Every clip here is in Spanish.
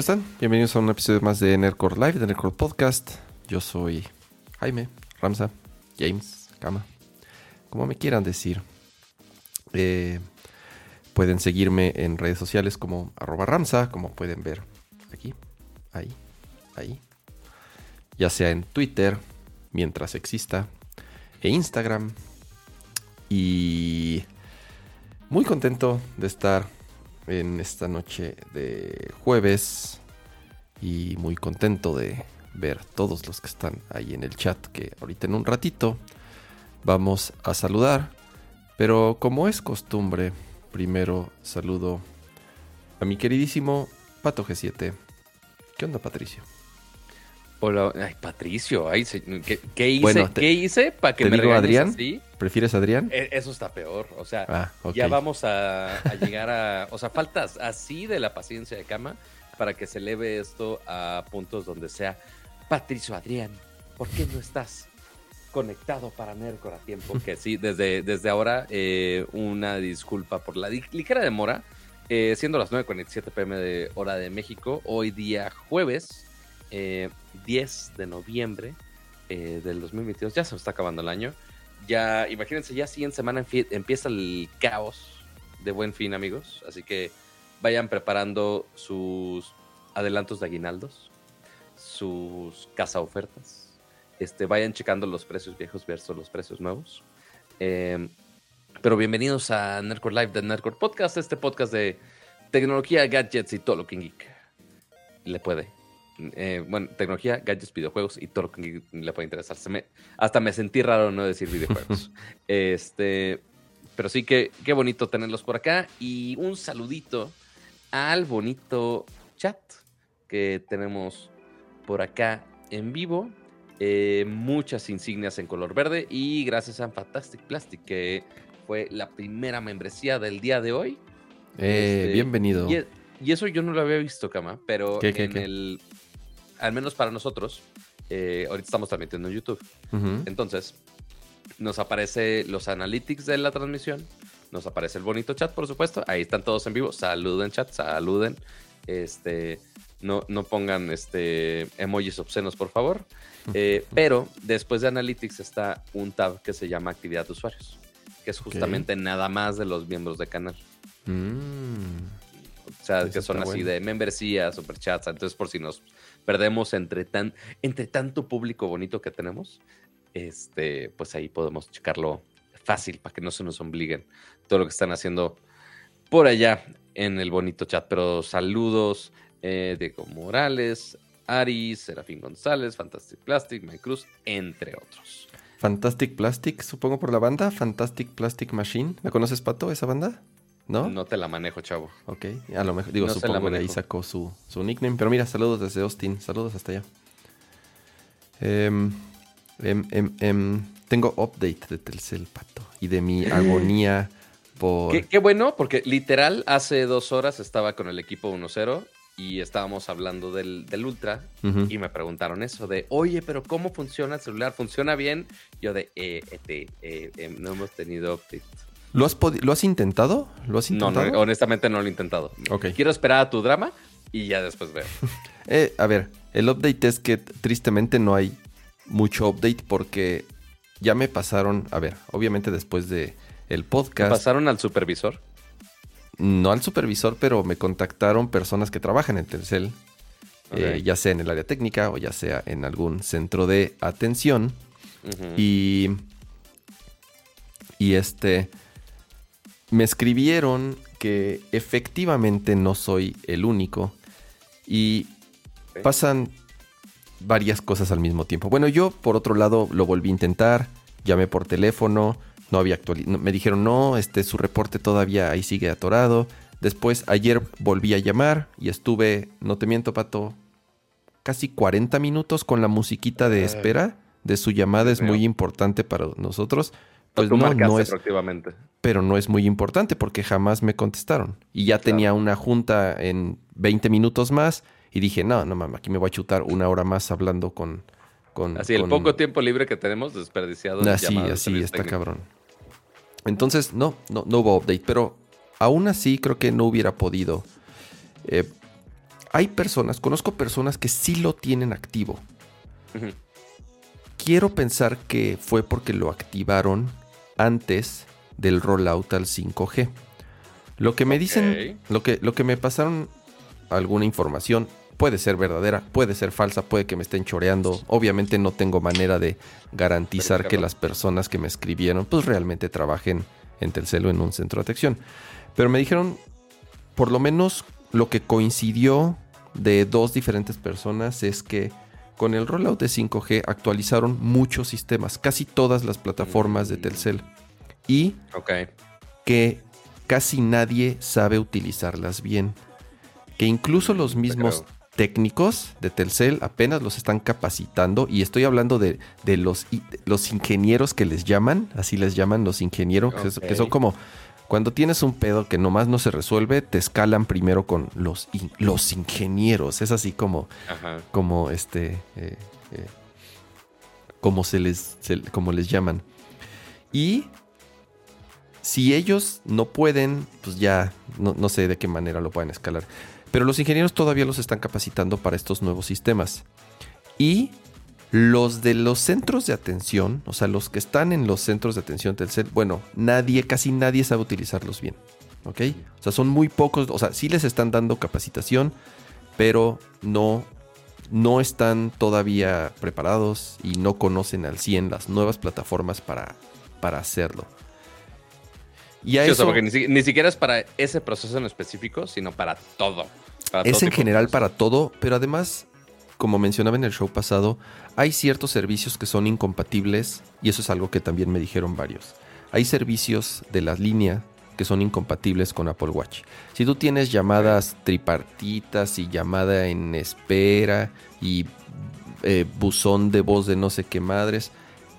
¿cómo están? Bienvenidos a un episodio más de Nerdcore Live, de Nerdcore Podcast. Yo soy Jaime, Ramsa, James, Kama, como me quieran decir. Eh, pueden seguirme en redes sociales como arroba Ramsa, como pueden ver aquí, ahí, ahí. Ya sea en Twitter, mientras exista, e Instagram. Y muy contento de estar en esta noche de jueves y muy contento de ver todos los que están ahí en el chat que ahorita en un ratito vamos a saludar. Pero como es costumbre, primero saludo a mi queridísimo Pato G7. ¿Qué onda, Patricio? Hola, ay, Patricio, ay, ¿qué, hice? ¿Qué hice para que te me digo Adrián? ¿Prefieres Adrián? E, eso está peor, o sea, ah, ya vamos a, llegar a, o sea, faltas así de la paciencia de cama para que se eleve esto a puntos donde sea, Patricio Adrián, ¿por qué no estás conectado para Nercor a tiempo? Que sí, desde, desde ahora, eh, una disculpa por la ligera demora, eh, siendo las 9.47 pm de hora de México, hoy día jueves, 10 eh, de noviembre eh, del 2022. Ya se está acabando el año. Ya, imagínense, ya siguiente semana empieza el caos de buen fin, amigos. Así que vayan preparando sus adelantos de aguinaldos, sus casa ofertas. Este, vayan checando los precios viejos versus los precios nuevos. Em, pero bienvenidos a Nerdcore Live de Nerdcore Podcast, este podcast de tecnología, gadgets y todo lo que le puede eh, bueno, tecnología, gadgets, videojuegos y todo lo que le puede interesar. hasta me sentí raro no decir videojuegos. este, pero sí que qué bonito tenerlos por acá. Y un saludito al bonito chat que tenemos por acá en vivo. Eh, muchas insignias en color verde y gracias a Fantastic Plastic que fue la primera membresía del día de hoy. Eh, este, bienvenido. Y, eso yo no lo había visto, Cama, pero en el al menos para nosotros, eh, ahorita estamos transmitiendo en YouTube. Entonces, nos aparece los analytics de la transmisión, nos aparece el bonito chat, por supuesto. Ahí están todos en vivo. Saluden, chat, saluden. Este, no, no pongan este, emojis obscenos, por favor. Eh, pero después de Analytics está un tab que se llama Actividad de Usuarios, que es justamente nada más de los miembros del canal. Mm. O sea, que son así de membresía, superchats. Entonces, por si nos perdemos entre, tan, entre tanto público bonito que tenemos, este, pues ahí podemos checarlo fácil para que no se nos obliguen todo lo que están haciendo por allá en el bonito chat. Pero saludos, eh, Diego Morales, Ari, Serafín González, Fantastic Plastic, Mike Cruz, entre otros. Fantastic Plastic, supongo por la banda, Fantastic Plastic Machine. ¿La conoces, Pato, esa banda? ¿No? No te la manejo, chavo. Ok, a lo mejor, digo, supongo que ahí sacó su, nickname. Pero mira, saludos desde Austin, saludos hasta allá. Em, tengo update de Telcel, pato, y de mi agonía por... Qué, bueno, porque literal hace dos horas estaba con el equipo 1-0 y estábamos hablando del, Ultra y me preguntaron eso de, oye, pero ¿cómo funciona el celular? ¿Funciona bien? Yo de, eh, eh, eh, no hemos tenido update. ¿Lo has, ¿Lo has intentado? ¿Lo has intentado? No, honestamente no lo he intentado. Okay. Quiero esperar a tu drama y ya después veo. Eh, a ver, el update es que tristemente no hay mucho update porque ya me pasaron, a ver, obviamente después de el podcast. pasaron al supervisor? No al supervisor, pero me contactaron personas que trabajan en Telcel, eh, ya sea en el área técnica o ya sea en algún centro de atención. Y. Y este me escribieron que efectivamente no soy el único y pasan varias cosas al mismo tiempo. Bueno, yo por otro lado lo volví a intentar, llamé por teléfono, no había actualizado, me dijeron no, este su reporte todavía ahí sigue atorado. Después ayer volví a llamar y estuve, no te miento, pato, casi 40 minutos con la musiquita de espera de su llamada es muy importante para nosotros. Pues no, no es, pero no es muy importante porque jamás me contestaron. Y ya tenía una junta en 20 minutos más y dije, no, no mames, aquí me voy a chutar una hora más hablando con... con así, el poco tiempo libre que tenemos desperdiciado. Así, así, está cabrón. Entonces, no, no, no hubo update, pero aún así creo que no hubiera podido eh, hay personas, conozco personas que sí lo tienen activo. Quiero pensar que fue porque lo activaron antes del rollout al 5G. Lo que me dicen, lo que, lo que me pasaron alguna información, puede ser verdadera, puede ser falsa, puede que me estén choreando. Obviamente no tengo manera de garantizar que las personas que me escribieron pues realmente trabajen en Telcel o en un centro de atención. Pero me dijeron, por lo menos lo que coincidió de dos diferentes personas es que con el rollout de 5G actualizaron muchos sistemas, casi todas las plataformas de Telcel. Y que casi nadie sabe utilizarlas bien. Que incluso los mismos técnicos de Telcel apenas los están capacitando. Y estoy hablando de, los, los ingenieros que les llaman, así les llaman los ingenieros, que son como cuando tienes un pedo que nomás no se resuelve, te escalan primero con los, los ingenieros. Es así como, como este, eh, eh, como se les, como les llaman. Y si ellos no pueden, pues ya no, no, sé de qué manera lo pueden escalar. Pero los ingenieros todavía los están capacitando para estos nuevos sistemas. Y los de los centros de atención, o sea, los que están en los centros de atención Telcel, bueno, nadie, casi nadie sabe utilizarlos bien. ¿Ok? O sea, son muy pocos, o sea, sí les están dando capacitación, pero no, no están todavía preparados y no conocen al 100 las nuevas plataformas para, para hacerlo. Y a eso, porque ni, siquiera es para ese proceso en específico, sino para todo. es en general para todo, pero además como mencionaba en el show pasado, hay ciertos servicios que son incompatibles y eso es algo que también me dijeron varios. Hay servicios de la línea que son incompatibles con Apple Watch. Si tú tienes llamadas tripartitas y llamada en espera y eh, buzón de voz de no sé qué madres,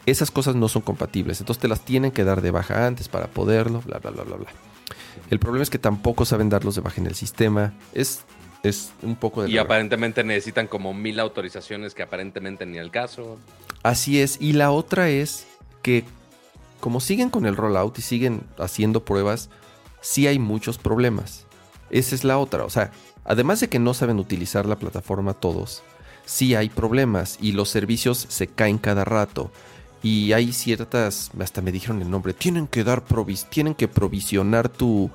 esas cosas no son compatibles. Entonces te las tienen que dar de baja antes para poderlo, bla, bla, bla, bla, bla. El problema es que tampoco saben darlos de baja en el sistema. Es es un poco de... Y aparentemente necesitan como mil autorizaciones que aparentemente ni el caso. Así es. Y la otra es que como siguen con el rollout y siguen haciendo pruebas, sí hay muchos problemas. Esa es la otra. O sea, además de que no saben utilizar la plataforma todos, sí hay problemas y los servicios se caen cada rato. Y hay ciertas, hasta me dijeron el nombre, tienen que dar provis, tienen que provisionar tu,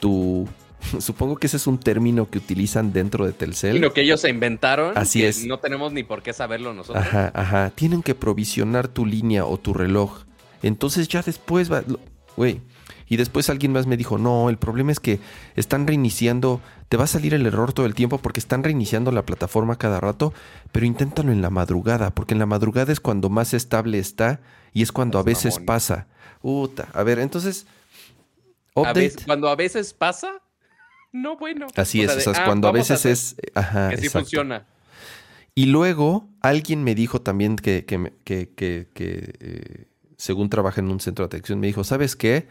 tu Supongo que ese es un término que utilizan dentro de Telcel. Lo que ellos se inventaron. Así es. No tenemos ni por qué saberlo nosotros. Ajá, ajá. Tienen que provisionar tu línea o tu reloj. Entonces ya después va. Güey. Y después alguien más me dijo, no, el problema es que están reiniciando, te va a salir el error todo el tiempo porque están reiniciando la plataforma cada rato, pero inténtalo en la madrugada, porque en la madrugada es cuando más estable está y es cuando a veces pasa. Uta, a ver, entonces... cuando a veces pasa, no bueno. Así es, o sea, ah, cuando a veces es... Ajá, que sí funciona. Y luego alguien me dijo también que, que, que, que eh, según trabaja en un centro de atención, me dijo, ¿sabes qué?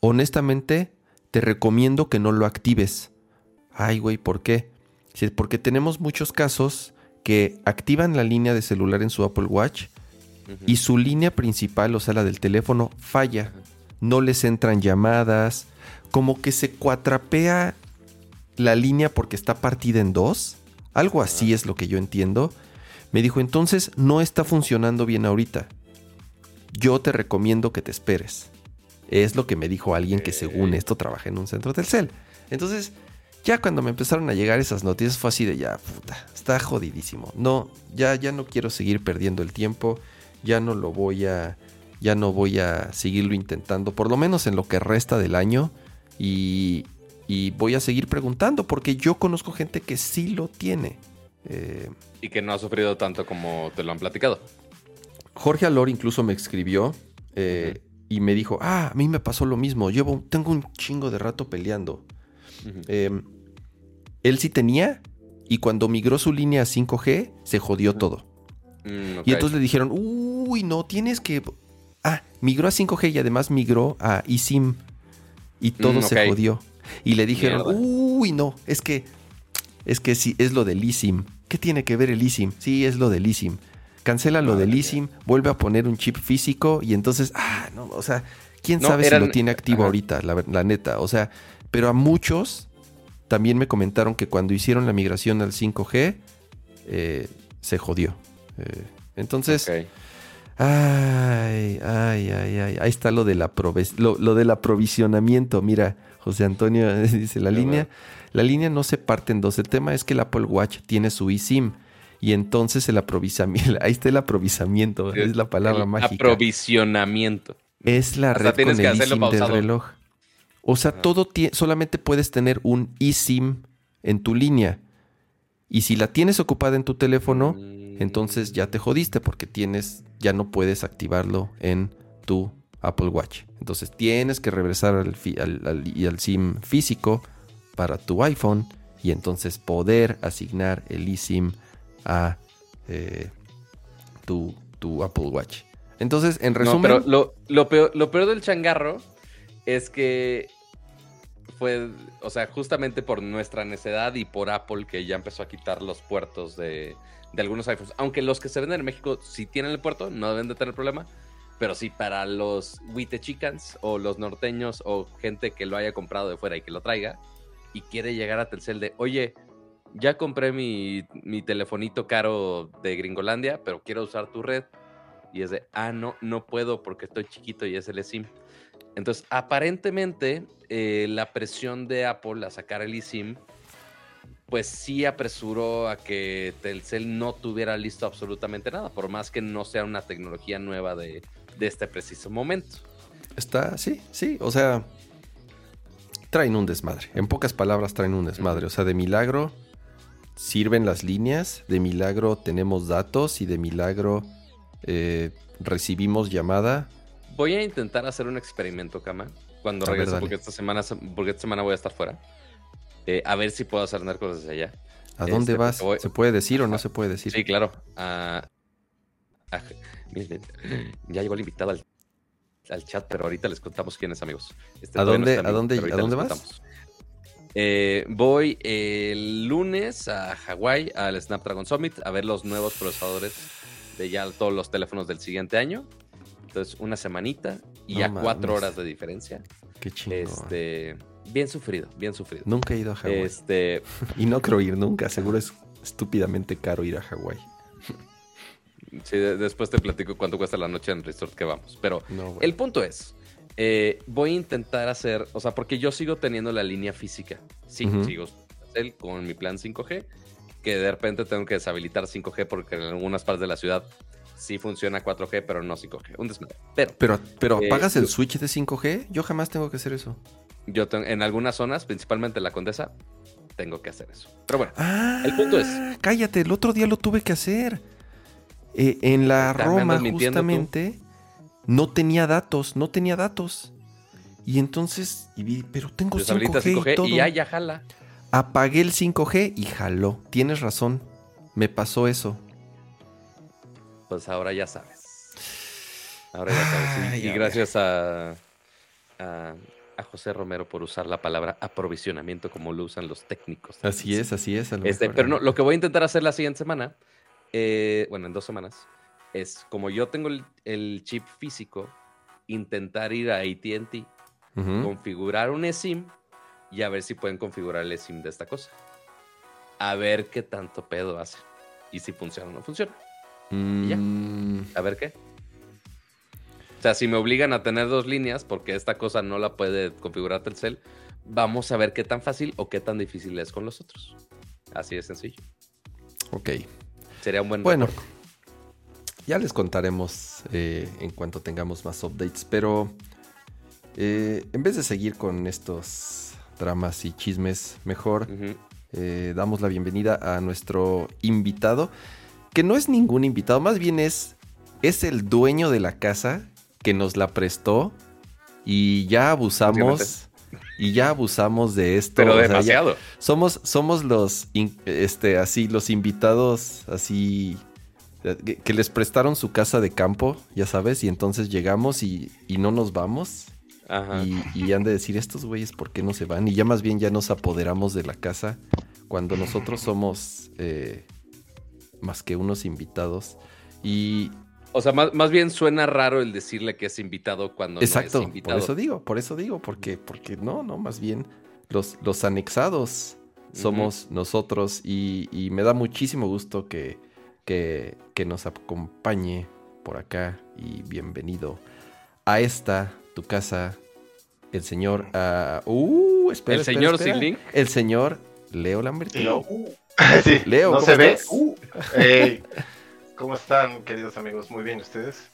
Honestamente, te recomiendo que no lo actives. Ay, güey, ¿por qué? Porque tenemos muchos casos que activan la línea de celular en su Apple Watch y su línea principal, o sea, la del teléfono, falla. No les entran llamadas, como que se cuatrapea la línea porque está partida en dos. Algo así es lo que yo entiendo. Me dijo, entonces no está funcionando bien ahorita. Yo te recomiendo que te esperes. Es lo que me dijo alguien que según esto trabaja en un centro del cel. Entonces, ya cuando me empezaron a llegar esas noticias fue así de ya, puta, está jodidísimo. No, ya, ya no quiero seguir perdiendo el tiempo. Ya no lo voy a, ya no voy a seguirlo intentando, por lo menos en lo que resta del año. Y, y voy a seguir preguntando porque yo conozco gente que sí lo tiene. Eh, y que no ha sufrido tanto como te lo han platicado. Jorge Alor incluso me escribió eh, y me dijo, ah, a mí me pasó lo mismo, llevo, tengo un chingo de rato peleando. Em, él sí tenía y cuando migró su línea a 5G se jodió todo. Mm, y entonces le dijeron, uy, no, tienes que... Ah, migró a 5G y además migró a eSIM y todo mm, se jodió. Y le dijeron, uy, no, es que, es que sí, es lo del eSIM. ¿Qué tiene que ver el eSIM? Sí, es lo del eSIM. Cancela lo del eSIM, vuelve a poner un chip físico y entonces, ah, no, o sea, quién sabe si lo tiene activo ahorita, la, neta. O sea, pero a muchos también me comentaron que cuando hicieron la migración al 5G, eh, se jodió. Eh, entonces, ay, ay, ay, ay, ahí está lo, de la lo, del aprovisionamiento. Mira, José Antonio dice, la línea, la línea no se parte en dos. El tema es que el Apple Watch tiene su eSIM y entonces el aprovisionamiento, ahí está el aprovisionamiento, es la palabra mágica. Aprovisionamiento. Es la red con el eSIM del reloj. O sea, todo solamente puedes tener un eSIM en tu línea. Y si la tienes ocupada en tu teléfono, entonces ya te jodiste porque tienes, ya no puedes activarlo en tu Apple Watch. Entonces tienes que regresar al, al, SIM físico para tu iPhone y entonces poder asignar el eSIM a eh, tu, Apple Watch. Entonces, en resumen. pero lo, lo, peor, lo peor del changarro es que fue, o sea, justamente por nuestra necedad y por Apple que ya empezó a quitar los puertos de, de algunos iPhones. Aunque los que se venden en México sí tienen el puerto, no deben de tener problema. Pero sí, para los Huite Chicans o los norteños o gente que lo haya comprado de fuera y que lo traiga y quiere llegar a Telcel de, oye, ya compré mi, mi telefonito caro de Gringolandia, pero quiero usar tu red. Y es de, ah, no, no puedo porque estoy chiquito y es el SIM. Entonces, aparentemente, eh, la presión de Apple a sacar el eSIM, pues sí apresuró a que Telcel no tuviera listo absolutamente nada, por más que no sea una tecnología nueva de, este preciso momento. Está, sí, sí, o sea, traen un desmadre. En pocas palabras, traen un desmadre. O sea, de milagro sirven las líneas, de milagro tenemos datos y de milagro eh, recibimos llamada Voy a intentar hacer un experimento, Kama, cuando regrese, porque esta semana, porque esta semana voy a estar fuera. Eh, a ver si puedo hacer cosas desde allá. ¿A dónde este, vas? ¿Se puede decir o no se puede decir? Sí, claro. ya llegó el invitado al, chat, pero ahorita les contamos quiénes, amigos. Este, ¿A, dónde, ¿A dónde, ¿A dónde vas? Eh, voy el lunes a Hawái, al Snapdragon Summit, a ver los nuevos procesadores de ya todos los teléfonos del siguiente año. Entonces, una semanita y ya cuatro horas de diferencia. Qué chingón. Este, bien sufrido, bien sufrido. Nunca he ido a Hawái. Este... y no creo ir nunca. Seguro es estúpidamente caro ir a Hawái. Sí, después te platico cuánto cuesta la noche en el resort que vamos. Pero el punto es, eh, voy a intentar hacer, o sea, porque yo sigo teniendo la línea física. Sí, sigo con mi plan 5G, que de repente tengo que deshabilitar 5G porque en algunas partes de la ciudad sí funciona 4G, pero no 5G. Un desmadre. Pero, pero, pero eh, ¿apagas el switch de 5G? Yo jamás tengo que hacer eso. Yo en algunas zonas, principalmente la Condesa, tengo que hacer eso. Pero bueno, el punto es. Ah, cállate, el otro día lo tuve que hacer. Eh, en la Roma, justamente, no tenía datos, no tenía datos. Y entonces, pero tengo 5G, y, y ya jala. Apagué el 5G y jaló. Tienes razón. Me pasó eso pues ahora ya sabes. Ahora ya sabes. y, gracias a, a, José Romero por usar la palabra aprovisionamiento como lo usan los técnicos. Así es, así es. Este, pero no, lo que voy a intentar hacer la siguiente semana, eh, bueno, en dos semanas, es como yo tengo el, chip físico, intentar ir a ATT, configurar un eSIM y a ver si pueden configurar el eSIM de esta cosa. A ver qué tanto pedo hace y si funciona o no funciona. Mm. A ver qué. O sea, si me obligan a tener dos líneas, porque esta cosa no la puede configurar Telcel, vamos a ver qué tan fácil o qué tan difícil es con los otros. Así de sencillo. Ok. Sería un buen Bueno, ya les contaremos eh, en cuanto tengamos más updates, pero eh, en vez de seguir con estos dramas y chismes, mejor eh, damos la bienvenida a nuestro invitado que no es ningún invitado, más bien es, es el dueño de la casa que nos la prestó y ya abusamos. Y ya abusamos de esto. Pero demasiado. somos, somos los, este, así, los invitados, así, que, les prestaron su casa de campo, ya sabes, y entonces llegamos y, no nos vamos. Y, han de decir, estos güeyes, ¿por qué no se van? Y ya más bien ya nos apoderamos de la casa cuando nosotros somos eh, más que unos invitados. Y. O sea, más, bien suena raro el decirle que es invitado cuando no es invitado. Por eso digo, por eso digo, porque, porque no, no, más bien los, los anexados somos nosotros y, me da muchísimo gusto que, que, nos acompañe por acá y bienvenido a esta, tu casa, el señor... uh, espera, el señor Silink. El señor Leo Lambertino. Uh, Leo, ¿no se ve? Uh, ¿Cómo están, queridos amigos? Muy bien, ¿ustedes?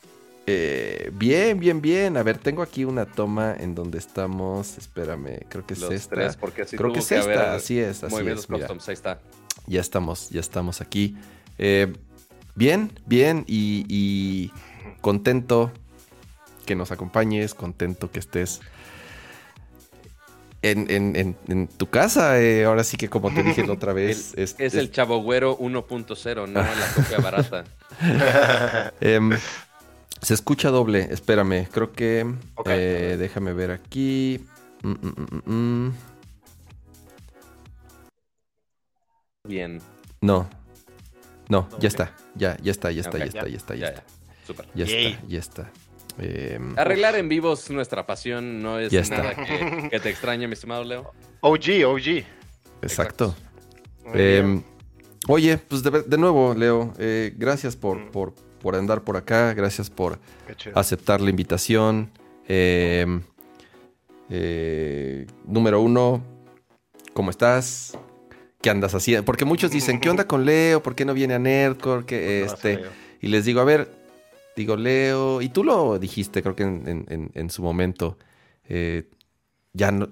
Eh, bien, bien, bien. A ver, tengo aquí una toma en donde estamos. Espérame, creo que es esta. porque creo que es esta, así es, así es. ahí está. Ya estamos, ya estamos aquí. Eh, bien, bien y, contento que nos acompañes, contento que estés en, tu casa. Eh, ahora sí que como te dije la otra vez. es, el Chavo Güero 1.0, no la copia barata. Em, se escucha doble, espérame, creo que... Eh, déjame ver aquí. Mm, mm, mm, Bien. No. No, ya está. Ya, ya está, ya está, ya, está, ya está, ya, está. Ya está, ya está. Em, Arreglar en vivos nuestra pasión no es nada que, te extrañe, mi estimado Leo. OG, OG. Exacto. Em, oye, pues de, nuevo, Leo, eh, gracias por, por por andar por acá, gracias por aceptar la invitación. Em, eh, número uno, ¿cómo estás? ¿Qué andas haciendo? Porque muchos dicen, ¿qué onda con Leo? ¿Por qué no viene a Nerdcore? Que este... Y les digo, a ver, digo, Leo, y tú lo dijiste, creo que en, su momento, eh, ya no,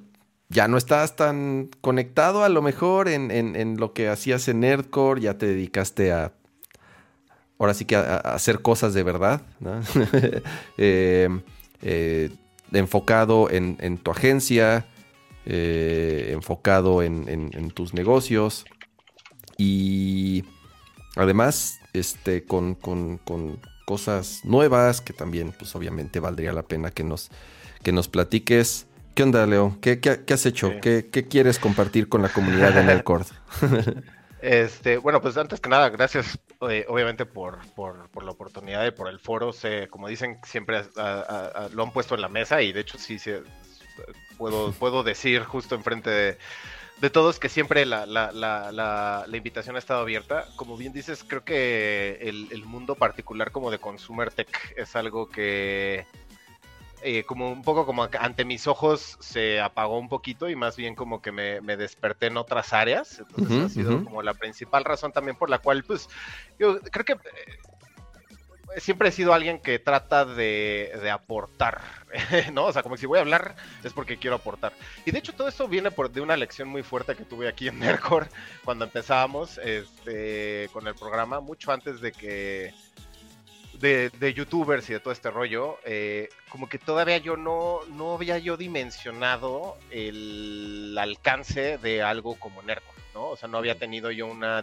ya no estás tan conectado a lo mejor en, en, lo que hacías en Nerdcore, ya te dedicaste a ahora sí que a, hacer cosas de verdad, eh, eh, enfocado en, tu agencia, enfocado en, tus negocios y además este, con, cosas nuevas que también pues obviamente valdría la pena que nos, que nos platiques. ¿Qué onda, Leo? ¿Qué, has hecho? ¿Qué, quieres compartir con la comunidad de Nerdcore? Este, bueno, pues antes que nada, gracias eh, obviamente por, por, la oportunidad y por el foro. como dicen, siempre lo han puesto en la mesa y de hecho sí, puedo, puedo decir justo enfrente de, de todos que siempre la, la, la, la, invitación ha estado abierta. Como bien dices, creo que el, el mundo particular como de Consumer Tech es algo que eh, como un poco como ante mis ojos se apagó un poquito y más bien como que me, desperté en otras áreas. Entonces ha sido como la principal razón también por la cual, pues, yo creo que eh, siempre he sido alguien que trata de, aportar, ¿no? O sea, como si voy a hablar es porque quiero aportar. Y de hecho todo eso viene por, de una lección muy fuerte que tuve aquí en Nerdcore cuando empezábamos este, con el programa, mucho antes de que de, youtubers y de todo este rollo, eh, como que todavía yo no, no había yo dimensionado el alcance de algo como Nerdcore, ¿no? O sea, no había tenido yo una,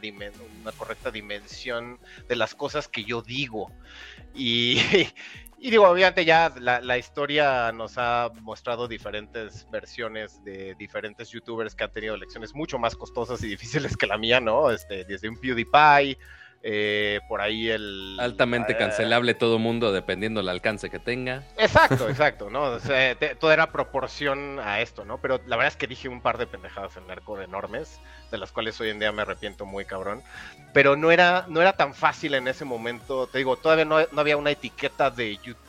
una correcta dimensión de las cosas que yo digo. Y, y digo, obviamente ya la, la, historia nos ha mostrado diferentes versiones de diferentes youtubers que han tenido lecciones mucho más costosas y difíciles que la mía, ¿no? Este, desde un PewDiePie eh, por ahí el... Altamente eh, cancelable todo mundo dependiendo del alcance que tenga. Exacto, exacto, ¿no? todo era proporción a esto, ¿no? Pero la verdad es que dije un par de pendejadas en narco enormes, de las cuales hoy en día me arrepiento muy cabrón. Pero no era, no era tan fácil en ese momento, te digo, todavía no, había una etiqueta de YouTube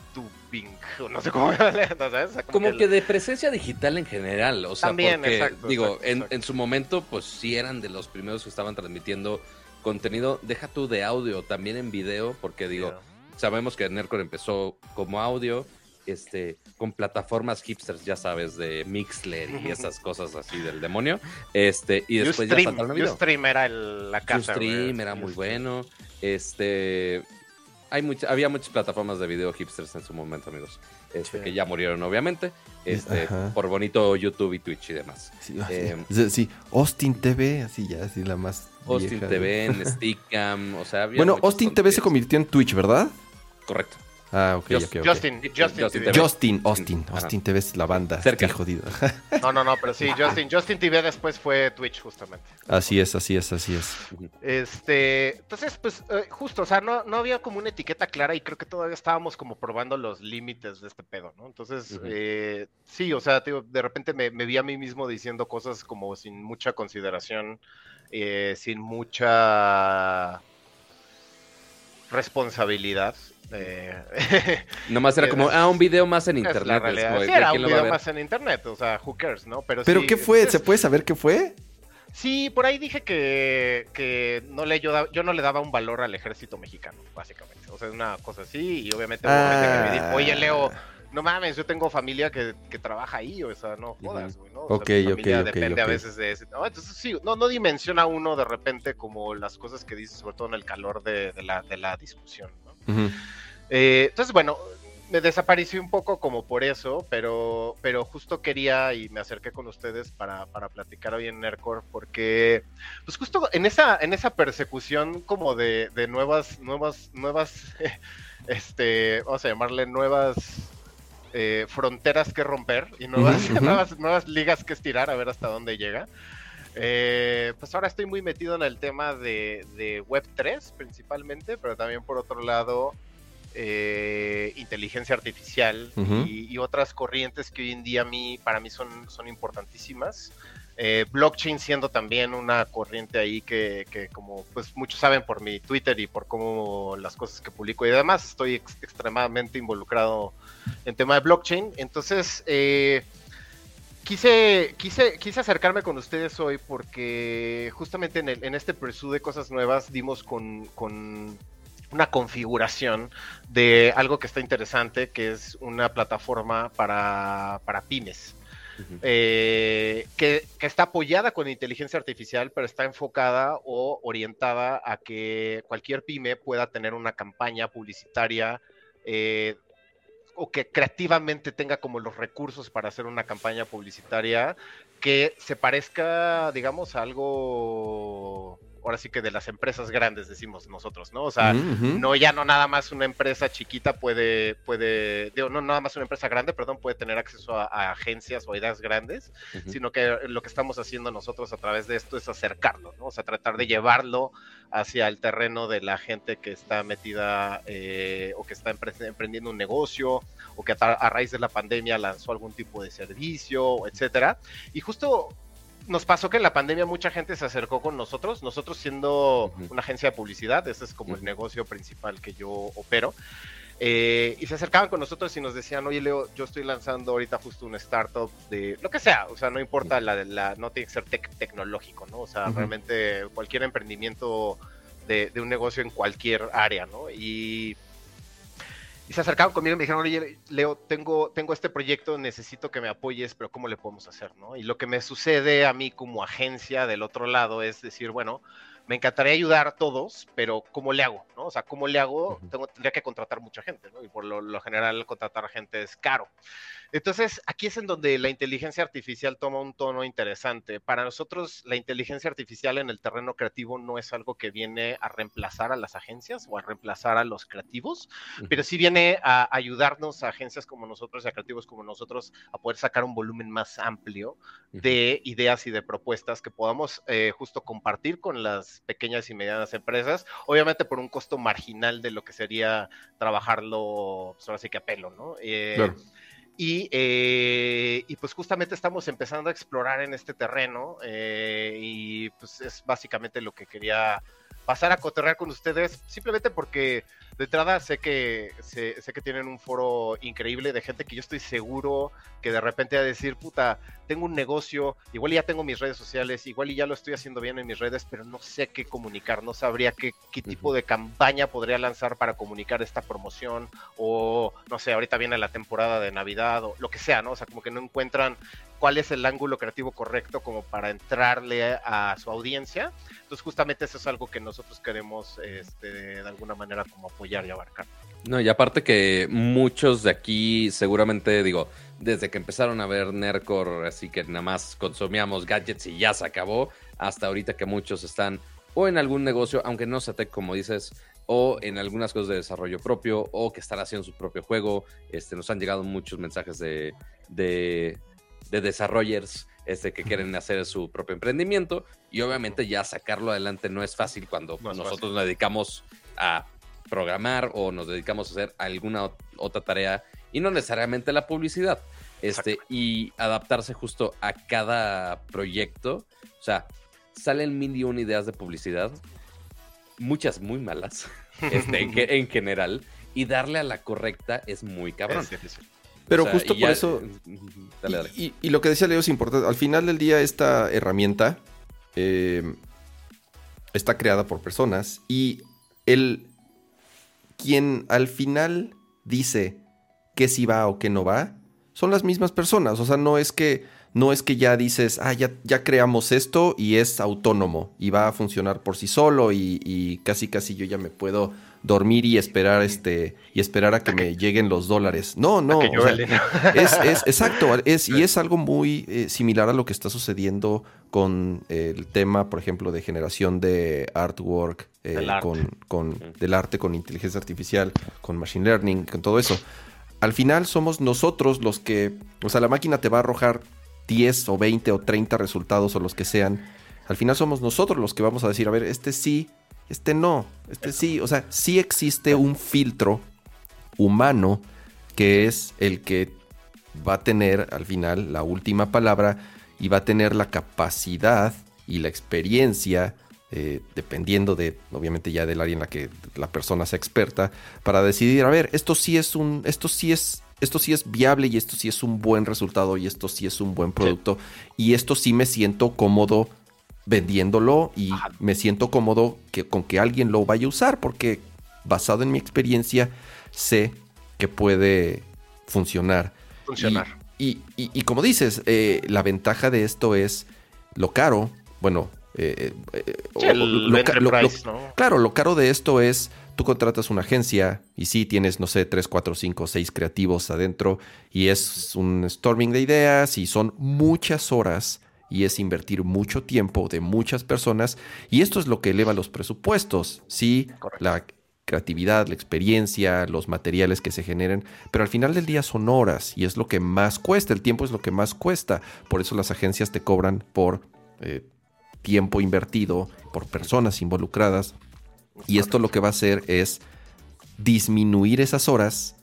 no sé cómo como, que, de presencia digital en general, o sea, También, porque, digo, en, en, su momento, pues sí eran de los primeros que estaban transmitiendo contenido, deja tú de audio, también en video, porque digo, sabemos que Nercor empezó como audio, este, con plataformas hipsters, ya sabes, de Mixler y esas cosas así del demonio. Este, y después ya saltaron a video. Ustream era la casa. Ustream era muy bueno. Este, hay había muchas plataformas de video hipsters en su momento, amigos. Este, que ya murieron, obviamente. Este, por bonito YouTube y Twitch y demás. Eh, sí, Austin TV, así ya, así la más. Austin TV, en Stickam, o sea, Bueno, Austin TV se convirtió en Twitch, ¿verdad? Correcto. Ah, ok, ok, Justin, Justin, Justin, TV. Justin, Austin, Austin TV es la banda. Cerca. jodido. No, no, no, pero sí, Justin, Justin TV después fue Twitch justamente. Así es, así es, así es. Este, entonces, pues, eh, justo, o sea, no, no había como una etiqueta clara y creo que todavía estábamos como probando los límites de este pedo, ¿no? Entonces, eh, sí, o sea, de repente me, vi a mí mismo diciendo cosas como sin mucha consideración, eh, sin mucha responsabilidad. Eh, Nomás era como, ah, un video más en internet. sí, era un video más en internet, o sea, who cares, ¿no? Pero, ¿Pero qué fue? ¿Se puede saber qué fue? Sí, por ahí dije que, que no le, yo, yo no le daba un valor al ejército mexicano, básicamente. O sea, una cosa así, y obviamente, ah. oye, Leo, no mames, yo tengo familia que, que trabaja ahí, o sea, no jodas, güey, ¿no? O sea, ok, depende a veces de ese. No, entonces sí, no, no dimensiona uno de repente como las cosas que dice, sobre todo en el calor de, de, la, de la discusión, ¿no? Eh, entonces, bueno, me desaparecí un poco como por eso, pero, pero justo quería y me acerqué con ustedes para, para platicar hoy en Nercor, porque pues justo en esa, en esa persecución como de, de nuevas, nuevas, nuevas, este, vamos a llamarle nuevas eh, fronteras que romper y nuevas, nuevas, nuevas, ligas que estirar a ver hasta dónde llega. Eh, pues ahora estoy muy metido en el tema de, de Web3 principalmente, pero también por otro lado eh, inteligencia artificial y, otras corrientes que hoy en día a mí, para mí son, son importantísimas. Eh, blockchain siendo también una corriente ahí que, como pues muchos saben por mi Twitter y por cómo las cosas que publico y además estoy extremadamente involucrado en tema de blockchain. Entonces, eh, quise, quise, quise acercarme con ustedes hoy porque justamente en, el, en este pursuit de cosas nuevas dimos con, con una configuración de algo que está interesante, que es una plataforma para, para pymes. Eh, que, está apoyada con inteligencia artificial, pero está enfocada o orientada a que cualquier pyme pueda tener una campaña publicitaria eh, o que creativamente tenga como los recursos para hacer una campaña publicitaria que se parezca, digamos, a algo ahora sí que de las empresas grandes, decimos nosotros, ¿no? O sea, no ya no nada más una empresa chiquita puede, puede, digo, no nada más una empresa grande, perdón, puede tener acceso a, agencias o ideas grandes, sino que lo que estamos haciendo nosotros a través de esto es acercarlo, ¿no? O sea, tratar de llevarlo hacia el terreno de la gente que está metida eh, o que está emprendiendo un negocio o que a, a raíz de la pandemia lanzó algún tipo de servicio, etcétera. Y justo nos pasó que en la pandemia mucha gente se acercó con nosotros, nosotros siendo una agencia de publicidad, ese es como el negocio principal que yo opero. Eh, y se acercaban con nosotros y nos decían, oye Leo, yo estoy lanzando ahorita justo un startup de lo que sea, o sea, no importa, la, la no tiene que ser tecnológico, ¿no? O sea, realmente cualquier emprendimiento de, de, un negocio en cualquier área, ¿no? Y y se acercaron conmigo y me dijeron, oye, Leo, tengo, tengo este proyecto, necesito que me apoyes, pero ¿cómo le podemos hacer? ¿no? Y lo que me sucede a mí como agencia del otro lado es decir, bueno, me encantaría ayudar a todos, pero ¿cómo le hago? ¿no? O sea, ¿cómo le hago? Tengo, tendría que contratar mucha gente, ¿no? Y por lo, lo general contratar gente es caro. Entonces, aquí es en donde la inteligencia artificial toma un tono interesante. Para nosotros, la inteligencia artificial en el terreno creativo no es algo que viene a reemplazar a las agencias o a reemplazar a los creativos, pero sí viene a ayudarnos a agencias como nosotros y a creativos como nosotros a poder sacar un volumen más amplio de ideas y de propuestas que podamos eh, justo compartir con las pequeñas y medianas empresas, obviamente por un costo marginal de lo que sería trabajarlo, pues ahora sí que a pelo, ¿no? Eh, y, eh, pues justamente estamos empezando a explorar en este terreno eh, y pues es básicamente lo que quería pasar a cotorrear con ustedes, simplemente porque de entrada sé que, sé, que tienen un foro increíble de gente que yo estoy seguro que de repente va a decir, puta, tengo un negocio, igual ya tengo mis redes sociales, igual ya lo estoy haciendo bien en mis redes, pero no sé qué comunicar, no sabría qué, qué tipo de campaña podría lanzar para comunicar esta promoción, o no sé, ahorita viene la temporada de Navidad, o lo que sea, ¿no? O sea, como que no encuentran cuál es el ángulo creativo correcto como para entrarle a su audiencia. Entonces justamente eso es algo que nosotros queremos este, de alguna manera como apoyar y abarcar. No, y aparte que muchos de aquí seguramente, digo, desde que empezaron a ver Nercor, así que nada más consumíamos gadgets y ya se acabó, hasta ahorita que muchos están o en algún negocio, aunque no se te, como dices, o en algunas cosas de desarrollo propio, o que están haciendo su propio juego. Este, nos han llegado muchos mensajes de, de, de desarrollers este, que quieren hacer su propio emprendimiento. Y obviamente ya sacarlo adelante no es fácil cuando nosotros nos dedicamos a programar o nos dedicamos a hacer alguna otra tarea y no necesariamente la publicidad. Este, y adaptarse justo a cada proyecto. O sea, salen mil y una ideas de publicidad, muchas muy malas, este, en, general, y darle a la correcta es muy cabrón. Pero justo por eso. Y, lo que decía Leo es importante. Al final del día, esta herramienta eh, está creada por personas y el quien al final dice que si va o que no va, son las mismas personas. O sea, no es que no es que ya dices, ah, ya, ya creamos esto y es autónomo y va a funcionar por sí solo y casi casi yo ya me puedo dormir y esperar este y esperar a que me lleguen los dólares. No, no. es, es, exacto, es, y es algo muy eh, similar a lo que está sucediendo con el tema, por ejemplo, de generación de artwork, eh, con, con, del arte con inteligencia artificial, con machine learning, con todo eso. Al final somos nosotros los que, o sea, la máquina te va a arrojar 10 o 20 o 30 resultados o los que sean. Al final somos nosotros los que vamos a decir, a ver, este sí, este no, este sí, o sea, sí existe un filtro humano que es el que va a tener al final la última palabra y va a tener la capacidad y la experiencia, eh, dependiendo de, obviamente ya del área en la que la persona sea experta, para decidir, a ver, esto sí es un, esto sí es, esto sí es viable y esto sí es un buen resultado y esto sí es un buen producto y esto sí me siento cómodo vendiéndolo y me siento cómodo que, con que alguien lo vaya a usar porque basado en mi experiencia sé que puede funcionar. Funcionar. Y, y, como dices, eh, la ventaja de esto es lo caro. Bueno, eh, claro, lo caro de esto es tú contratas una agencia y sí tienes, no sé, 3, 4, 5, 6 creativos adentro y es un storming de ideas y son muchas horas y es invertir mucho tiempo de muchas personas y esto es lo que eleva los presupuestos, sí, la creatividad, la experiencia, los materiales que se generen, pero al final del día son horas y es lo que más cuesta, el tiempo es lo que más cuesta, por eso las agencias te cobran por eh, tiempo invertido, por personas involucradas y esto lo que va a hacer es disminuir esas horas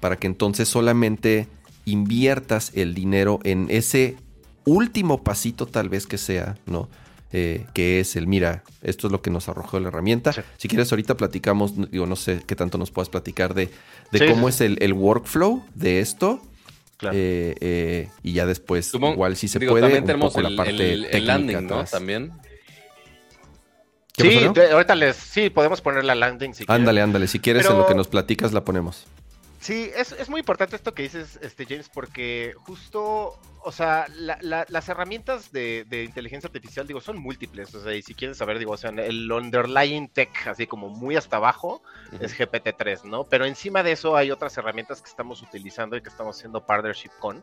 para que entonces solamente inviertas el dinero en ese último pasito tal vez que sea, ¿no? Eh, que es el, mira, esto es lo que nos arrojó la herramienta. Si quieres, ahorita platicamos, digo, no sé qué tanto nos puedas platicar de, de cómo es el, workflow de esto. Eh, eh, y ya después, igual si se puede, también tenemos la parte el, landing, ¿no? También. Sí, ahorita les, sí, podemos poner la landing si Ándale, ándale, si quieres en lo que nos platicas la ponemos. Sí, es, es muy importante esto que dices, este, James, porque justo o sea, las herramientas de, inteligencia artificial, digo, son múltiples. O sea, y si quieren saber, digo, o sea, el underlying tech, así como muy hasta abajo, es GPT-3, ¿no? Pero encima de eso hay otras herramientas que estamos utilizando y que estamos haciendo partnership con.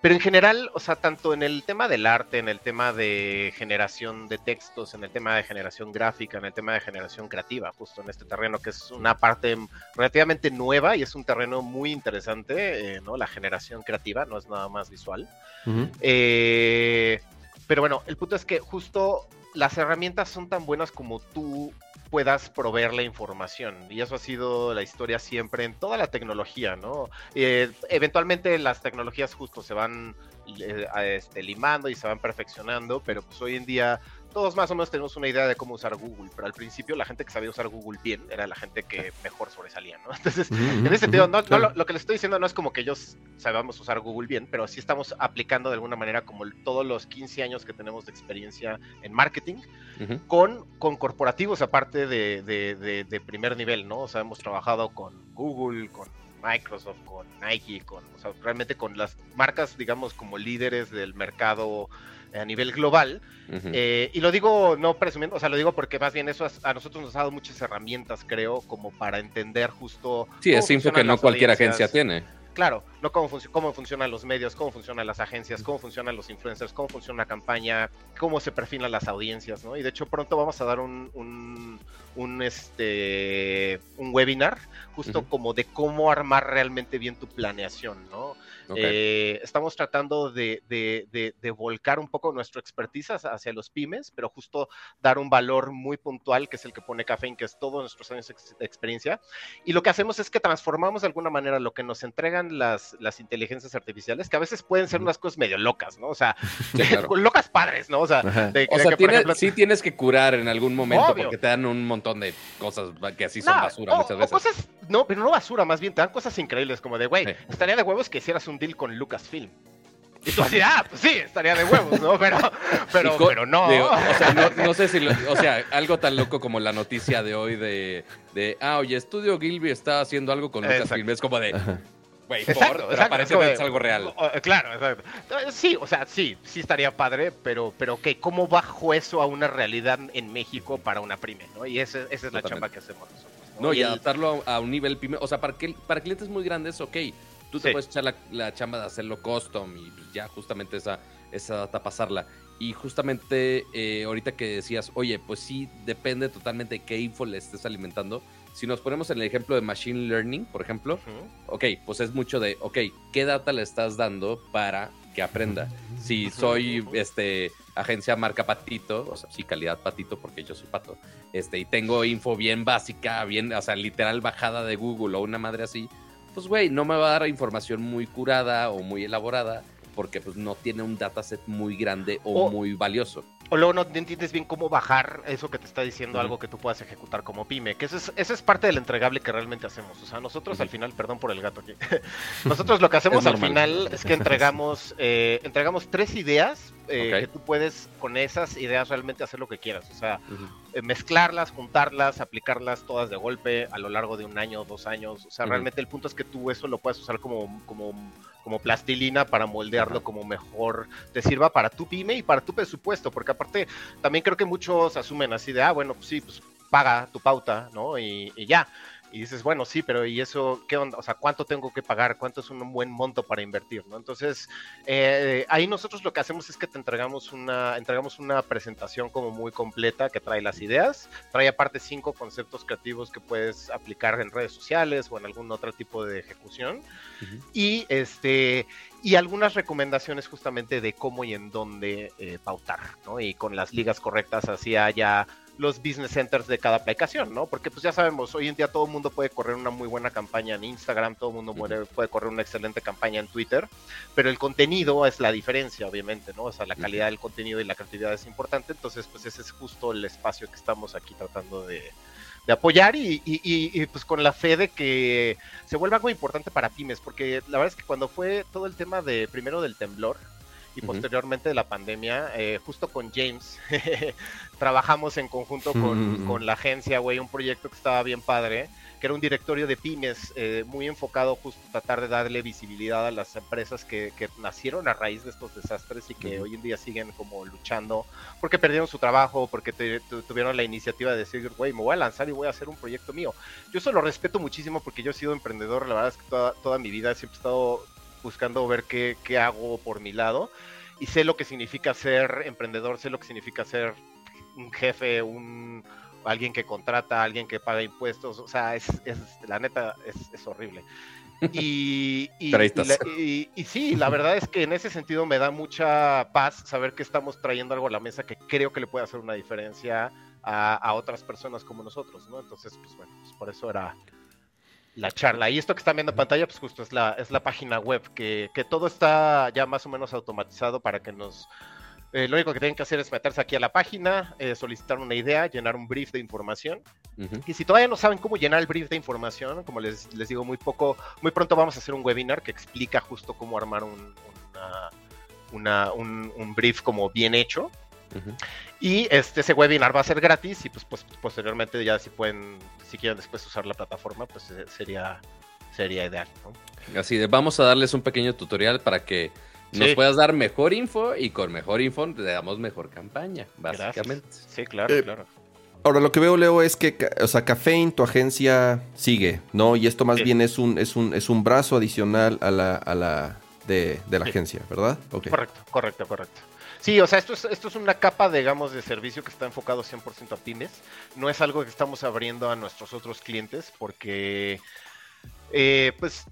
Pero en general, o sea, tanto en el tema del arte, en el tema de generación de textos, en el tema de generación gráfica, en el tema de generación creativa, justo en este terreno que es una parte relativamente nueva y es un terreno muy interesante, eh, ¿no? La generación creativa, no es nada más visual. Eh, pero bueno, el punto es que justo las herramientas son tan buenas como tú puedas proveer la información. Y eso ha sido la historia siempre en toda la tecnología, ¿no? Eh, eventualmente las tecnologías justo se van eh, este, limando y se van perfeccionando, pero pues hoy en día todos más o menos tenemos una idea de cómo usar Google, pero al principio la gente que sabía usar Google bien era la gente que mejor sobresalía, ¿no? Entonces, en ese sentido, no, lo, que les estoy diciendo no es como que ellos sabamos usar Google bien, pero sí estamos aplicando de alguna manera como todos los 15 años que tenemos de experiencia en marketing con, con corporativos aparte de, de, primer nivel, ¿no? O sea, hemos trabajado con Google, con Microsoft, con Nike, con, o sea, realmente con las marcas, digamos, como líderes del mercado a nivel global. Eh, y lo digo no presumiendo, o sea, lo digo porque más bien eso a nosotros nos ha dado muchas herramientas, creo, como para entender justo. Sí, es info que no cualquier agencia tiene. Claro, no cómo, cómo funcionan los medios, cómo funcionan las agencias, cómo funcionan los influencers, cómo funciona una campaña, cómo se perfilan las audiencias, ¿no? Y de hecho pronto vamos a dar un, un, este, un webinar justo como de cómo armar realmente bien tu planeación, ¿no? Eh, estamos tratando de, volcar un poco nuestra expertise hacia los pymes, pero justo dar un valor muy puntual, que es el que pone Café, que es todos nuestros años de experiencia. Y lo que hacemos es que transformamos de alguna manera lo que nos entregan las, las inteligencias artificiales, que a veces pueden ser unas cosas medio locas, ¿no? O sea, locas padres, ¿no? O sea, sí tienes que curar en algún momento porque te dan un montón de cosas que así son basura muchas veces. no, pero no basura, más bien te dan cosas increíbles, como de, güey, estaría de huevos que hicieras un deal con Lucasfilm. Y tú así, ah, pues sí, estaría de huevos, ¿no? Pero, pero, pero no. o sea, no, sé si, o sea, algo tan loco como la noticia de hoy de, de ah, oye, Estudio Gilby está haciendo algo con Lucasfilm. Es como de, güey, por, parece que es algo real. Claro, exacto. Sí, o sea, sí, sí estaría padre, pero, pero ¿qué? ¿Cómo bajo eso a una realidad en México para una pyme, no? Y esa, esa es la chamba que hacemos nosotros. No, y, adaptarlo a, un nivel pyme, o sea, para, que, para clientes muy grandes, ok, Tú te puedes echar la, chamba de hacerlo custom y pues, ya justamente esa, esa data pasarla. Y justamente eh, ahorita que decías, oye, pues sí, depende totalmente de qué info le estés alimentando. Si nos ponemos en el ejemplo de Machine Learning, por ejemplo, ok, pues es mucho de, ok, ¿qué data le estás dando para que aprenda? Si soy este agencia marca Patito, o sea, sí, calidad Patito, porque yo soy Pato, este, y tengo info bien básica, bien, o sea, literal bajada de Google o una madre así, pues güey, no me va a dar información muy curada o muy elaborada porque pues no tiene un dataset muy grande o, muy valioso. O luego no entiendes bien cómo bajar eso que te está diciendo algo que tú puedas ejecutar como pyme, que eso es, eso es parte del entregable que realmente hacemos. O sea, nosotros al final, perdón por el gato aquí, nosotros lo que hacemos al final es que entregamos, eh, entregamos tres ideas eh, que tú puedes con esas ideas realmente hacer lo que quieras. O sea, eh, mezclarlas, juntarlas, aplicarlas todas de golpe a lo largo de un año, dos años. O sea, realmente el punto es que tú eso lo puedes usar como, como, como plastilina para moldearlo como mejor te sirva para tu pyme y para tu presupuesto. Porque aparte, también creo que muchos asumen así de, ah, bueno, pues sí, pues paga tu pauta, ¿no? y ya. Y dices, bueno, sí, pero ¿y eso qué onda? O sea, ¿cuánto tengo que pagar? ¿Cuánto es un buen monto para invertir? ¿no? Entonces, eh, ahí nosotros lo que hacemos es que te entregamos una, entregamos una presentación como muy completa que trae las ideas, trae aparte cinco conceptos creativos que puedes aplicar en redes sociales o en algún otro tipo de ejecución. Y este y algunas recomendaciones justamente de cómo y en dónde eh, pautar, ¿no? Y con las ligas correctas hacia ya los business centers de cada aplicación, ¿no? Porque pues ya sabemos, hoy en día todo el mundo puede correr una muy buena campaña en Instagram, todo el mundo puede, correr una excelente campaña en Twitter, pero el contenido es la diferencia, obviamente, ¿no? O sea, la calidad del contenido y la creatividad es importante, entonces pues ese es justo el espacio que estamos aquí tratando de, apoyar y, y, pues con la fe de que se vuelva algo importante para pymes, porque la verdad es que cuando fue todo el tema de primero del temblor, y posteriormente de la pandemia, eh, justo con James, trabajamos en conjunto con, la agencia, güey, un proyecto que estaba bien padre, que era un directorio de pymes eh, muy enfocado justo a tratar de darle visibilidad a las empresas que, nacieron a raíz de estos desastres y que hoy en día siguen como luchando porque perdieron su trabajo, porque tuvieron la iniciativa de decir, güey, me voy a lanzar y voy a hacer un proyecto mío. Yo eso lo respeto muchísimo porque yo he sido emprendedor, la verdad es que toda, toda mi vida siempre he estado buscando ver qué, qué hago por mi lado y sé lo que significa ser emprendedor, sé lo que significa ser un jefe, un alguien que contrata, alguien que paga impuestos, o sea, es, es la neta es, es horrible. Y, y, y, sí, la verdad es que en ese sentido me da mucha paz saber que estamos trayendo algo a la mesa que creo que le puede hacer una diferencia a, a otras personas como nosotros, ¿no? Entonces, pues bueno, pues por eso era, la charla. Y esto que están viendo en pantalla, pues justo es la, es la página web, que, todo está ya más o menos automatizado para que nos... Eh, lo único que tienen que hacer es meterse aquí a la página, eh, solicitar una idea, llenar un brief de información. Y si todavía no saben cómo llenar el brief de información, como les, les, digo, muy poco, muy pronto vamos a hacer un webinar que explica justo cómo armar un, una, un brief como bien hecho. Y este, ese webinar va a ser gratis y pues, pues posteriormente ya si pueden, si quieren después usar la plataforma, pues eh, sería, sería ideal. Así de, vamos a darles un pequeño tutorial para que nos puedas dar mejor info y con mejor info le damos mejor campaña, básicamente. Sí, claro, eh, claro. Ahora lo que veo, Leo, es que, o sea, Caffeine, tu agencia sigue, ¿no? Y esto más bien es un, es un, es un brazo adicional a la, a la de, la agencia, ¿verdad? Correcto, correcto, correcto. Sí, o sea, esto es, esto es una capa, digamos, de servicio que está enfocado 100% a pymes. No es algo que estamos abriendo a nuestros otros clientes porque, eh, pues,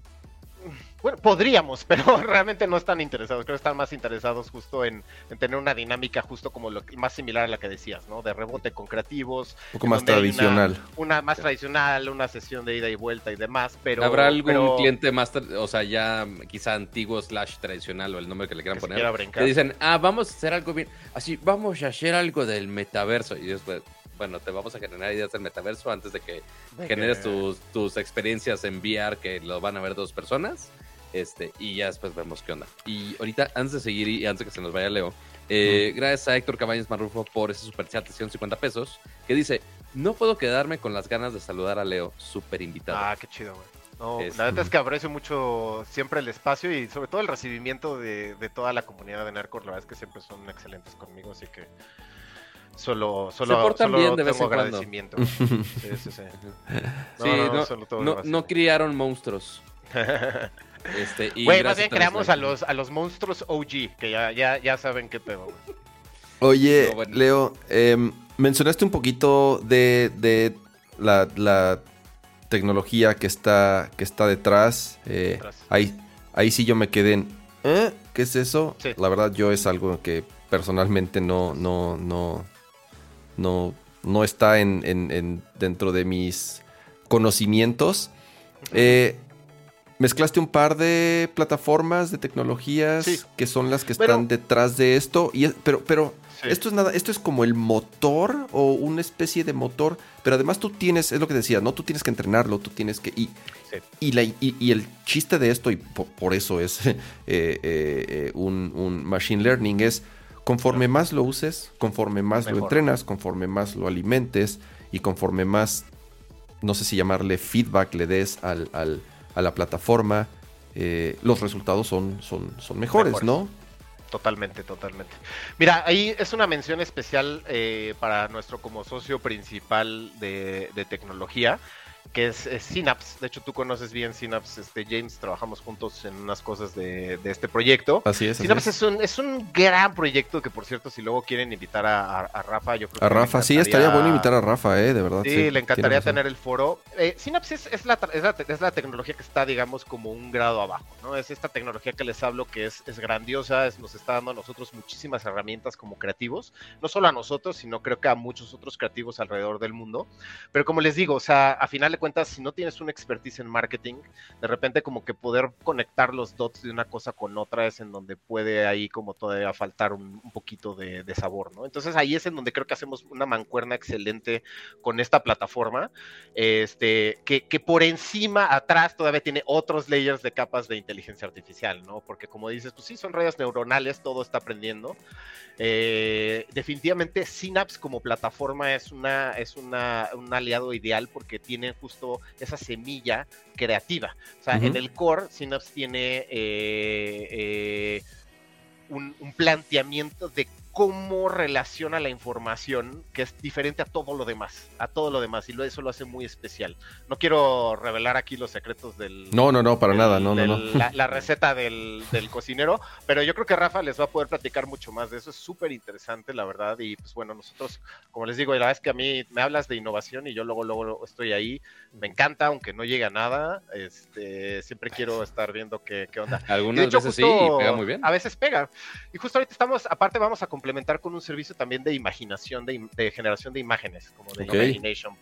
bueno, podríamos, pero realmente no están interesados. Creo que están más interesados justo en, tener una dinámica justo como lo más similar a la que decías, ¿no? De rebote con creativos. Un poco más tradicional. Una, más tradicional, una sesión de ida y vuelta y demás, pero... ¿Habrá algún cliente más, o sea, ya quizá antiguo slash tradicional o el nombre que le quieran poner? Que dicen, ah, vamos a hacer algo bien, así, vamos a hacer algo del metaverso. Y después, bueno, te vamos a generar ideas del metaverso antes de que generes tus, tus experiencias en VR que lo van a ver dos personas este, y ya después vemos qué onda. Y ahorita, antes de seguir y antes de que se nos vaya Leo, eh, gracias a Héctor Cabañas Marrufo por ese super chat de 150 pesos, que dice, no puedo quedarme con las ganas de saludar a Leo, súper invitado. Ah, qué chido, güey. No, la verdad es que aprecio mucho siempre el espacio y sobre todo el recibimiento de, toda la comunidad de Nercor. La verdad es que siempre son excelentes conmigo, así que solo, solo, solo bien de tengo agradecimiento. sí, sí, sí. No, no, no criaron monstruos. Este, güey, más bien creamos a los, a los monstruos OG, que ya, ya, ya saben qué pedo. Oye, Leo, em, mencionaste un poquito de, de la, tecnología que está, que está detrás. Eh, ahí, ahí sí yo me quedé en, ¿eh? ¿Qué es eso? La verdad, yo es algo que personalmente no, no, no, no, no está en, en, dentro de mis conocimientos. Eh, mezclaste un par de plataformas de tecnologías que son las que están detrás de esto. Y, pero pero esto es nada, esto es como el motor o una especie de motor. Pero además tú tienes, es lo que decía, ¿no? Tú tienes que entrenarlo, tú tienes que. Y, y, la, y, el chiste de esto, y por, eso es eh, eh, eh, un, machine learning, es conforme más lo uses, conforme más lo entrenas, conforme más lo alimentes y conforme más, no sé si llamarle feedback le des al a la plataforma, eh, los resultados son, son, son mejores, ¿no? Totalmente, totalmente. Mira, ahí es una mención especial eh, para nuestro como socio principal de, de tecnología, que es, Synapse. De hecho, tú conoces bien Synapse, este, James, trabajamos juntos en unas cosas de, este proyecto. Así es. Synapse Es, un, es un gran proyecto que, por cierto, si luego quieren invitar a, Rafa, yo creo que... A Rafa, sí, estaría bueno invitar a Rafa, eh, de verdad. Sí, le encantaría tener el foro. Eh, Synapse es, la, es, la, tecnología que está, digamos, como un grado abajo, ¿no? Es esta tecnología que les hablo que es, es grandiosa, nos está dando a nosotros muchísimas herramientas como creativos, no solo a nosotros, sino creo que a muchos otros creativos alrededor del mundo. Pero como les digo, o sea, a final de cuentas, si no tienes una expertise en marketing, de repente como que poder conectar los dots de una cosa con otra es en donde puede ahí como todavía faltar un, poquito de, sabor, ¿no? Entonces ahí es en donde creo que hacemos una mancuerna excelente con esta plataforma, este, que, que por encima, atrás todavía tiene otros layers de capas de inteligencia artificial, ¿no? Porque como dices, pues sí, son redes neuronales, todo está aprendiendo. Eh, definitivamente Synapse como plataforma es, una, es una, un aliado ideal porque tiene justo esa semilla creativa. O sea, en el core Synapse tiene eh, eh, un, un, planteamiento de cómo relaciona la información, que es diferente a todo lo demás, a todo lo demás, y eso lo hace muy especial. No quiero revelar aquí los secretos del... No, no, no, para nada, no, no, no. La, receta del, cocinero, pero yo creo que Rafa les va a poder platicar mucho más de eso, es súper interesante, la verdad, y pues bueno, nosotros, como les digo, la verdad es que a mí me hablas de innovación y yo luego, luego estoy ahí, me encanta, aunque no llegue a nada, este, siempre quiero estar viendo qué, qué onda. Algunas veces sí, pega muy bien. A veces pega, y justo ahorita estamos, aparte vamos a completar implementar con un servicio también de imaginación, de, generación de imágenes, como de Imagination,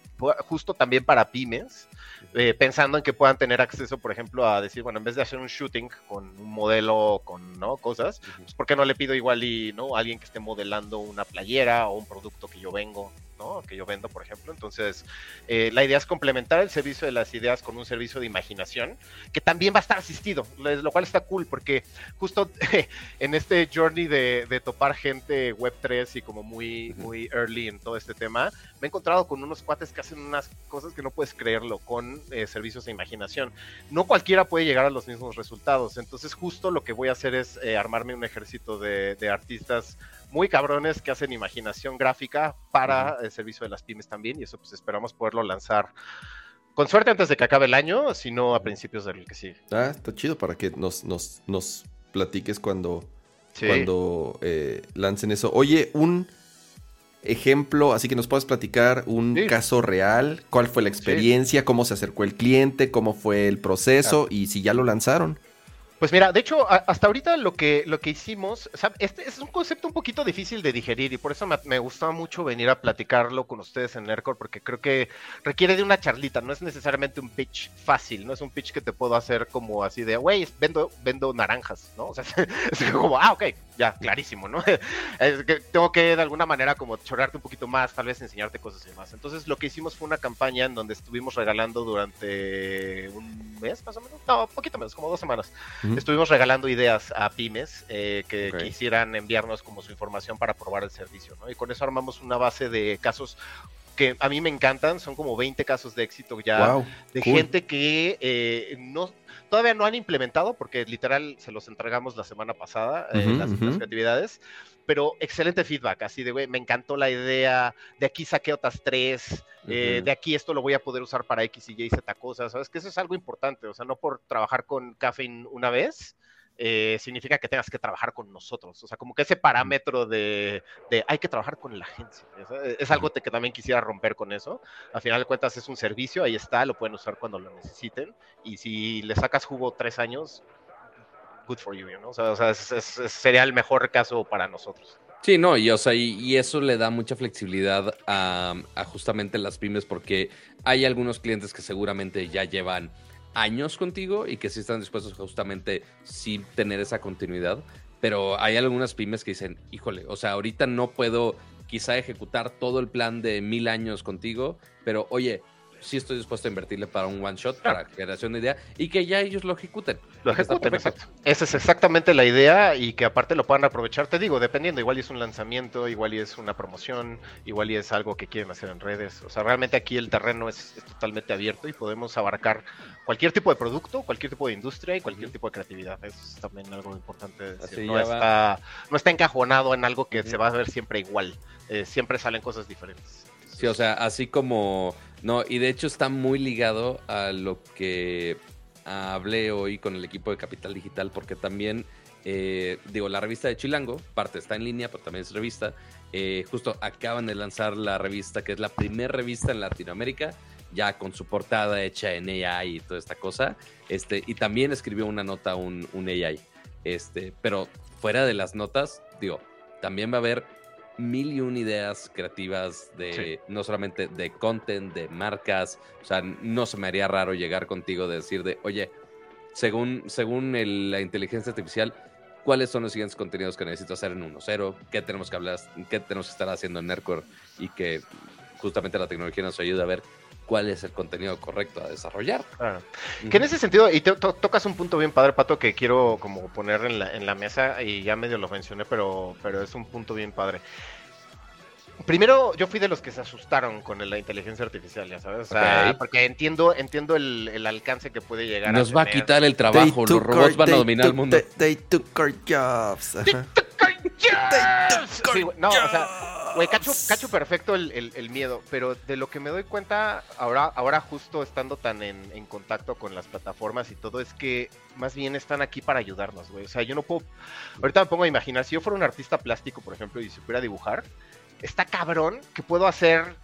justo también para pymes, eh, pensando en que puedan tener acceso, por ejemplo, a decir, bueno, en vez de hacer un shooting con un modelo, con ¿no? cosas, pues ¿por qué no le pido igual y no alguien que esté modelando una playera o un producto que yo vengo? Que yo vendo, por ejemplo. Entonces, eh, la idea es complementar el servicio de las ideas con un servicio de imaginación que también va a estar asistido, lo cual está cool porque justo en este journey de, topar gente Web3 y como muy, muy early en todo este tema, me he encontrado con unos cuates que hacen unas cosas que no puedes creerlo con eh, servicios de imaginación. No cualquiera puede llegar a los mismos resultados. Entonces, justo lo que voy a hacer es eh, armarme un ejército de, de artistas muy cabrones que hacen imaginación gráfica para el servicio de las pymes también y eso pues esperamos poderlo lanzar con suerte antes de que acabe el año, sino a principios del que sigue. Ah, está chido para que nos, nos, nos platiques cuando, cuando eh, lancen eso. Oye, un ejemplo, así que nos puedes platicar un caso real, cuál fue la experiencia, cómo se acercó el cliente, cómo fue el proceso y si ya lo lanzaron. Pues mira, de hecho, hasta ahorita lo que, lo que hicimos, este es un concepto un poquito difícil de digerir y por eso me, me gustaba mucho venir a platicarlo con ustedes en Nerdcore porque creo que requiere de una charlita, no es necesariamente un pitch fácil, no es un pitch que te puedo hacer como así de, güey, vendo, vendo naranjas, ¿no? O sea, es como, ah, ok, ya, clarísimo, ¿no? es que tengo que de alguna manera como chorrearte un poquito más, tal vez enseñarte cosas y más. Entonces lo que hicimos fue una campaña en donde estuvimos regalando durante un mes más o menos, no, poquito menos, como dos semanas. Estuvimos regalando ideas a pymes eh, que quisieran enviarnos como su información para probar el servicio, ¿no? Y con eso armamos una base de casos que a mí me encantan, son como 20 casos de éxito ya de gente que eh, no todavía no han implementado porque literal se los entregamos la semana pasada eh, las, actividades, pero excelente feedback, así de, güey, me encantó la idea, de aquí saqué otras tres, eh, de aquí esto lo voy a poder usar para X y Y, Z cosas, ¿sabes? Que eso es algo importante, o sea, no por trabajar con Caffeine una vez, eh, significa que tengas que trabajar con nosotros. O sea, como que ese parámetro de, hay que trabajar con la agencia. Es, algo que también quisiera romper con eso. Al final de cuentas es un servicio, ahí está, lo pueden usar cuando lo necesiten. Y si le sacas jugo tres años, good for you, ¿no? O sea, sería el mejor caso para nosotros. Sí, no, y, o sea, y, eso le da mucha flexibilidad a, a justamente las pymes porque hay algunos clientes que seguramente ya llevan años contigo y que sí están dispuestos justamente sin tener esa continuidad. Pero hay algunas pymes que dicen, híjole, o sea, ahorita no puedo quizá ejecutar todo el plan de mil años contigo, pero oye, sí estoy dispuesto a invertirle para un one shot, para generación de idea y que ya ellos lo ejecuten. Lo ejecuten, exacto. Esa es exactamente la idea y que aparte lo puedan aprovechar, te digo, dependiendo, igual y es un lanzamiento, igual y es una promoción, igual y es algo que quieren hacer en redes. O sea, realmente aquí el terreno es, totalmente abierto y podemos abarcar cualquier tipo de producto, cualquier tipo de industria y cualquier tipo de creatividad. Eso es también algo importante decir. no, está, no está encajonado en algo que se va a ver siempre igual. Eh, siempre salen cosas diferentes. Sí, o sea, así como no, y de hecho está muy ligado a lo que hablé hoy con el equipo de Capital Digital, porque también, eh, digo, la revista de Chilango, parte está en línea, pero también es revista. Eh, justo acaban de lanzar la revista, que es la primera revista en Latinoamérica, ya con su portada hecha en AI y toda esta cosa. Este, y también escribió una nota un, un AI. Este, pero fuera de las notas, digo, también va a haber mil y un ideas creativas de no solamente de content, de marcas. O sea, no se me haría raro llegar contigo de decir de, oye, según, según la inteligencia artificial, ¿cuáles son los siguientes contenidos que necesito hacer en 1.0? ¿Qué tenemos que hablar? ¿Qué tenemos que estar haciendo en Nerdcore? Y que justamente la tecnología nos ayuda a ver cuál es el contenido correcto a desarrollar. Que en ese sentido, y te, tocas un punto bien padre, Pato, que quiero como poner en la, en la mesa, y ya medio lo mencioné, pero, pero es un punto bien padre. Primero, yo fui de los que se asustaron con la inteligencia artificial, ya sabes. porque entiendo, entiendo el, alcance que puede llegar Nos va a quitar el trabajo, los robots van a dominar el mundo. They, took our jobs. They took our jobs. no, o sea, Güey, cacho, cacho perfecto el, miedo, pero de lo que me doy cuenta ahora, ahora justo estando tan en, contacto con las plataformas y todo, es que más bien están aquí para ayudarnos, güey. O sea, yo no puedo... Ahorita me pongo a imaginar, si yo fuera un artista plástico, por ejemplo, y supiera dibujar, está cabrón que puedo hacer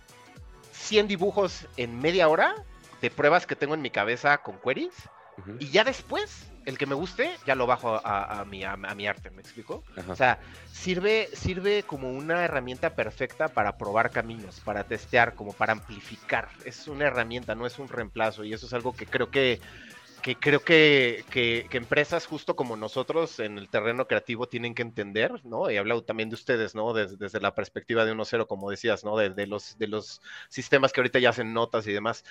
100 dibujos en media hora de pruebas que tengo en mi cabeza con queries, y ya después el que me guste, ya lo bajo a, mi, a, mi, arte, ¿me explico? O sea, sirve, sirve como una herramienta perfecta para probar caminos, para testear, como para amplificar. Es una herramienta, no es un reemplazo. Y eso es algo que creo que que creo que, que, empresas justo como nosotros en el terreno creativo tienen que entender, ¿no? Y hablado también de ustedes, ¿no? Desde, la perspectiva de 1.0, como decías, ¿no? De, los, de los sistemas que ahorita ya hacen notas y demás.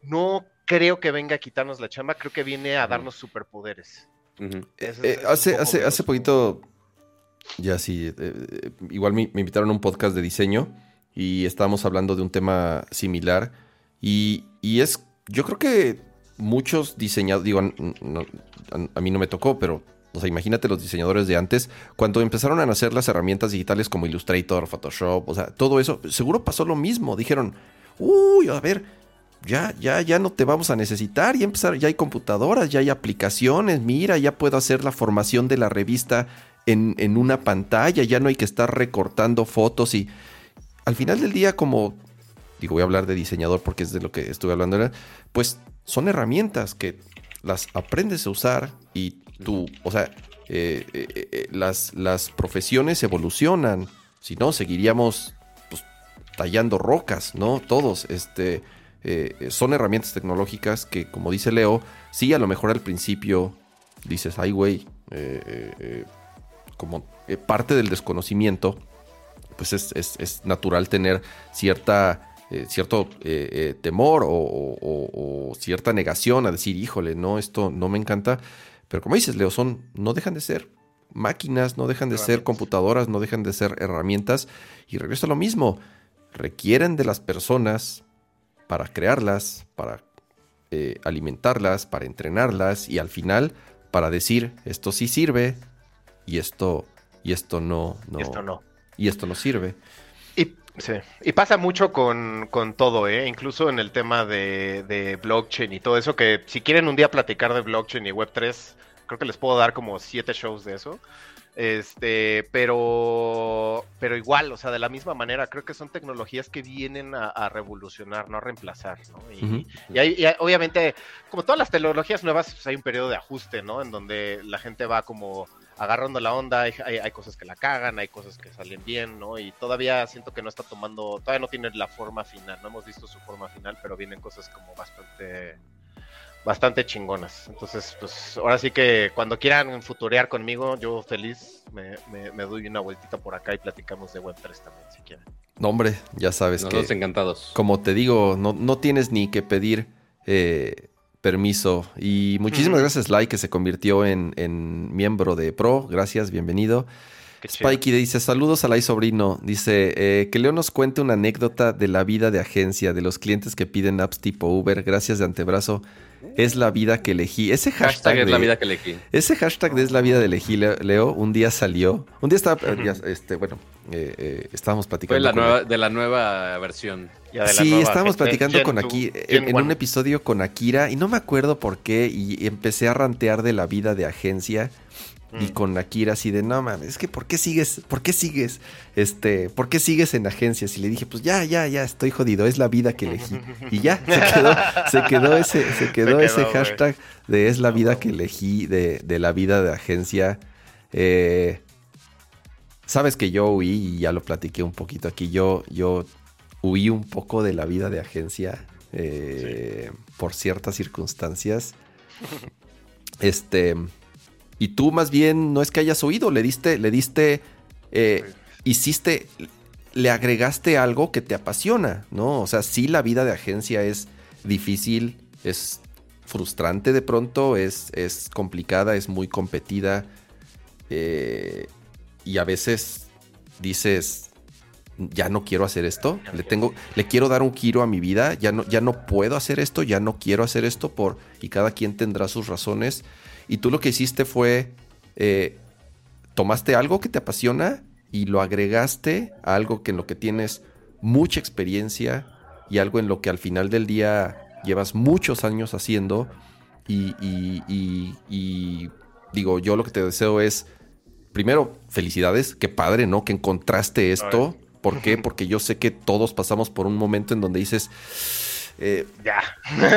No creo que venga a quitarnos la chamba, creo que viene a darnos superpoderes. Eh, eh, hace, hace, hace poquito, ya sí, eh, igual me, me, invitaron a un podcast de diseño y estábamos hablando de un tema similar y, y es, yo creo que muchos diseñadores, digo, a, mí no me tocó, pero o sea, imagínate los diseñadores de antes, cuando empezaron a nacer las herramientas digitales como Illustrator, Photoshop, o sea, todo eso, seguro pasó lo mismo. Dijeron, uy, a ver, ya, ya, ya no te vamos a necesitar, ya empezar, ya hay computadoras, ya hay aplicaciones, mira, ya puedo hacer la formación de la revista en, en una pantalla, ya no hay que estar recortando fotos y al final del día, como digo, voy a hablar de diseñador porque es de lo que estuve hablando pues son herramientas que las aprendes a usar y tú, o sea, eh, eh, eh, las, las profesiones evolucionan, si no, seguiríamos pues, tallando rocas, ¿no? Todos, este, son herramientas tecnológicas que, como dice Leo, sí, a lo mejor al principio dices, ay, güey, como parte del desconocimiento, pues es, es natural tener cierta eh, cierto eh, eh, temor o, cierta negación a decir, híjole, no, esto no me encanta. Pero como dices, Leo, son, no dejan de ser máquinas, no dejan de ser computadoras, no dejan de ser herramientas. Y regreso a lo mismo, requieren de las personas para crearlas, para alimentarlas, para entrenarlas y al final para decir, esto sí sirve y esto, y esto no, no. Y esto no. Y esto no sirve. Sí, y pasa mucho con, todo, ¿eh? incluso en el tema de, blockchain y todo eso, que si quieren un día platicar de blockchain y Web3, creo que les puedo dar como siete shows de eso. Este, pero, pero igual, o sea, de la misma manera, creo que son tecnologías que vienen a, revolucionar, no a reemplazar, ¿no? Y, y, obviamente, como todas las tecnologías nuevas, pues hay un periodo de ajuste, ¿no? En donde la gente va como agarrando la onda, hay, hay, cosas que la cagan, hay cosas que salen bien, ¿no? Y todavía siento que no está tomando, todavía no tiene la forma final, no hemos visto su forma final, pero vienen cosas como bastante, bastante chingonas. Entonces, pues ahora sí que cuando quieran futurear conmigo, yo feliz me, me, doy una vueltita por acá y platicamos de Web3 también, si quieren. No, hombre, ya sabes que... encantados. Como te digo, no, no tienes ni que pedir... Eh, permiso. Y muchísimas gracias, Lai, que se convirtió en, miembro de Pro. Gracias, bienvenido. Spikey dice: Saludos a Lai Sobrino. Dice: eh, Que Leo nos cuente una anécdota de la vida de agencia, de los clientes que piden apps tipo Uber. Gracias de antebrazo. Es la vida que elegí. Ese hashtag, es la vida que elegí. Ese hashtag de es la vida de elegí, Leo, un día salió. Un día estaba, este, bueno, eh, eh, estábamos platicando. Fue la nueva, de la nueva versión. sí, estábamos platicando con Akira, en, un episodio con Akira y no me acuerdo por qué y empecé a rantear de la vida de agencia y mm. con Akira así de, no mames, es que ¿por qué sigues? ¿Por qué sigues? Este, ¿por qué sigues en agencias? Y le dije, pues ya, ya, ya, estoy jodido, es la vida que elegí. Y ya, se quedó, se quedó ese, se quedó, ese hashtag de es la vida que elegí, de, de la vida de agencia. Eh, Sabes que yo huí, y ya lo platiqué un poquito aquí, yo, yo huí un poco de la vida de agencia eh, por ciertas circunstancias. Este, y tú más bien no es que hayas oído, le diste, le diste, eh, hiciste, le agregaste algo que te apasiona, ¿no? O sea, sí la vida de agencia es difícil, es frustrante de pronto, es, es complicada, es muy competida. Eh, y a veces dices, ya no quiero hacer esto, le tengo, le quiero dar un giro a mi vida, ya no, ya no puedo hacer esto, ya no quiero hacer esto por, y cada quien tendrá sus razones. Y tú lo que hiciste fue, eh, tomaste algo que te apasiona y lo agregaste a algo que en lo que tienes mucha experiencia y algo en lo que al final del día llevas muchos años haciendo. Y, y, digo, yo lo que te deseo es, primero, felicidades, qué padre, ¿no? Que encontraste esto. ¿Por qué? Porque yo sé que todos pasamos por un momento en donde dices, eh, ya.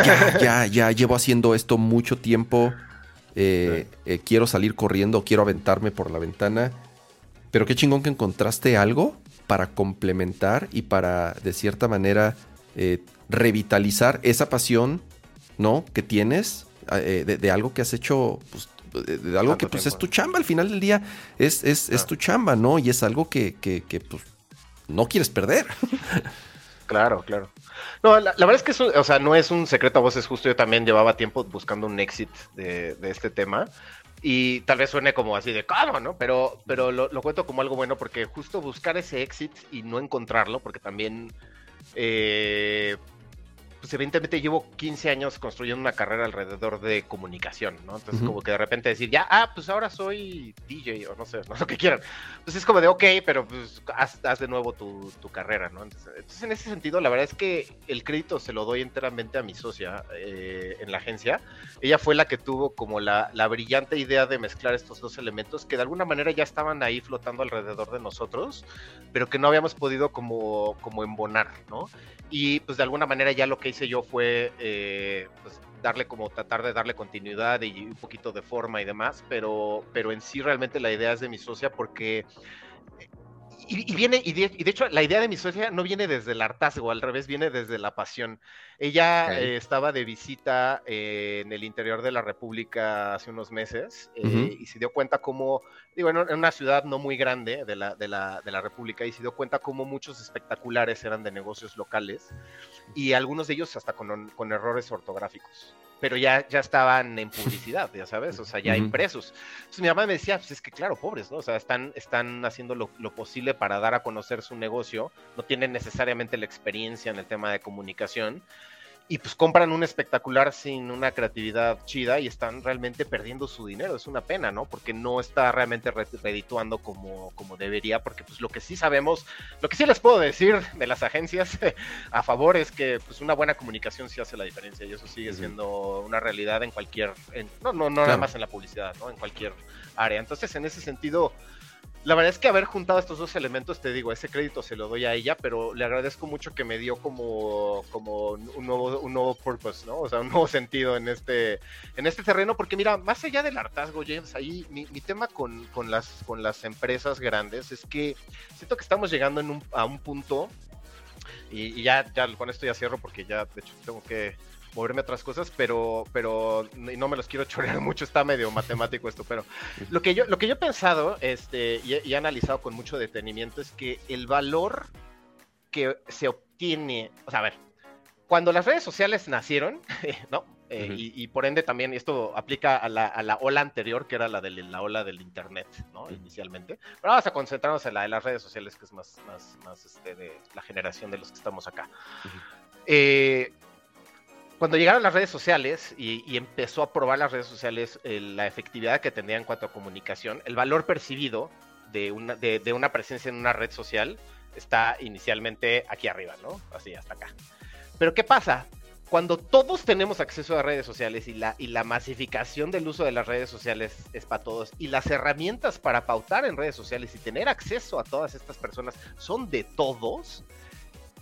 ya, ya, ya, llevo haciendo esto mucho tiempo eh, eh, quiero salir corriendo, quiero aventarme por la ventana. Pero qué chingón que encontraste algo para complementar y para, de cierta manera, eh, revitalizar esa pasión, ¿no? Que tienes de, algo que has hecho, pues, de, algo que pues es tu chamba al final del día, es, es, tu chamba, ¿no? Y es algo que, que, que pues, no quieres perder. Claro, claro. No, la, verdad es que eso, o sea, no es un secreto a voces, justo yo también llevaba tiempo buscando un exit de, este tema. Y tal vez suene como así de cómo, ¿no? Pero, pero lo, cuento como algo bueno porque justo buscar ese exit y no encontrarlo, porque también eh, pues evidentemente llevo 15 años construyendo una carrera alrededor de comunicación, ¿no? Entonces como que de repente decir, ya, ah, pues ahora soy DJ o no sé, no lo que quieran. Pues es como de, ok, pero pues haz, de nuevo tu, carrera, ¿no? Entonces, en ese sentido, la verdad es que el crédito se lo doy enteramente a mi socia eh, en la agencia. Ella fue la que tuvo como la, la brillante idea de mezclar estos dos elementos que de alguna manera ya estaban ahí flotando alrededor de nosotros, pero que no habíamos podido como, como embonar, ¿no? Y pues de alguna manera ya lo que hice yo fue eh, pues, darle como tratar de darle continuidad y un poquito de forma y demás, pero, pero en sí realmente la idea es de mi socia porque y, viene, y de, hecho, la idea de mi socia no viene desde el hartazgo, al revés, viene desde la pasión. Ella eh, estaba de visita eh, en el interior de la República hace unos meses eh, y se dio cuenta cómo, digo, en, una ciudad no muy grande de la, de, la, de la República, y se dio cuenta cómo muchos espectaculares eran de negocios locales y algunos de ellos hasta con, con errores ortográficos pero ya, ya estaban en publicidad, ya sabes, o sea, ya impresos. Entonces mi mamá me decía, pues es que claro, pobres, ¿no? O sea, están, están haciendo lo, lo, posible para dar a conocer su negocio, no tienen necesariamente la experiencia en el tema de comunicación, y pues compran un espectacular sin una creatividad chida y están realmente perdiendo su dinero. Es una pena, ¿no? Porque no está realmente redituando como, como debería, porque pues lo que sí sabemos, lo que sí les puedo decir de las agencias a favor es que pues una buena comunicación sí hace la diferencia y eso sigue siendo una realidad en cualquier, no, no, no nada más en la publicidad, ¿no? En cualquier área. Entonces, en ese sentido, la verdad es que haber juntado estos dos elementos, te digo, ese crédito se lo doy a ella, pero le agradezco mucho que me dio como, como un, nuevo, un nuevo purpose, ¿no? O sea, un nuevo sentido en este, en este terreno, porque mira, más allá del hartazgo, James, ahí mi, tema con, con, las, con las empresas grandes es que siento que estamos llegando en un, a un punto, y, y ya, ya con esto ya cierro porque ya, de hecho, tengo que moverme a otras cosas, pero, pero no me los quiero chorear mucho, está medio matemático esto, pero lo que yo, lo que yo he pensado este, y, he analizado con mucho detenimiento es que el valor que se obtiene, o sea, a ver, cuando las redes sociales nacieron, ¿no? Eh, y, por ende también esto aplica a la, a la, ola anterior, que era la de la ola del Internet, ¿no? Inicialmente. Pero vamos a concentrarnos en la de las redes sociales, que es más, más, más este, de la generación de los que estamos acá. eh, cuando llegaron las redes sociales y, empezó a probar las redes sociales eh, la efectividad que tenía en cuanto a comunicación, el valor percibido de una, de, una presencia en una red social está inicialmente aquí arriba, ¿no? Así, hasta acá. Pero ¿qué pasa? Cuando todos tenemos acceso a redes sociales y la, y la masificación del uso de las redes sociales es para todos y las herramientas para pautar en redes sociales y tener acceso a todas estas personas son de todos,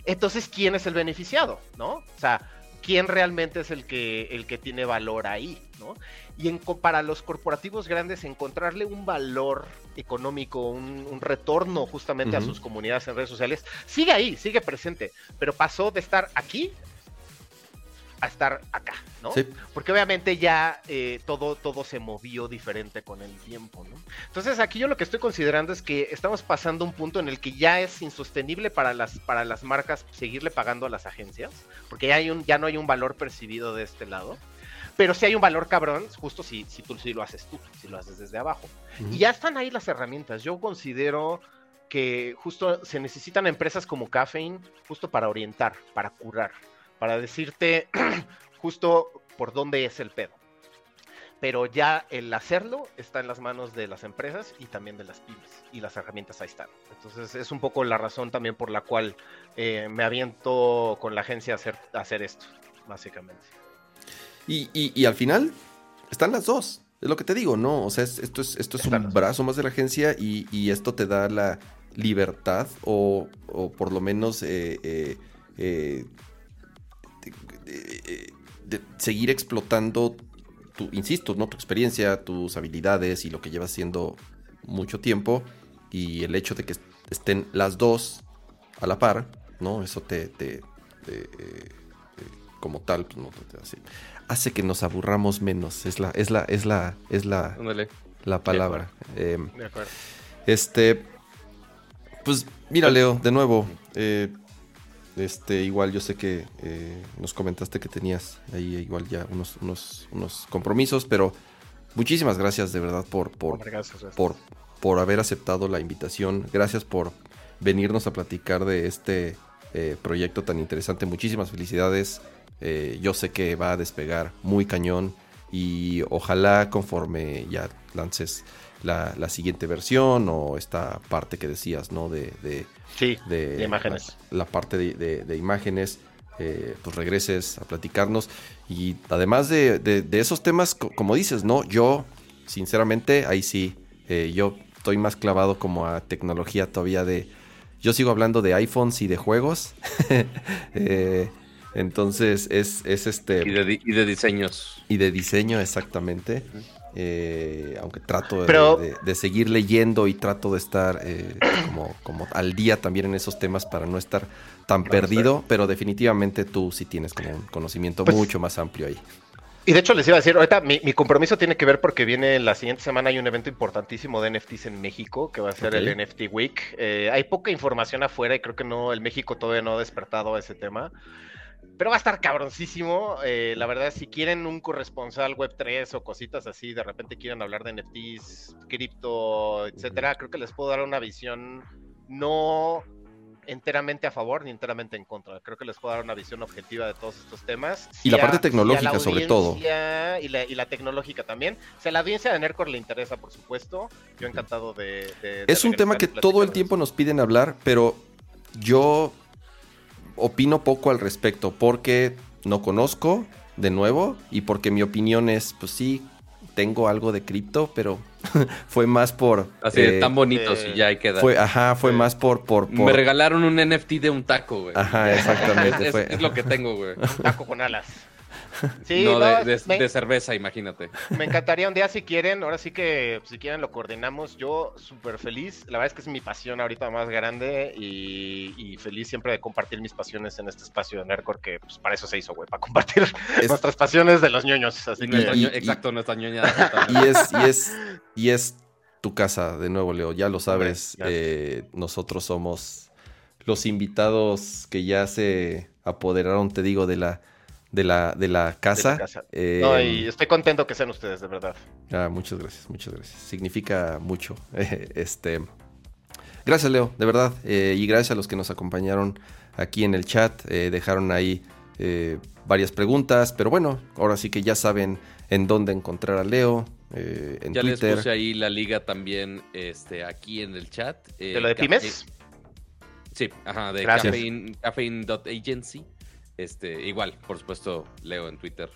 entonces ¿quién es el beneficiado? ¿No? O sea, quién realmente es el que, el que tiene valor ahí, ¿no? Y en, para los corporativos grandes, encontrarle un valor económico, un, retorno justamente a sus comunidades en redes sociales, sigue ahí, sigue presente, pero pasó de estar aquí a estar acá, ¿no? Porque obviamente ya eh, todo, todo se movió diferente con el tiempo, ¿no? Entonces aquí yo lo que estoy considerando es que estamos pasando un punto en el que ya es insostenible para las, para las marcas seguirle pagando a las agencias, porque ya, hay un, ya no hay un valor percibido de este lado. Pero sí hay un valor cabrón, justo si, si tú si lo haces tú, si lo haces desde abajo. Y ya están ahí las herramientas. Yo considero que justo se necesitan empresas como Caffeine justo para orientar, para curar para decirte justo por dónde es el pedo. Pero ya el hacerlo está en las manos de las empresas y también de las pymes. Y las herramientas ahí están. Entonces es un poco la razón también por la cual eh, me aviento con la agencia a hacer, hacer esto, básicamente. Y, al final están las dos. Es lo que te digo, ¿no? O sea, esto es, esto es un brazo más de la agencia y, esto te da la libertad o, por lo menos eh, eh, de, seguir explotando, tu, insisto, ¿no? tu experiencia, tus habilidades y lo que llevas haciendo mucho tiempo. Y el hecho de que estén las dos a la par, ¿no? Eso te, te, eh, como tal, pues, no, hace, hace, que nos aburramos menos. Es la, es la, es la, es la, la palabra. Em, este, pues mira, Leo, de nuevo, eh, este, igual yo sé que eh, nos comentaste que tenías ahí igual ya unos, unos, unos compromisos, pero muchísimas gracias de verdad por, por, por, por haber aceptado la invitación. Gracias por venirnos a platicar de este eh, proyecto tan interesante. Muchísimas felicidades. Eh, yo sé que va a despegar muy cañón y ojalá conforme ya lances la, siguiente versión o esta parte que decías, ¿no? De, de, sí, de, imágenes. La, parte de, imágenes, eh, pues regreses a platicarnos. Y además de, esos temas, como dices, ¿no? Yo, sinceramente, ahí sí, eh, yo estoy más clavado como a tecnología todavía de... Yo sigo hablando de iPhones y de juegos. eh, entonces es, es este... Y de, y de, diseños. Y de diseño, exactamente. Eh, aunque trato de, seguir leyendo y trato de estar eh, como, como al día también en esos temas para no estar tan perdido, pero definitivamente tú sí tienes como un conocimiento pues mucho más amplio ahí. Y de hecho les iba a decir, ahorita mi, compromiso tiene que ver porque viene la siguiente semana hay un evento importantísimo de NFTs en México, que va a ser el NFT Week. Eh, hay poca información afuera y creo que no, el México todavía no ha despertado a ese tema. Pero va a estar cabroncísimo. Eh, la verdad, si quieren un corresponsal Web3 o cositas así, de repente quieren hablar de NFTs, cripto, etcétera, creo que les puedo dar una visión no enteramente a favor ni enteramente en contra. Creo que les puedo dar una visión objetiva de todos estos temas. Y la parte tecnológica, sobre todo. Y la, y la, tecnológica también. Si a la audiencia de Nercor le interesa, por supuesto, yo encantado de... es un tema que todo el tiempo nos piden hablar, pero yo opino poco al respecto porque no conozco de nuevo y porque mi opinión es, pues sí, tengo algo de cripto, pero fue más por... Así, eh, tan bonitos y ya hay que dar. Fue, ajá, fue más por, por, Me regalaron un NFT de un taco, güey. Ajá, exactamente. es, es, lo que tengo, güey. Un taco con alas. Sí, no, de, cerveza, imagínate. Me encantaría un día si quieren, ahora sí que si quieren lo coordinamos. Yo súper feliz, la verdad es que es mi pasión ahorita más grande y, feliz siempre de compartir mis pasiones en este espacio de Nerdcore que pues, para eso se hizo, güey, para compartir nuestras pasiones de los ñoños. exacto, nuestra ñoña. Y es, y es, y es tu casa, de nuevo, Leo, ya lo sabes. Eh, nosotros somos los invitados que ya se apoderaron, te digo, de la de la, de la casa. Eh, no, y estoy contento que sean ustedes, de verdad. Ah, muchas gracias, muchas gracias. Significa mucho. este, gracias, Leo, de verdad. Eh, y gracias a los que nos acompañaron aquí en el chat. Eh, dejaron ahí varias preguntas, pero bueno, ahora sí que ya saben en dónde encontrar a Leo. en ya les puse ahí la liga también este, aquí en el chat. ¿De lo de Pymes? Sí, ajá, de caffeine.agency. Este, igual, por supuesto, leo en Twitter.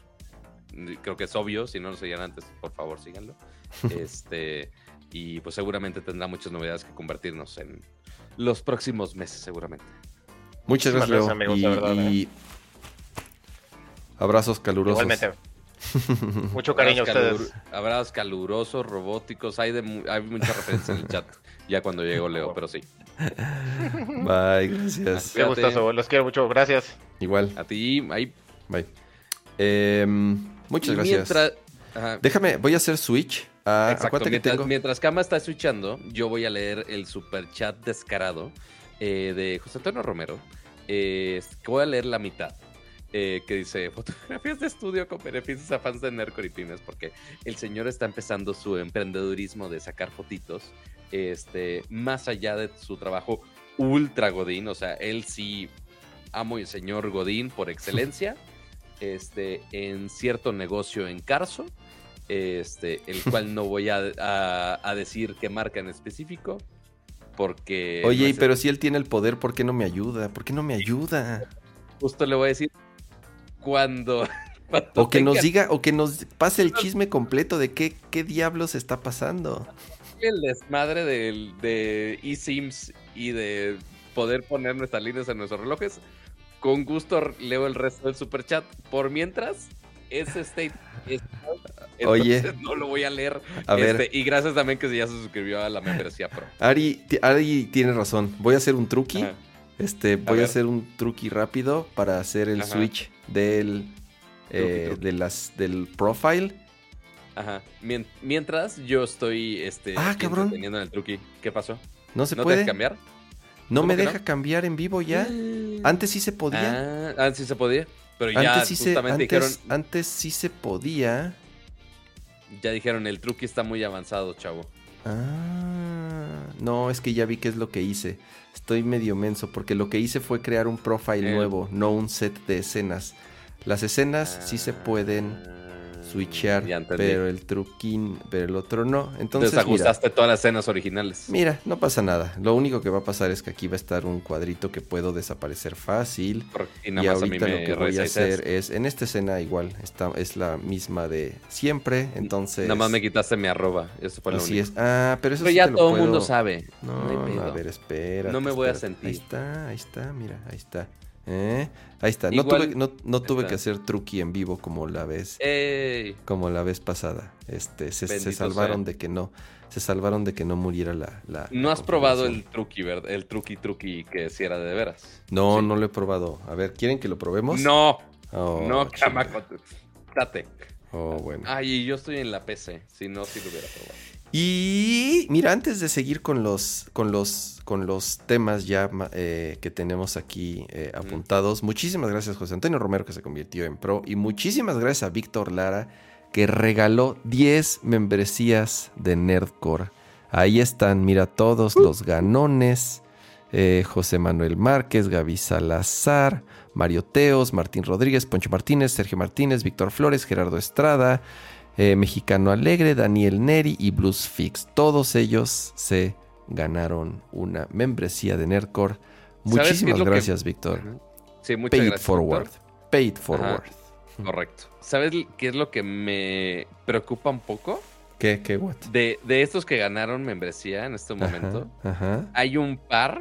Creo que es obvio, si no lo seguían antes, por favor síganlo. Este, y pues seguramente tendrá muchas novedades que compartirnos en los próximos meses, seguramente. Muchas gracias, amigos, y, ¿eh? abrazos calurosos. Igualmente. Mucho cariño a ustedes. abrazos calurosos, robóticos. Hay, de, hay muchas referencias en el chat. Ya cuando llegó Leo, pero sí. Bye, gracias. Qué gustazo, los quiero mucho, gracias. Igual. A ti, ahí. Bye. Em, muchas gracias. Déjame, voy a hacer switch. Exacto, mientras, mientras Kama está switchando, yo voy a leer el super chat descarado eh, de José Antonio Romero. Eh, voy a leer la mitad. Eh, que dice fotografías de estudio con beneficios a fans de Nercor y Pymes, porque el señor está empezando su emprendedurismo de sacar fotitos, este, más allá de su trabajo ultra Godín, o sea, él sí amo y señor Godín por excelencia, este, en cierto negocio en Carso, este, el cual no voy a, decir qué marca en específico, porque... Oye, pero si él tiene el poder, ¿por qué no me ayuda? ¿Por qué no me ayuda? Justo le voy a decir, cuando... o que nos diga, o que nos pase el chisme completo de qué, qué diablos está pasando. El desmadre de, de eSIMs y de poder poner nuestras líneas en nuestros relojes. Con gusto leo el resto del super chat. Por mientras, ese state. Oye. No lo voy a leer. A ver. Este, y gracias también que ya se suscribió a la membresía pro. Ari, Ari tiene razón. Voy a hacer un truqui. Este, voy a, hacer un truqui rápido para hacer el switch del, eh, De las, del profile. Ajá. Mientras yo estoy este, ah, cabrón. teniendo el truqui. ¿Qué pasó? ¿No se puede? cambiar? ¿No me deja cambiar en vivo ya? Antes sí se podía. Ah, antes sí se podía. Pero ya antes sí se, antes, dijeron. Antes sí se podía. Ya dijeron, el truqui está muy avanzado, chavo. Ah, no, es que ya vi qué es lo que hice. Estoy medio menso porque lo que hice fue crear un profile nuevo, no un set de escenas. Las escenas sí se pueden switchear, pero el truquín, pero el otro no. Entonces, Desajustaste todas las escenas originales. Mira, no pasa nada. Lo único que va a pasar es que aquí va a estar un cuadrito que puedo desaparecer fácil. Y, ahorita lo que voy a hacer es, en esta escena igual, está, es la misma de siempre, entonces... Nada más me quitaste mi arroba, eso fue lo Así es. Ah, pero eso ya todo el mundo sabe. No, a ver, espera. No me voy a sentir. Ahí está, ahí está, mira, ahí está. ¿Eh? Ahí está. no tuve, no, tuve que hacer truqui en vivo como la vez. Como la vez pasada. Este, se, salvaron de que no. Se salvaron de que no muriera la. no has probado el truqui, ¿verdad? El truqui truqui que si era de veras. No, no lo he probado. A ver, ¿quieren que lo probemos? No. Oh, no, chamaco. Date. Oh, bueno. Ay, yo estoy en la PC. Si no, si lo hubiera probado. Y mira, antes de seguir con los, con los, con los temas ya eh, que tenemos aquí eh, apuntados, muchísimas gracias José Antonio Romero que se convirtió en pro y muchísimas gracias a Víctor Lara que regaló 10 membresías de Nerdcore. Ahí están, mira, todos uh. los ganones. Eh, José Manuel Márquez, Gaby Salazar, Mario Teos, Martín Rodríguez, Poncho Martínez, Sergio Martínez, Víctor Flores, Gerardo Estrada, eh, Mexicano Alegre, Daniel Neri y Blues Fix. Todos ellos se ganaron una membresía de Nerdcore. Muchísimas gracias, Víctor. Sí, muchas Paid Forward. Paid forward. Correcto. ¿Sabes qué es lo que me preocupa un poco? ¿Qué? ¿Qué? What? De, estos que ganaron membresía en este momento, hay un par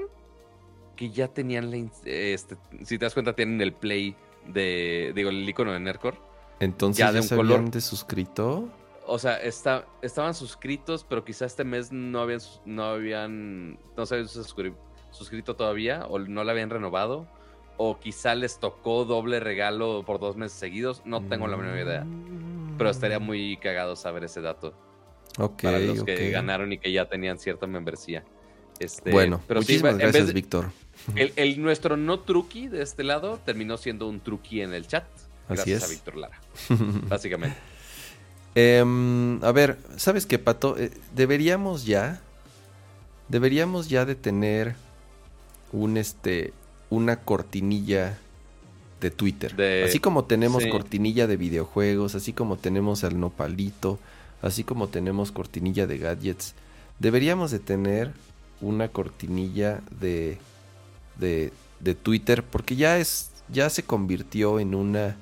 que ya tenían la. Este, si te das cuenta, tienen el play de. Digo, el icono de Nerdcore. Entonces ya, de se habían suscrito. O sea, está, estaban suscritos, pero quizá este mes no habían, no habían, no se habían suscrito todavía, o no la habían renovado, o quizá les tocó doble regalo por dos meses seguidos. No tengo la menor idea. Pero estaría muy cagado saber ese dato. Ok. Para los que ganaron y que ya tenían cierta membresía. Este, bueno, pero muchísimas gracias, Víctor. El, el, nuestro no truqui de este lado terminó siendo un truqui en el chat. Gracias a Víctor Lara. básicamente. Em, a ver, ¿sabes qué, Pato? Eh, deberíamos ya. Deberíamos ya de tener un este. una cortinilla de Twitter. Así como tenemos cortinilla de videojuegos, así como tenemos al nopalito, así como tenemos cortinilla de gadgets. Deberíamos de tener una cortinilla de. de. de Twitter. Porque ya es. ya se convirtió en una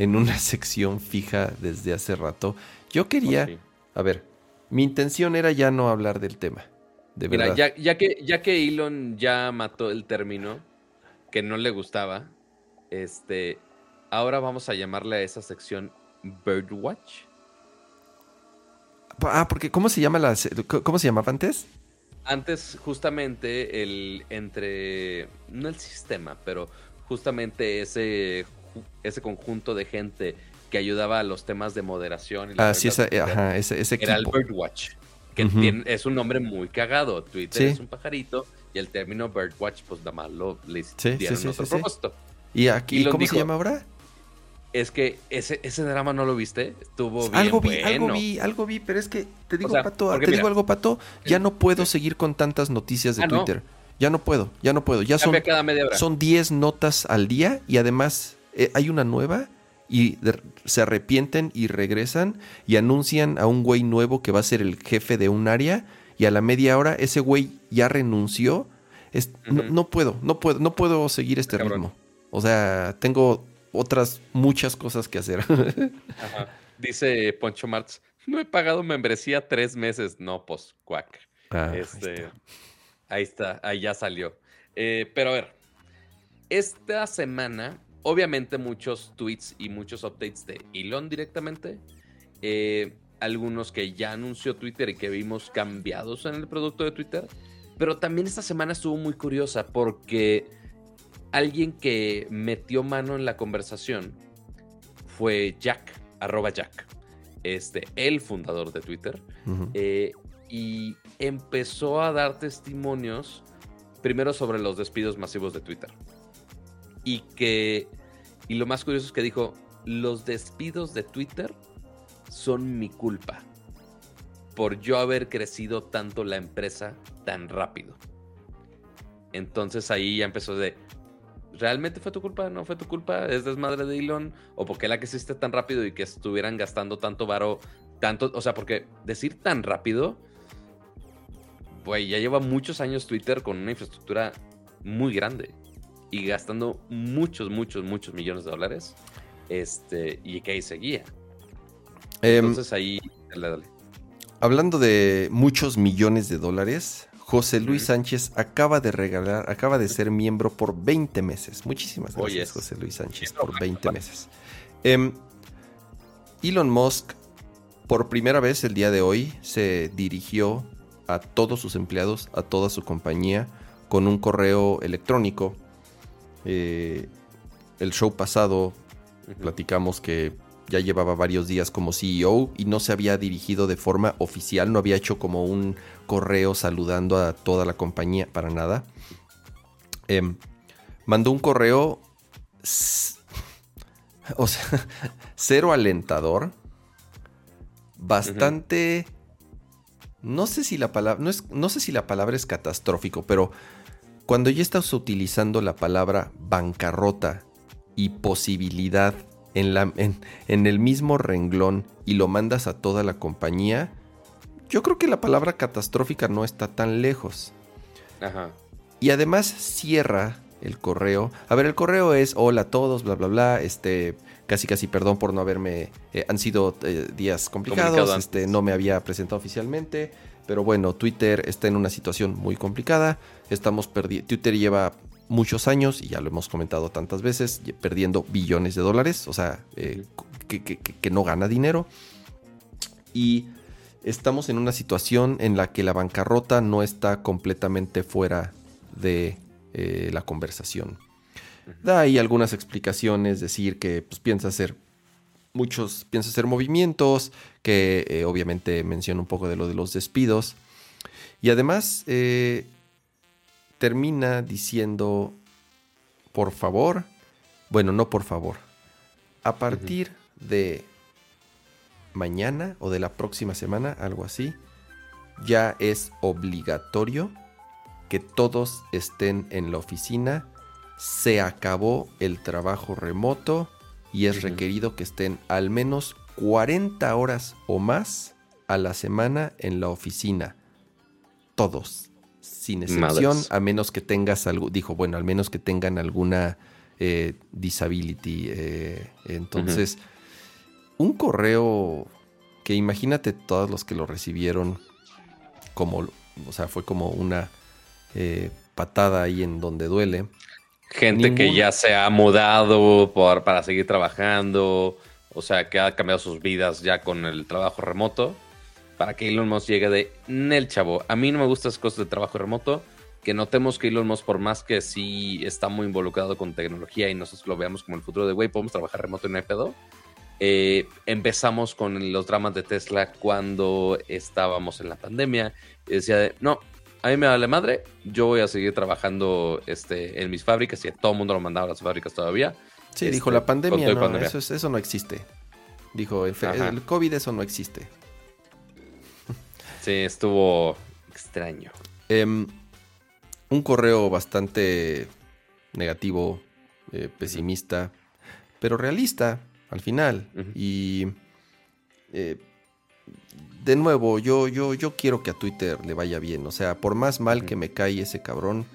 en una sección fija desde hace rato. Yo quería, a ver, mi intención era ya no hablar del tema. De Mira, ya, ya, que, ya que Elon ya mató el término que no le gustaba, este, ahora vamos a llamarle a esa sección Birdwatch. Ah, porque ¿cómo se llama la cómo se llamaba antes? Antes justamente el entre no el sistema, pero justamente ese ese conjunto de gente que ayudaba a los temas de moderación. Y ah, sí, ese, ajá, ese, ese Era el Birdwatch, que es un nombre muy cagado. Twitter es un pajarito y el término Birdwatch, pues nada más lo le sí, otro propósito. ¿Y aquí cómo se llama ahora? Es que ese, ese drama no lo viste, estuvo bien algo vi, algo vi, algo vi, pero es que te digo, Pato, te digo algo, Pato, ya no puedo seguir con tantas noticias de ah, Twitter. Ya no puedo, ya no puedo. Ya son, son 10 notas al día y además eh, hay una nueva y se arrepienten y regresan y anuncian a un güey nuevo que va a ser el jefe de un área y a la media hora ese güey ya renunció. no, puedo, no puedo, no puedo seguir este ritmo. O sea, tengo otras muchas cosas que hacer. Dice Poncho Martz, no he pagado membresía tres meses. No, pues, cuac. Ah, este, ahí, está. ahí ya salió. Eh, pero a ver, esta semana Obviamente muchos tweets y muchos updates de Elon directamente. Eh, algunos que ya anunció Twitter y que vimos cambiados en el producto de Twitter. Pero también esta semana estuvo muy curiosa porque alguien que metió mano en la conversación fue Jack, arroba Jack, este, el fundador de Twitter. Eh, y empezó a dar testimonios primero sobre los despidos masivos de Twitter y que, y lo más curioso es que dijo, los despidos de Twitter son mi culpa por yo haber crecido tanto la empresa tan rápido. Entonces ahí ya empezó de, ¿realmente fue tu culpa? ¿No fue tu culpa? ¿Es desmadre de Elon? ¿O por qué la que tan rápido y que estuvieran gastando tanto varo, tanto, o sea, porque decir tan rápido, güey, ya lleva muchos años Twitter con una infraestructura muy grande y gastando muchos, muchos, muchos millones de dólares, este, y que ahí seguía. Em, Entonces ahí, dale, dale. Hablando de muchos millones de dólares, José Luis Sánchez acaba de regalar, acaba de ser miembro por 20 meses. Muchísimas gracias, José Luis Sánchez, por 20 meses. Em, Elon Musk, por primera vez el día de hoy, se dirigió a todos sus empleados, a toda su compañía, con un correo electrónico. Eh, el show pasado platicamos que ya llevaba varios días como CEO y no se había dirigido de forma oficial, no había hecho como un correo saludando a toda la compañía para nada. Em, mandó un correo, o sea, cero alentador, bastante... No sé si la palabra, no, es, no sé si la palabra es catastrófico, pero cuando ya estás utilizando la palabra bancarrota y posibilidad en, la, en, el mismo renglón y lo mandas a toda la compañía, yo creo que la palabra catastrófica no está tan lejos. Ajá. Y además cierra el correo. A ver, el correo es hola a todos, bla, bla, bla. Este, casi, casi perdón por no haberme. Eh, han sido eh, días complicados. Este, no me había presentado oficialmente. Pero bueno, Twitter está en una situación muy complicada. Estamos perdiendo. Twitter lleva muchos años, y ya lo hemos comentado tantas veces, perdiendo billones de dólares, o sea, eh, que, no gana dinero. Y estamos en una situación en la que la bancarrota no está completamente fuera de eh, la conversación. Da ahí algunas explicaciones, decir que pues, piensa hacer muchos, piensa hacer movimientos, que eh, obviamente menciona un poco de lo de los despidos. Y además, termina diciendo, por favor, bueno, no por favor, a partir de mañana o de la próxima semana, algo así, ya es obligatorio que todos estén en la oficina, se acabó el trabajo remoto y es requerido que estén al menos 40 horas o más a la semana en la oficina. Todos sin excepción, a menos que tengas algo, dijo, bueno, al menos que tengan alguna eh, disability. Eh, entonces, un correo que imagínate todos los que lo recibieron como, o sea, fue como una eh, patada ahí en donde duele. Gente que ya se ha mudado por, para seguir trabajando, o sea, que ha cambiado sus vidas ya con el trabajo remoto para que Elon Musk llegue de Nel chavo. A mí no me gustan las cosas de trabajo remoto. Que notemos que Elon Musk, por más que sí está muy involucrado con tecnología y nosotros lo veamos como el futuro de, güey, podemos trabajar remoto en no pedo. Eh, empezamos con los dramas de Tesla cuando estábamos en la pandemia. Y decía, de, no, a mí me vale madre, yo voy a seguir trabajando este, en mis fábricas y a todo el mundo lo mandaba a las fábricas todavía. Sí, dijo la este, pandemia, no, Eso, eso, no existe. Dijo, el, el COVID eso no existe. Sí, estuvo extraño. Em, un correo bastante negativo, eh, pesimista, pero realista al final. Y eh, de nuevo, yo, yo, yo quiero que a Twitter le vaya bien. O sea, por más mal que me cae ese cabrón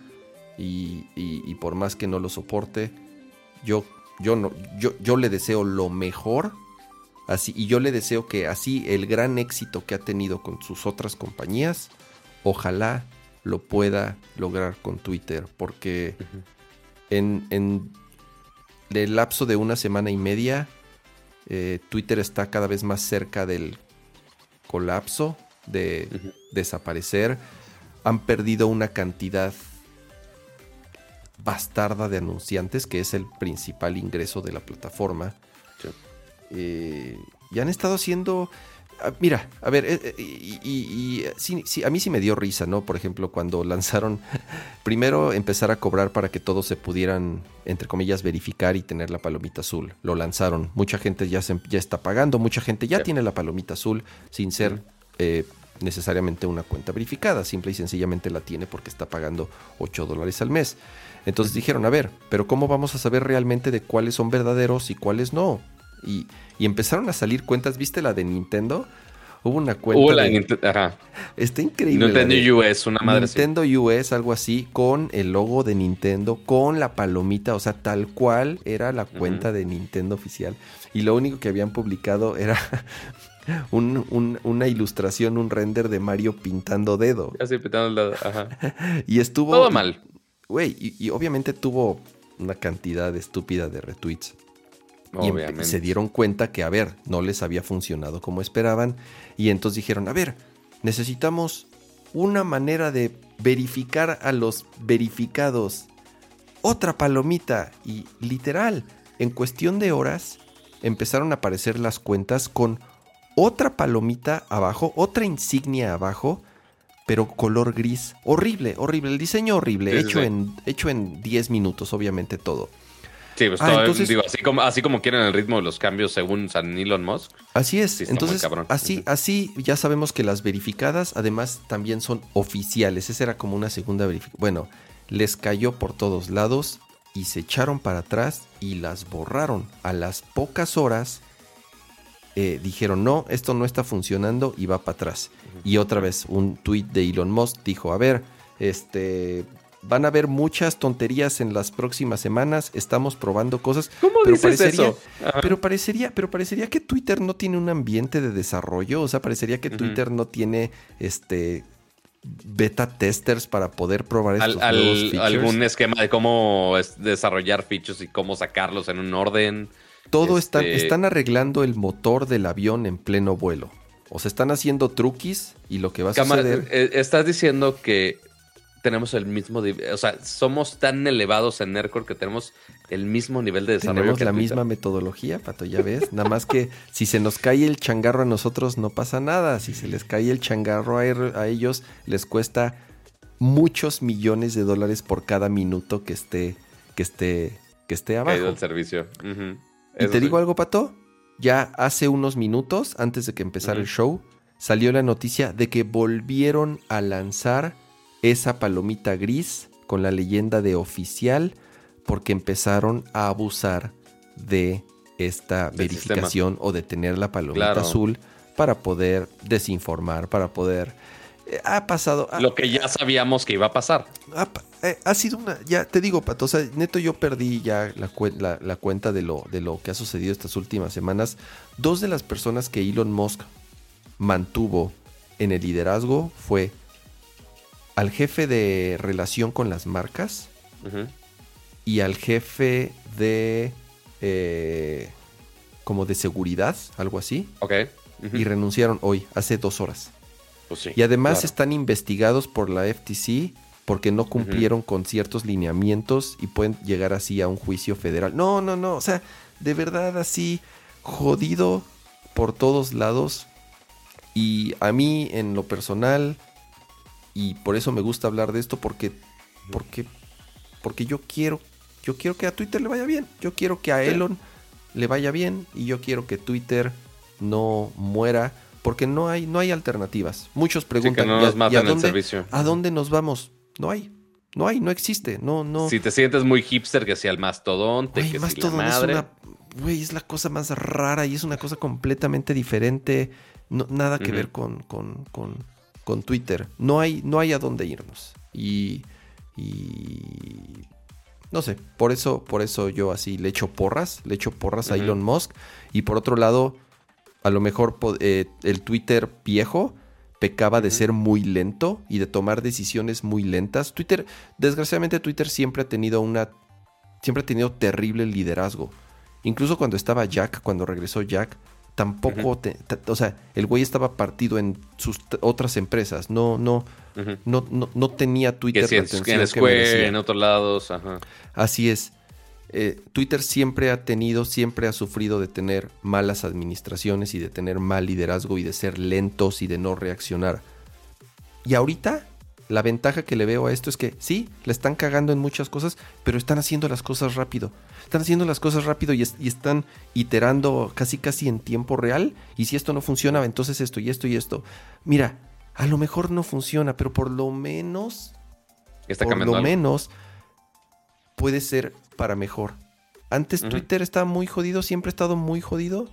y, y, por más que no lo soporte, yo, yo, no, yo, yo le deseo lo mejor Así, y yo le deseo que así el gran éxito que ha tenido con sus otras compañías, ojalá lo pueda lograr con Twitter, porque en, en, el lapso de una semana y media, eh, Twitter está cada vez más cerca del colapso, de desaparecer. Han perdido una cantidad bastarda de anunciantes, que es el principal ingreso de la plataforma. Eh, y han estado haciendo... Ah, mira, a ver, eh, eh, y, a mí sí me dio risa, ¿no? Por ejemplo, cuando lanzaron, primero empezar a cobrar para que todos se pudieran, entre comillas, verificar y tener la palomita azul. Lo lanzaron. Mucha gente ya, se, ya está pagando, mucha gente ya tiene la palomita azul sin ser necesariamente una cuenta verificada. Simple y sencillamente la tiene porque está pagando 8 dólares al mes. Entonces dijeron, a ver, pero ¿cómo vamos a saber realmente de cuáles son verdaderos y cuáles no? Y, y empezaron a salir cuentas, ¿viste la de Nintendo? Hubo una cuenta. Hubo la de... Ajá. Está increíble. Nintendo US, una madre Nintendo US, algo así, con el logo de Nintendo, con la palomita, o sea, tal cual era la cuenta de Nintendo oficial. Y lo único que habían publicado era una ilustración, un render de Mario pintando dedo. Así, pintando el dedo, ajá. y estuvo. Todo mal. Güey, y, obviamente tuvo una cantidad estúpida de retweets. Y se dieron cuenta que, a ver, no les había funcionado como esperaban. Y entonces dijeron, a ver, necesitamos una manera de verificar a los verificados. Otra palomita. Y literal, en cuestión de horas, empezaron a aparecer las cuentas con otra palomita abajo, otra insignia abajo, pero color gris. Horrible, horrible. El diseño horrible, hecho, En, hecho en 10 minutos, obviamente todo. Sí, pues ah, digo, así como, así como quieren el ritmo de los cambios según San Elon Musk. Así es. entonces, así, así ya sabemos que las verificadas además también son oficiales. Esa era como una segunda verificación. Bueno, les cayó por todos lados y se echaron para atrás y las borraron. A las pocas horas eh, dijeron, no, esto no está funcionando y va para atrás. Y otra vez un tweet de Elon Musk dijo, a ver, este, van a haber muchas tonterías en las próximas semanas. Estamos probando cosas. ¿Cómo pero dices parecería, eso? Pero parecería, pero parecería que Twitter no tiene un ambiente de desarrollo. O sea, parecería que Twitter no tiene este beta testers para poder probar estos al, algún esquema de cómo desarrollar features y cómo sacarlos en un orden. Todo están, este están arreglando el motor del avión en pleno vuelo. O se están haciendo truquis y lo que va a suceder. Eh, estás diciendo que tenemos el mismo, o sea, somos tan elevados en Nerdcore que tenemos el mismo nivel de desarrollo. Tenemos la misma metodología, Pato, ya ves. Nada más que si se nos cae el changarro a nosotros no pasa nada. Si se les cae el changarro a, ellos, les cuesta muchos millones de dólares por cada minuto que esté, que esté, que esté abajo. el servicio. Y te digo algo, Pato. Ya hace unos minutos, antes de que empezara el show, salió la noticia de que volvieron a lanzar esa palomita gris con la leyenda de oficial porque empezaron a abusar de esta verificación o de tener la palomita azul para poder desinformar, para poder... Eh, ha pasado... Lo que ya sabíamos que iba a pasar. Eh, ha, sido una... Ya te digo, Pato, o sea, neto yo perdí ya la, la, cuenta de lo, de lo que ha sucedido estas últimas semanas. Dos de las personas que Elon Musk mantuvo en el liderazgo fue al jefe de relación con las marcas y al jefe de eh, como de seguridad, algo así. Ok. Y renunciaron hoy, hace dos horas. Pues y además están investigados por la FTC porque no cumplieron con ciertos lineamientos y pueden llegar así a un juicio federal. No, no, no. O sea, de verdad así jodido por todos lados. Y a mí en lo personal y por eso me gusta hablar de esto porque porque porque yo quiero yo quiero que a Twitter le vaya bien, yo quiero que a Elon le vaya bien y yo quiero que Twitter no muera porque no hay no hay alternativas. Muchos preguntan no nos ¿y a, dónde, servicio. ¿a dónde nos vamos? No hay. No hay, no existe, no, no. Si te sientes muy hipster, que sea el mastodonte, que mastodon la madre. es una, güey, es la cosa más rara y es una cosa completamente diferente, nada que ver con, con, con, con Twitter. No hay, no hay a dónde irnos. Y, y no sé, por eso, por eso yo así le echo porras, le echo porras a Elon Musk. Y por otro lado, a lo mejor eh, el Twitter viejo pecaba de ser muy lento y de tomar decisiones muy lentas. Twitter, desgraciadamente Twitter siempre ha tenido una, siempre ha tenido terrible liderazgo. Incluso cuando estaba Jack, cuando regresó Jack, tampoco, o sea, el güey estaba partido en sus otras empresas, no, no, no, no, tenía Twitter. Que si en, Square, en otros lados, Así es. Eh, Twitter siempre ha tenido, siempre ha sufrido de tener malas administraciones y de tener mal liderazgo y de ser lentos y de no reaccionar. Y ahorita la ventaja que le veo a esto es que sí, le están cagando en muchas cosas, pero están haciendo las cosas rápido. Están haciendo las cosas rápido y, están iterando casi casi en tiempo real. Y si esto no funciona, entonces esto y esto y esto. Mira, a lo mejor no funciona, pero por lo menos... Está por lo menos puede ser para mejor. Antes Twitter estaba muy jodido, siempre ha estado muy jodido.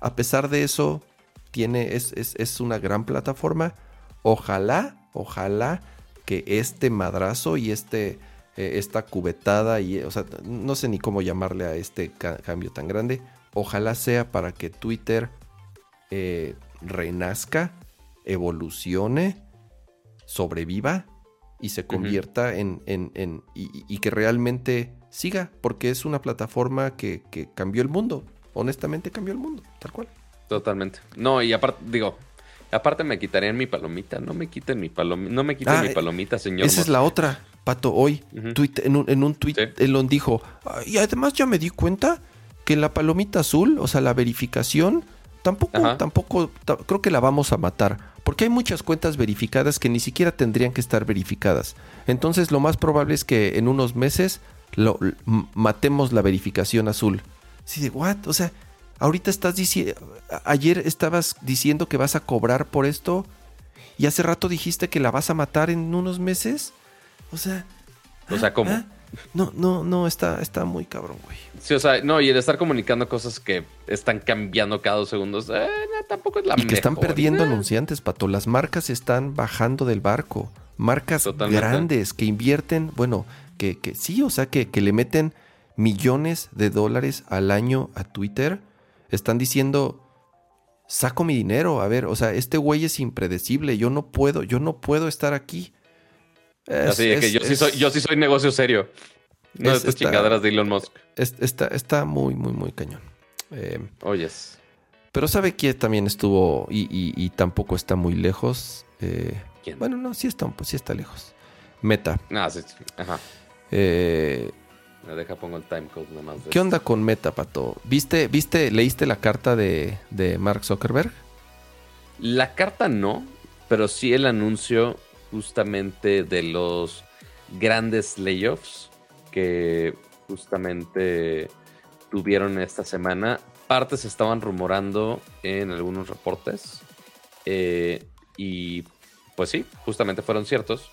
A pesar de eso, tiene, es, es una gran plataforma. Ojalá, ojalá que este madrazo y este, eh, esta cubetada, y, o sea, no sé ni cómo llamarle a este cambio tan grande, ojalá sea para que Twitter eh, renazca, evolucione, sobreviva y se convierta en, en, y, que realmente siga, porque es una plataforma que, que cambió el mundo, honestamente cambió el mundo, tal cual. Totalmente. No, y aparte, digo, Aparte me quitarían mi palomita. No me quiten mi palomita. No me quiten ah, mi palomita, señor. Esa es la otra, Pato. Hoy, en, un, en tweet, Elon dijo. Y además ya me di cuenta que la palomita azul, o sea, la verificación, tampoco, tampoco, creo que la vamos a matar. Porque hay muchas cuentas verificadas que ni siquiera tendrían que estar verificadas. Entonces lo más probable es que en unos meses lo, matemos la verificación azul. Sí, de what? O sea, Ahorita estás diciendo, ayer estabas diciendo que vas a cobrar por esto y hace rato dijiste que la vas a matar en unos meses. O sea... O sea, ¿cómo? ¿ah? No, no, no, está, está muy cabrón, güey. Sí, o sea, no, y el estar comunicando cosas que están cambiando cada dos segundos, eh, tampoco es la Y que están perdiendo anunciantes, Pato. Las marcas están bajando del barco. Marcas grandes que invierten, bueno, que, que sí, o sea, que, que le meten millones de dólares al año a Twitter están diciendo, saco mi dinero, a ver, o sea, este güey es impredecible, yo no puedo, yo no puedo estar aquí. Así es, que yo, sí soy, yo sí soy negocio serio. No estas chingaderas de Elon Musk. está, está muy, muy, muy cañón. Eh, Oyes. Pero ¿sabe quién también estuvo y, tampoco está muy lejos? Eh, ¿Quién? Bueno, no, sí está, pues sí está lejos. Meta. Ah, sí, Ajá. Eh, deja pongo el timecode nomás. ¿Qué onda con Meta, Pato? ¿Viste, viste, leíste la carta de, de Mark Zuckerberg? La carta no, pero sí el anuncio justamente de los grandes layoffs que justamente tuvieron esta semana. Partes estaban rumorando en algunos reportes. Eh, y pues sí, justamente fueron ciertos.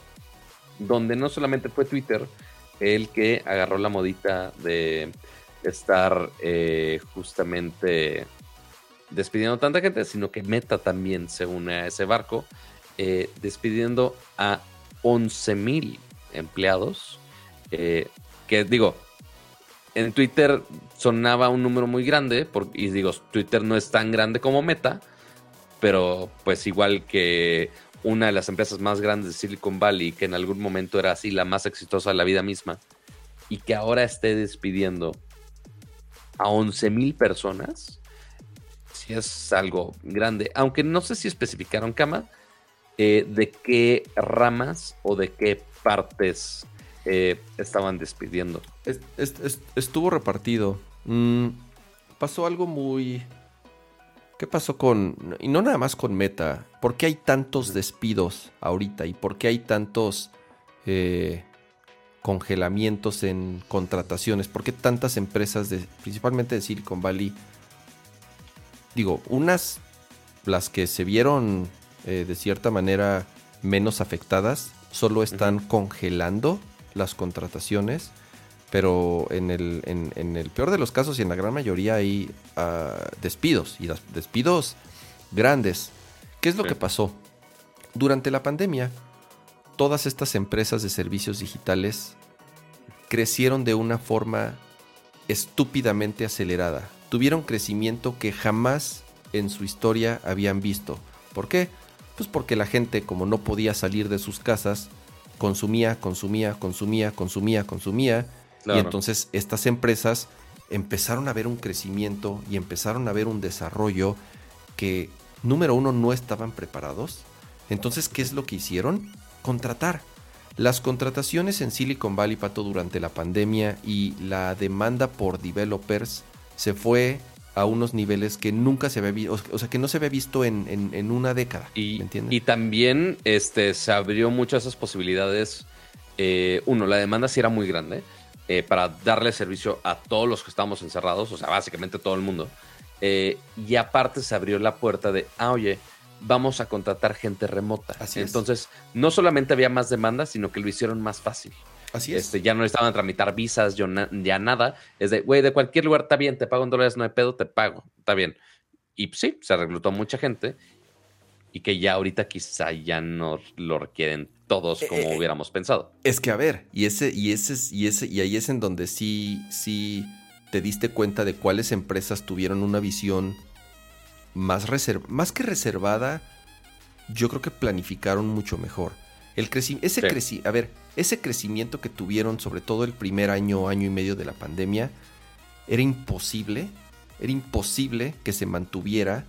Donde no solamente fue Twitter, el que agarró la modita de estar eh, justamente despidiendo tanta gente, sino que Meta también se une a ese barco, eh, despidiendo a 11 mil empleados. Eh, que digo, en Twitter sonaba un número muy grande, y digo, Twitter no es tan grande como Meta, pero pues igual que una de las empresas más grandes de Silicon Valley, que en algún momento era así la más exitosa de la vida misma, y que ahora esté despidiendo a 11 mil personas, sí es algo grande. Aunque no sé si especificaron, Cama, eh, de qué ramas o de qué partes eh, estaban despidiendo. estuvo repartido. Mm, pasó algo muy ¿Qué pasó con, y no nada más con Meta, por qué hay tantos despidos ahorita y por qué hay tantos eh, congelamientos en contrataciones? ¿Por qué tantas empresas, de, principalmente de Silicon Valley, digo, unas, las que se vieron eh, de cierta manera menos afectadas, solo están congelando las contrataciones? Pero en el, en, el, peor de los casos y en la gran mayoría hay ah, despidos y despidos grandes. ¿Qué es lo que pasó? Durante la pandemia, todas estas empresas de servicios digitales crecieron de una forma estúpidamente acelerada. Tuvieron crecimiento que jamás en su historia habían visto. ¿Por qué? Pues porque la gente, como no podía salir de sus casas, consumía, consumía, consumía, consumía, consumía y entonces estas empresas empezaron a ver un crecimiento y empezaron a ver un desarrollo que, número uno, no estaban preparados. Entonces, ¿qué es lo que hicieron? Contratar. Las contrataciones en Silicon Valley, Pato, durante la pandemia y la demanda por developers se fue a unos niveles que nunca se había visto, o sea, que no se había visto en, una década. Y, y también este, se abrió muchas esas posibilidades. Eh, uno, la demanda sí era muy grande. Eh, para darle servicio a todos los que estamos encerrados, o sea, básicamente todo el mundo. Eh, y aparte se abrió la puerta de, ah, oye, vamos a contratar gente remota. Así Entonces, no solamente había más demanda, sino que lo hicieron más fácil. Así es. Este, ya no estaban tramitar visas, yo ya nada. Es de, güey, de cualquier lugar está bien, te pago en dólares, no hay pedo, te pago, está bien. Y sí, se reclutó mucha gente y que ya ahorita quizá ya no lo requieren todos eh, como eh, hubiéramos pensado. Es que a ver, y ese, y ese, y ese, y ahí es en donde sí, sí te diste cuenta de cuáles empresas tuvieron una visión más reservada, más que reservada, yo creo que planificaron mucho mejor. El ese a ver, ese crecimiento que tuvieron, sobre todo el primer año, año y medio de la pandemia, era imposible, era imposible que se mantuviera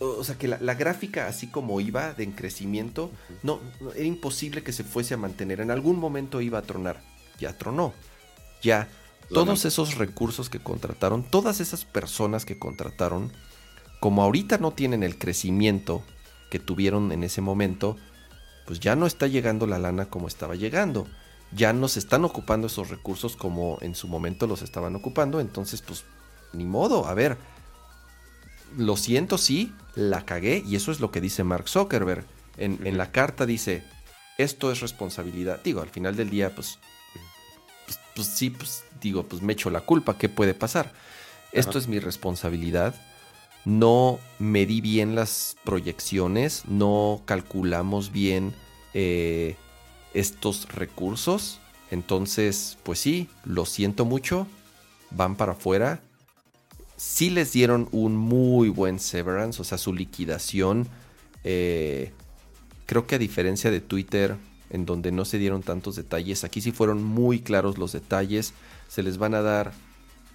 o sea, que la, gráfica, así como iba de en crecimiento, no, era imposible que se fuese a mantener. En algún momento iba a tronar. Ya tronó. Ya todos esos recursos que contrataron, todas esas personas que contrataron, como ahorita no tienen el crecimiento que tuvieron en ese momento, pues ya no está llegando la lana como estaba llegando. Ya no se están ocupando esos recursos como en su momento los estaban ocupando. Entonces, pues, ni modo. A ver, lo siento, sí, la cagué y eso es lo que dice Mark Zuckerberg. En, la carta dice, esto es responsabilidad. Digo, al final del día, pues, pues, pues sí, pues digo, pues me echo la culpa, ¿qué puede pasar? Esto es mi responsabilidad. No medí bien las proyecciones, no calculamos bien eh, estos recursos. Entonces, pues sí, lo siento mucho, van para afuera sí les dieron un muy buen severance, o sea, su liquidación. Eh, creo que a diferencia de Twitter, en donde no se dieron tantos detalles, aquí sí fueron muy claros los detalles. Se les van a dar,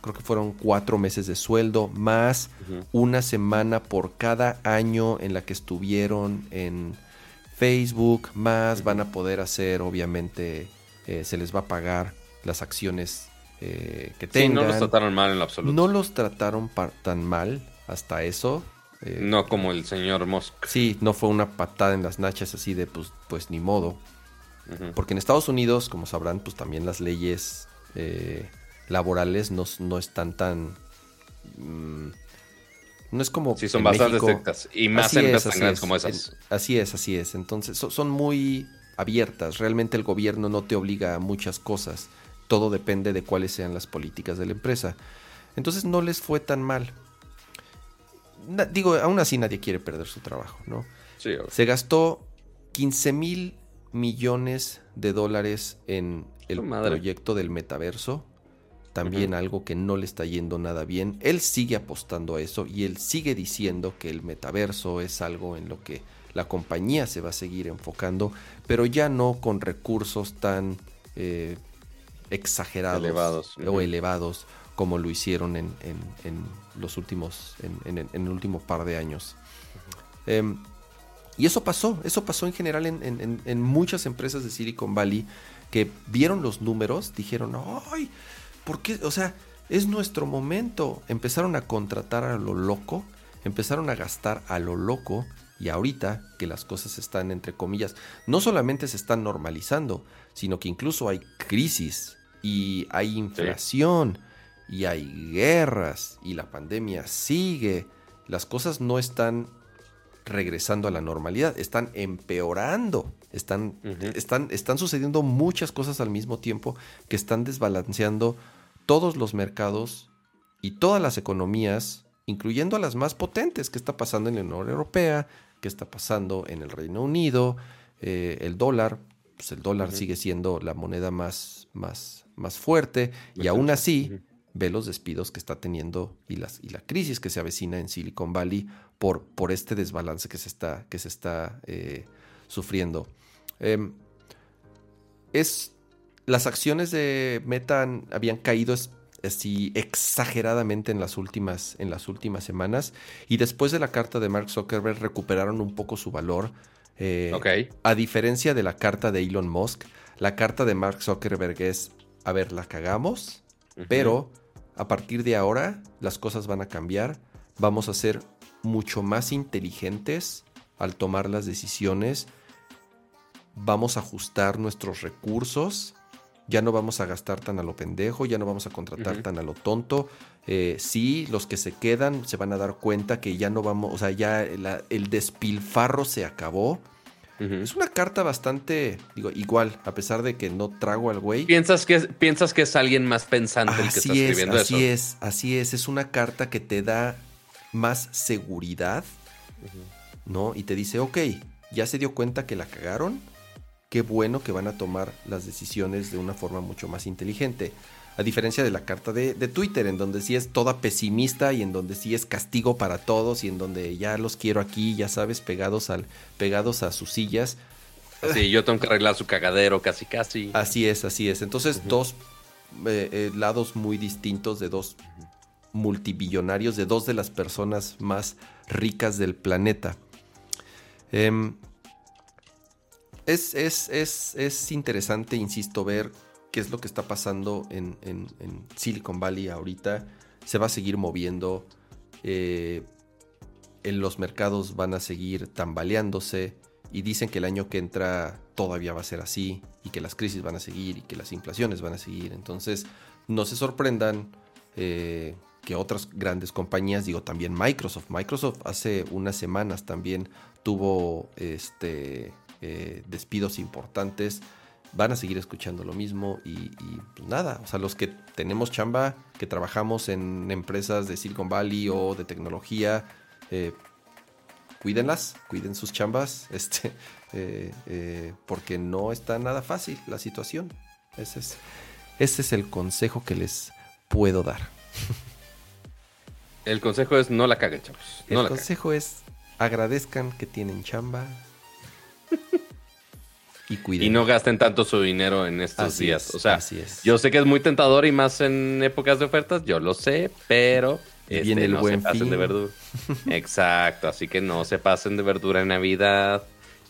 creo que fueron cuatro meses de sueldo, más una semana por cada año en la que estuvieron en Facebook, más van a poder hacer, obviamente, eh, se les va a pagar las acciones eh, que tengan. no los trataron mal en lo absoluto. No los trataron tan mal hasta eso. Eh, no como el señor Musk. Sí, no fue una patada en las nachas así de pues, pues ni modo. Porque en Estados Unidos, como sabrán, pues también las leyes eh, laborales no, están tan... Mm, no es como... Sí, son bastante estrictas. Y más en empresas tan grandes como esas. así es, así es. Entonces, son muy abiertas. Realmente el gobierno no te obliga a muchas cosas todo depende de cuáles sean las políticas de la empresa. Entonces no les fue tan mal. digo, aún así nadie quiere perder su trabajo, ¿no? Sí, Se gastó 15 mil millones de dólares en el proyecto del metaverso. También algo que no le está yendo nada bien. Él sigue apostando a eso y él sigue diciendo que el metaverso es algo en lo que la compañía se va a seguir enfocando, pero ya no con recursos tan eh, exagerados elevados. o elevados como lo hicieron en, los últimos, en, el último par de años. Em, y eso pasó, eso pasó en general en, muchas empresas de Silicon Valley que vieron los números, dijeron, ay, ¿por qué? O sea, es nuestro momento. Empezaron a contratar a lo loco, empezaron a gastar a lo loco y ahorita que las cosas están, entre comillas, no solamente se están normalizando, sino que incluso hay crisis y hay inflación y hay guerras y la pandemia sigue. Las cosas no están regresando a la normalidad, están empeorando. Están, están, están sucediendo muchas cosas al mismo tiempo que están desbalanceando todos los mercados y todas las economías, incluyendo a las más potentes, que está pasando en la Unión Europea, que está pasando en el Reino Unido, eh, el dólar, pues el dólar sigue siendo la moneda más, más, más fuerte y aún así ve los despidos que está teniendo y, las, y la crisis que se avecina en Silicon Valley por, por este desbalance que se está, que se está eh, sufriendo. Em, es, las acciones de Meta habían caído así exageradamente en las últimas en las últimas semanas y después de la carta de Mark Zuckerberg recuperaron un poco su valor eh, a diferencia de la carta de Elon Musk, la carta de Mark Zuckerberg es, a ver, la cagamos, pero a partir de ahora las cosas van a cambiar, vamos a ser mucho más inteligentes al tomar las decisiones, vamos a ajustar nuestros recursos, ya no vamos a gastar tan a lo pendejo, ya no vamos a contratar tan a lo tonto. Eh, sí, los que se quedan se van a dar cuenta que ya no vamos, o sea, ya el despilfarro se acabó. Es una carta bastante, digo, igual, a pesar de que no trago al güey. ¿Piensas que, es, piensas que es alguien más pensante el que está escribiendo eso. Así es, así es. Es una carta que te da más seguridad, ¿no? Y te dice, ok, ya se dio cuenta que la cagaron. Qué bueno que van a tomar las decisiones de una forma mucho más inteligente. A diferencia de la carta de, Twitter, en donde sí es toda pesimista y en donde sí es castigo para todos y en donde ya los quiero aquí, ya sabes, pegados, al, pegados a sus sillas. Sí, yo tengo que arreglar su cagadero casi casi. Así es, así es. Entonces, dos eh, eh, lados muy distintos de dos multibillonarios, de dos de las personas más ricas del planeta. Em, es, es, es, es interesante, insisto, ver qué es lo que está pasando en, Silicon Valley ahorita. Se va a seguir moviendo. Eh, en los mercados van a seguir tambaleándose. Y dicen que el año que entra todavía va a ser así. Y que las crisis van a seguir. Y que las inflaciones van a seguir. Entonces, no se sorprendan. Eh, que otras grandes compañías, digo también Microsoft. Microsoft hace unas semanas también tuvo este, eh, despidos importantes van a seguir escuchando lo mismo y, pues nada, o sea, los que tenemos chamba, que trabajamos en empresas de Silicon Valley o de tecnología, eh, cuídenlas, cuiden sus chambas, este, eh, eh, porque no está nada fácil la situación. Ese es, ese es el consejo que les puedo dar. El consejo es no la caguen, chavos. el consejo es agradezcan que tienen chamba. Y, no gasten tanto su dinero en estos días. o sea, yo sé que es muy tentador y más en épocas de ofertas, yo lo sé, pero este, el no se pasen de verdura. Exacto, así que no se pasen de verdura en Navidad.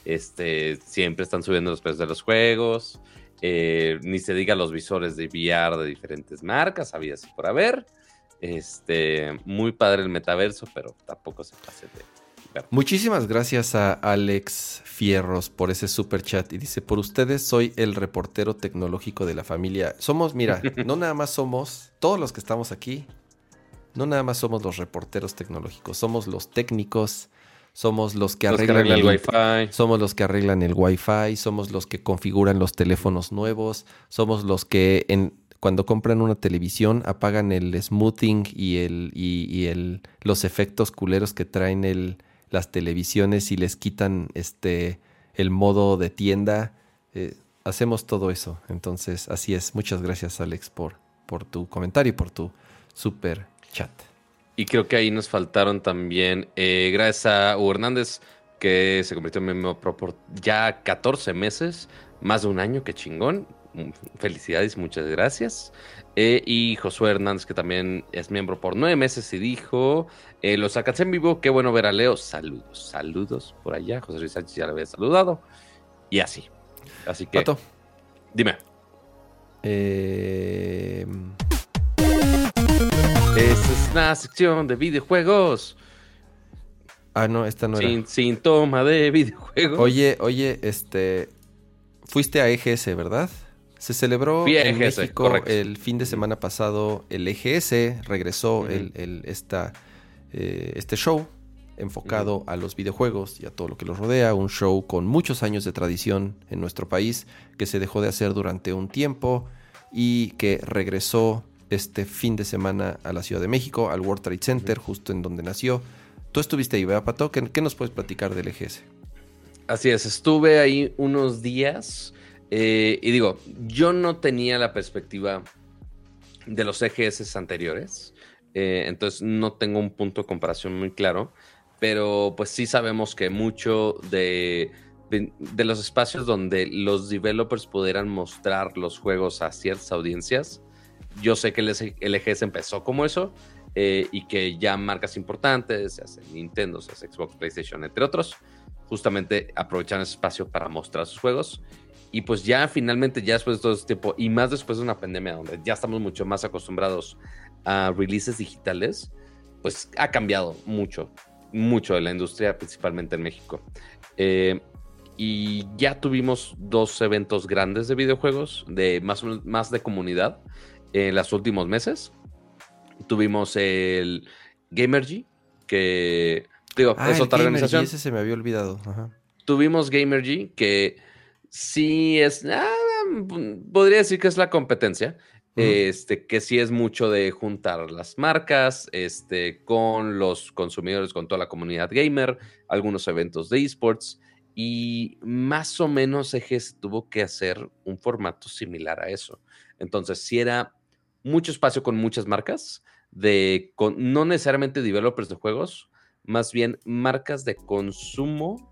Este, siempre están subiendo los precios de los juegos. Eh, ni se diga los visores de VR de diferentes marcas, había así por haber. Este, muy padre el metaverso, pero tampoco se pase de Muchísimas gracias a Alex Fierros por ese super chat y dice, por ustedes soy el reportero tecnológico de la familia. Somos, mira, no nada más somos, todos los que estamos aquí, no nada más somos los reporteros tecnológicos, somos los técnicos, somos los que arreglan, el, Wi-Fi, somos los que arreglan el Wi-Fi, somos los que configuran los teléfonos nuevos, somos los que en, cuando compran una televisión apagan el smoothing y el y el los efectos culeros que traen el las televisiones y les quitan este el modo de tienda. Eh, hacemos todo eso. Entonces, así es. Muchas gracias, Alex, por, por tu comentario y por tu super chat. Y creo que ahí nos faltaron también, eh, gracias a Hugo Hernández, que se convirtió en miembro por ya 14 meses, más de un año, qué chingón. Felicidades, muchas gracias. Eh, y Josué Hernández, que también es miembro por nueve meses, y dijo: eh, Los alcancé en vivo, qué bueno ver a Leo. Saludos, saludos por allá. José Luis Sánchez ya le había saludado. Y así. Así que. Dime. Eh... Esta es una sección de videojuegos. Ah, no, esta no Sin, era. Síntoma de videojuegos. Oye, oye, este. Fuiste a EGS, ¿verdad? Se celebró en México el fin de semana pasado el EGS, regresó el, esta, eh, este show enfocado a los videojuegos y a todo lo que los rodea, un show con muchos años de tradición en nuestro país que se dejó de hacer durante un tiempo y que regresó este fin de semana a la Ciudad de México, al World Trade Center, justo en donde nació. Tú estuviste ahí, ¿verdad, Pato? ¿Qué, ¿Qué, nos puedes platicar del EGS? Así es, estuve ahí unos días. Eh, y digo, yo no tenía la perspectiva de los EGS anteriores, eh, entonces no tengo un punto de comparación muy claro, pero pues sí sabemos que mucho de, de, los espacios donde los developers pudieran mostrar los juegos a ciertas audiencias, yo sé que el, EGS empezó como eso, eh, y que ya marcas importantes, se Nintendo, se Xbox, PlayStation, entre otros, justamente aprovechan ese espacio para mostrar sus juegos. Y pues ya finalmente, ya después de todo este tiempo, y más después de una pandemia donde ya estamos mucho más acostumbrados a releases digitales, pues ha cambiado mucho, mucho de la industria, principalmente en México. Eh, y ya tuvimos dos eventos grandes de videojuegos, de más, más de comunidad, en los últimos meses. Tuvimos el Gamergy, que digo, ah, es otra organización. Ese se me había olvidado. Ajá. tuvimos Gamergy, que sí es, ah, podría decir que es la competencia, este, que sí es mucho de juntar las marcas, este, con los consumidores, con toda la comunidad gamer, algunos eventos de esports, y más o menos EGS tuvo que hacer un formato similar a eso. Entonces, si era mucho espacio con muchas marcas, de, no necesariamente developers de juegos, más bien marcas de consumo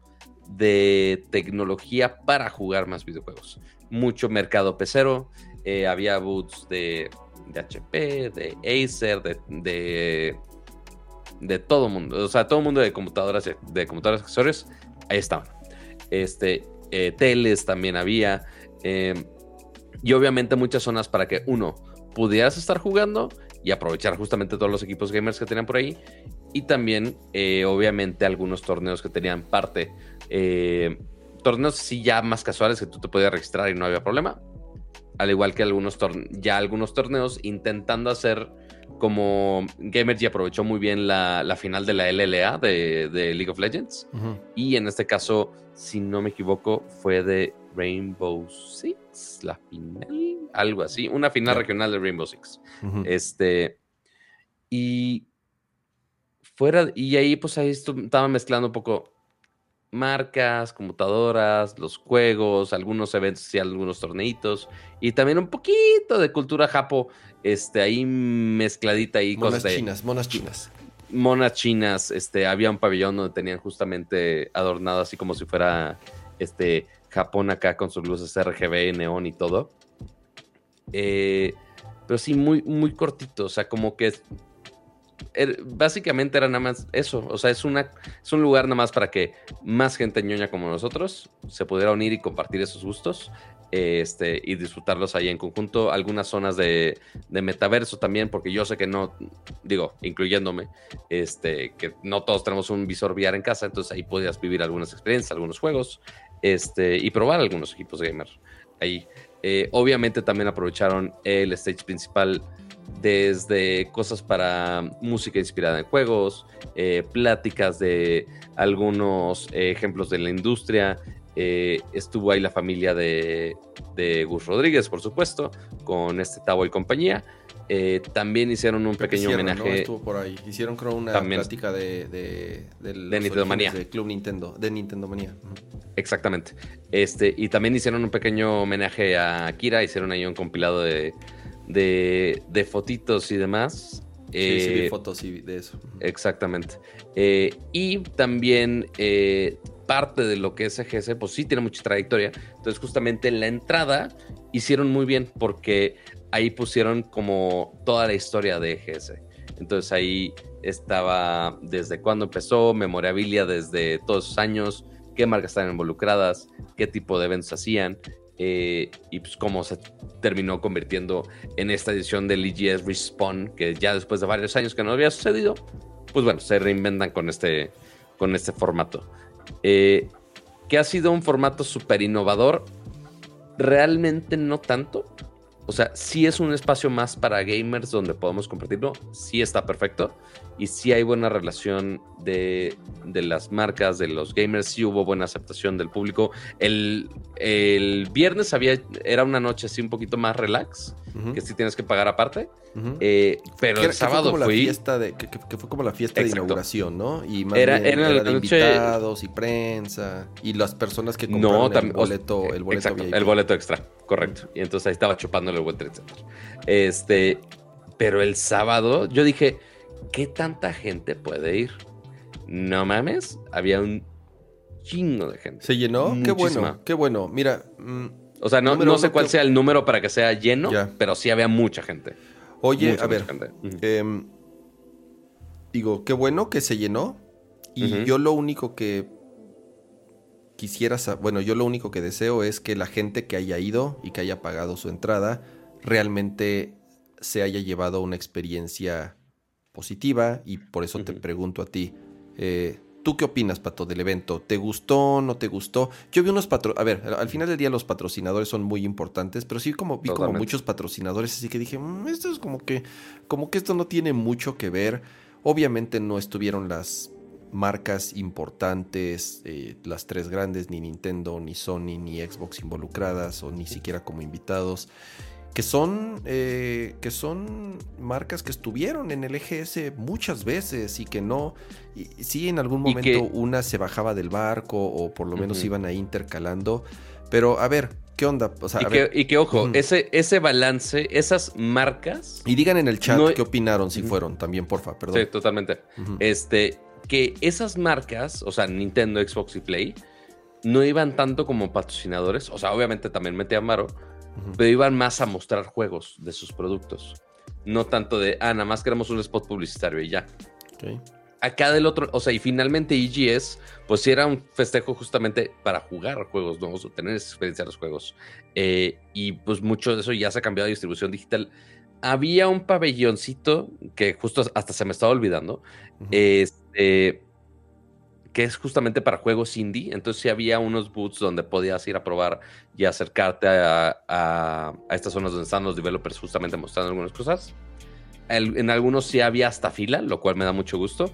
de tecnología para jugar más videojuegos. Mucho mercado pecero, eh, había boots de, HP, de Acer, de, de, todo mundo, o sea, todo mundo de computadoras, de computadoras accesorios, ahí estaban. Este, eh, teles también había, em, y obviamente muchas zonas para que uno pudieras estar jugando y aprovechar justamente todos los equipos gamers que tenían por ahí. Y también, eh, obviamente, algunos torneos que tenían parte. Torneos sí ya más casuales que tú te podías registrar y no había problema. Al igual que algunos ya algunos torneos intentando hacer como Gamergy aprovechó muy bien la, final de la LLA de, League of Legends. Y en este caso, si no me equivoco, fue de Rainbow Six, la final, algo así, una final regional de Rainbow Six. Este, y fuera, y ahí pues ahí estaba mezclando un poco marcas, computadoras, los juegos, algunos eventos y algunos torneitos, y también un poquito de cultura japo, este, ahí mezcladita ahí. Monas chinas, monas chinas. Monas chinas, este, había un pabellón donde tenían justamente adornado así como si fuera, este, Japón acá con sus luces RGB, neón y todo. Eh, pero sí, muy, muy cortito, o sea, como que er, básicamente era nada más eso, o sea, es, una, es un lugar nada más para que más gente ñoña como nosotros se pudiera unir y compartir esos gustos este, y disfrutarlos ahí en conjunto. Algunas zonas de, de, metaverso también, porque yo sé que no, digo, incluyéndome, este, que no todos tenemos un visor VR en casa, entonces ahí podías vivir algunas experiencias, algunos juegos este, y probar algunos equipos gamer ahí. Eh, obviamente también aprovecharon el stage principal desde cosas para música inspirada en juegos, eh, pláticas de algunos ejemplos de la industria. Eh, estuvo ahí la familia de, de, Gus Rodríguez, por supuesto, con este Tavo y compañía. Eh, también hicieron un pequeño homenaje. Estuvo por ahí. Hicieron creo una plática de, de, de, Nintendo Manía. De Club Nintendo, de Nintendo Manía. Exactamente. Este, y también hicieron un pequeño homenaje a Akira, hicieron ahí un compilado de, de, fotitos y demás. Sí, eh, fotos de eso. Exactamente. Eh, y también eh, parte de lo que es EGS, pues sí tiene mucha trayectoria. Entonces, justamente en la entrada hicieron muy bien porque ahí pusieron como toda la historia de EGS. Entonces ahí estaba desde cuándo empezó, memorabilia desde todos esos años, qué marcas estaban involucradas, qué tipo de eventos hacían eh, y pues cómo se terminó convirtiendo en esta edición del EGS Respawn, que ya después de varios años que no había sucedido, pues bueno, se reinventan con este, con este formato. Eh, que ha sido un formato súper innovador, realmente no tanto. O sea, sí es un espacio más para gamers donde podemos compartirlo, sí está perfecto y sí hay buena relación de, las marcas, de los gamers, sí hubo buena aceptación del público. El, viernes había, era una noche así un poquito más relax, que sí tienes que pagar aparte, eh, pero el sábado fue como La fiesta de, que, fue como la fiesta de inauguración, ¿no? Y más era, era, de invitados y prensa y las personas que compraron el boleto, el boleto exacto, el boleto extra, correcto. Y entonces ahí estaba chupando el World Trade Este, pero el sábado yo dije ¿qué tanta gente puede ir? No mames, había un chingo de gente. ¿Se llenó? Qué bueno, qué bueno. Mira. Mm, o sea, no, sé cuál sea el número para que sea lleno, pero sí había mucha gente. Oye, a ver. Em, digo, qué bueno que se llenó. Y yo lo único que quisiera bueno, yo lo único que deseo es que la gente que haya ido y que haya pagado su entrada realmente se haya llevado una experiencia positiva y por eso te pregunto a ti, eh, ¿tú qué opinas, Pato, del evento? ¿Te gustó, no te gustó? Yo vi unos patro... A ver, al final del día los patrocinadores son muy importantes, pero sí como vi como muchos patrocinadores, así que dije, mm, esto es como que, como que esto no tiene mucho que ver. Obviamente no estuvieron las marcas importantes, eh, las tres grandes, ni Nintendo, ni Sony, ni Xbox involucradas, o ni siquiera como invitados, que son, eh, que son marcas que estuvieron en el EGS muchas veces y que no, y, sí en algún momento una se bajaba del barco o por lo menos iban ahí intercalando, pero a ver, ¿Qué onda? y, que, ojo, ese, ese balance, esas marcas. Y digan en el chat qué opinaron si fueron también, porfa, perdón. Sí, totalmente. Este, que esas marcas, o sea, Nintendo, Xbox y Play, no iban tanto como patrocinadores. O sea, obviamente también metían Maro, pero iban más a mostrar juegos de sus productos. No tanto de, ah, nada más queremos un spot publicitario y ya. Okay acá del otro, o sea, y finalmente EGS, pues sí era un festejo justamente para jugar juegos nuevos o tener esa experiencia de los juegos. Eh, y pues mucho de eso ya se ha cambiado a distribución digital. Había un pabelloncito que justo hasta se me estaba olvidando, este, que es justamente para juegos indie. Entonces sí había unos booths donde podías ir a probar y acercarte a, a estas zonas donde están los developers justamente mostrando algunas cosas. en algunos sí había hasta fila, lo cual me da mucho gusto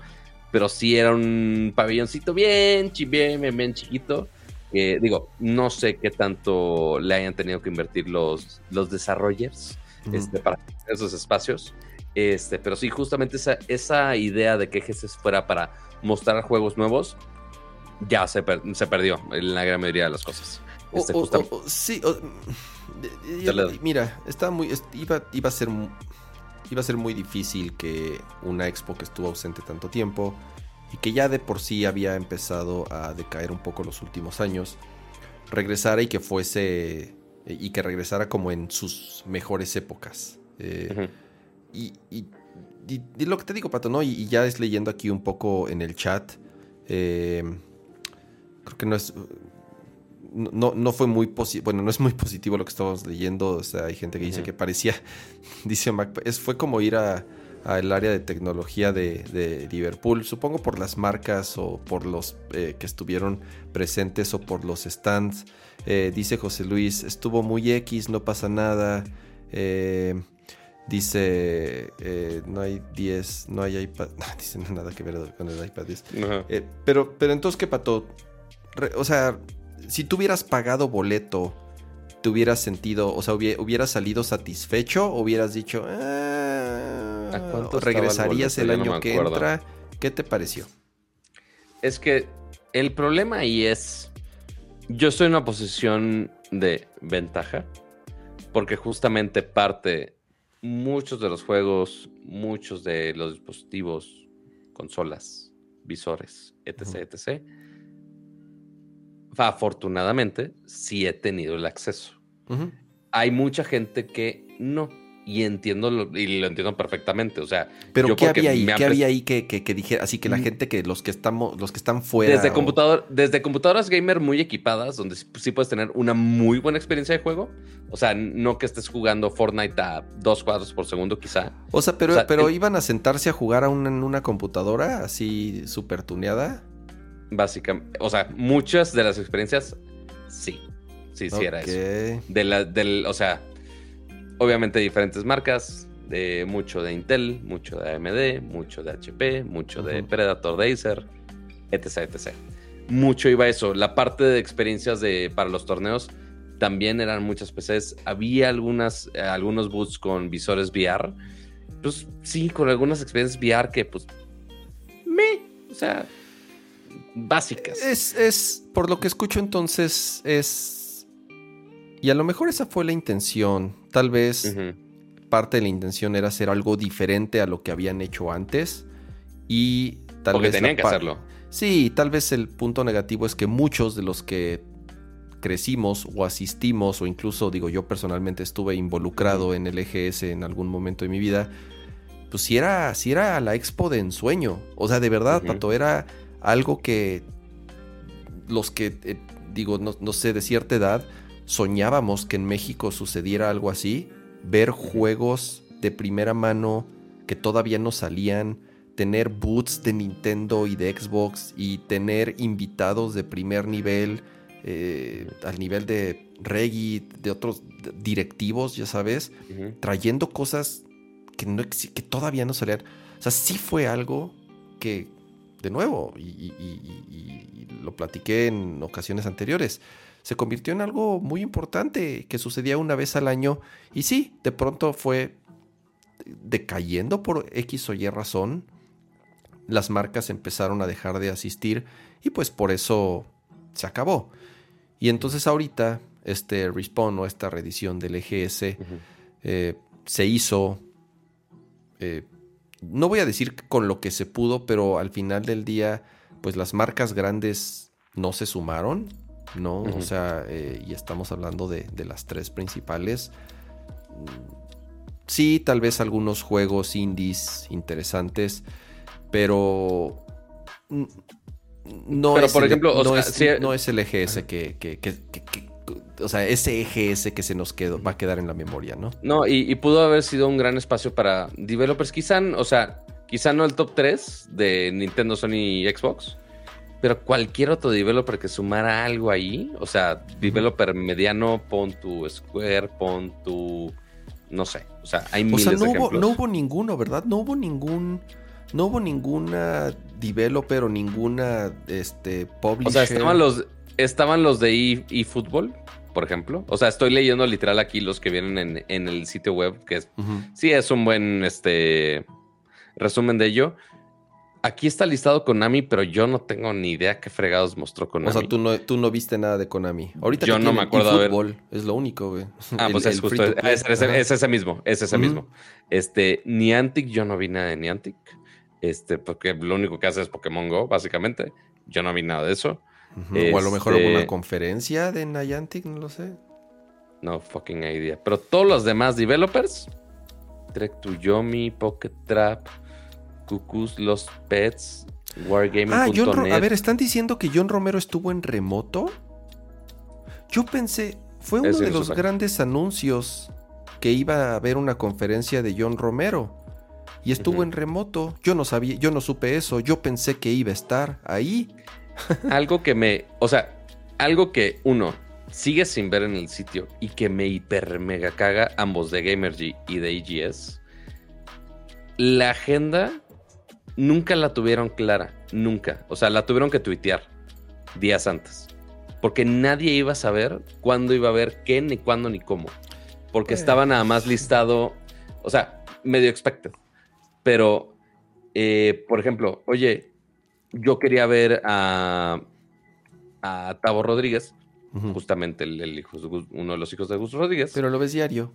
pero sí era un pabelloncito bien, bien, bien, bien chiquito. digo, no sé qué tanto le hayan tenido que invertir los, los desarrollers este, para esos espacios. Este, pero sí, justamente esa, esa idea de que GS fuera para mostrar juegos nuevos, ya se, se perdió en la gran mayoría de las cosas. Este, sí, mira, estaba muy, iba, iba a ser iba a ser muy difícil que una expo que estuvo ausente tanto tiempo y que ya de por sí había empezado a decaer un poco los últimos años, regresara y que fuese y que regresara como en sus mejores épocas. Eh, y, lo que te digo, Pato, ¿no? Y, ya es leyendo aquí un poco en el chat. Eh, creo que no es no, no fue muy positivo, bueno, no es muy positivo lo que estamos leyendo, o sea, hay gente que dice que parecía, dice Mac, es, fue como ir a al área de tecnología de, Liverpool, supongo por las marcas o por los eh, que estuvieron presentes o por los stands. Eh, dice José Luis, estuvo muy X, no pasa nada. Eh, dice, no hay 10, no hay iPad. No, dice nada que ver con el iPad 10. pero, pero entonces, ¿qué pato? o sea, si tú hubieras pagado boleto, ¿te hubieras sentido, o sea, hubieras salido satisfecho o hubieras dicho, ah, regresarías el, año que entra? ¿Qué te pareció? Es que el problema ahí es, yo estoy en una posición de ventaja, porque justamente parte muchos de los juegos, muchos de los dispositivos, consolas, visores, etc., etc., afortunadamente, sí he tenido el acceso. Hay mucha gente que no. Y entiendo y lo entiendo perfectamente. O sea, pero ¿qué había ahí? ¿Qué había ahí que, que, dijera? Así que la mm. gente que los que estamos, los que están fuera. Desde computador, desde computadoras gamer muy equipadas, donde sí puedes tener una muy buena experiencia de juego. O sea, no que estés jugando Fortnite a dos cuadros por segundo, quizá. O sea, pero, pero iban a sentarse a jugar a una, en una computadora así súper tuneada. Básicamente, o sea, muchas de las experiencias, sí. Sí, sí era eso. De la, del, o sea, obviamente diferentes marcas, de mucho de Intel, mucho de AMD, mucho de HP, mucho de Predator Dacer, etc, etc. Mucho iba eso. La parte de experiencias de, para los torneos también eran muchas PCs. Había algunas, eh, algunos boots con visores VR. Pues sí, con algunas experiencias VR que pues me, o sea, básicas. Es, es, por lo que escucho entonces, es... Y a lo mejor esa fue la intención. Tal vez parte de la intención era hacer algo diferente a lo que habían hecho antes. Y tal Porque vez... tenían que hacerlo. Sí, tal vez el punto negativo es que muchos de los que crecimos o asistimos, o incluso digo yo personalmente estuve involucrado en el EGS en algún momento de mi vida, pues si era, si era la expo de ensueño. O sea, de verdad, Pato, era algo que los que, eh, digo, no, sé, de cierta edad, soñábamos que en México sucediera algo así, ver juegos de primera mano que todavía no salían, tener boots de Nintendo y de Xbox y tener invitados de primer nivel, eh, al nivel de Reggie, de otros directivos, ya sabes, trayendo cosas que, no, que todavía no salían. O sea, sí fue algo que, de nuevo, y, lo platiqué en ocasiones anteriores, se convirtió en algo muy importante que sucedía una vez al año y sí, de pronto fue decayendo por X o Y razón. Las marcas empezaron a dejar de asistir y pues por eso se acabó. Y entonces ahorita este respawn o esta reedición del EGS eh, se hizo, eh, no voy a decir con lo que se pudo, pero al final del día pues las marcas grandes no se sumaron ¿no? O sea, eh, y estamos hablando de, las tres principales. Sí, tal vez algunos juegos indies interesantes, pero no, es, por el, ejemplo, no, es, el EGS que, o sea, ese EGS que se nos quedó, va a quedar en la memoria, ¿no? No, y, y, pudo haber sido un gran espacio para developers, quizá, o sea, quizá no el top 3 de Nintendo, Sony y Xbox, pero cualquier otro developer que sumara algo ahí, o sea, developer mediano, pon tu Square, pon tu. No sé, o sea, hay miles o sea, no hubo, no hubo ninguno, ¿verdad? No hubo ningún. No hubo ninguna developer o ninguna este, publisher. O sea, estaban los, estaban los de eFootball, por ejemplo. O sea, estoy leyendo literal aquí los que vienen en, el sitio web, que es, sí es un buen este, resumen de ello. Aquí está listado Konami, pero yo no tengo ni idea qué fregados mostró Konami. O sea, tú no, tú no viste nada de Konami. Ahorita yo no me acuerdo de ver. Es lo único, güey. Ah, pues es justo. Es, ese mismo. Es ese mismo. Este, Niantic, yo no vi nada de Niantic. Este, porque lo único que hace es Pokémon Go, básicamente. Yo no vi nada de eso. O a lo mejor alguna este conferencia de Niantic, no lo sé. No fucking idea. Pero todos los demás developers, Trek to Yomi, Pocket Trap. Cucus, Los Pets, Wargaming. Ah, a ver, ¿están diciendo que John Romero estuvo en remoto? Yo pensé, fue uno de los grandes anuncios que iba a haber una conferencia de John Romero y estuvo en remoto. Yo no sabía, yo no supe eso. Yo pensé que iba a estar ahí. algo que me, o sea, algo que uno sigue sin ver en el sitio y que me hiper mega caga ambos de Gamergy y de EGS. La agenda nunca la tuvieron clara, nunca. O sea, la tuvieron que tuitear días antes. Porque nadie iba a saber cuándo iba a haber qué, ni cuándo, ni cómo. Porque pues. estaba nada más listado, o sea, medio expected. Pero, eh, por ejemplo, oye, yo quería ver a, a Tavo Rodríguez, justamente el, hijo, uno de los hijos de Gus Rodríguez. Pero lo ves diario.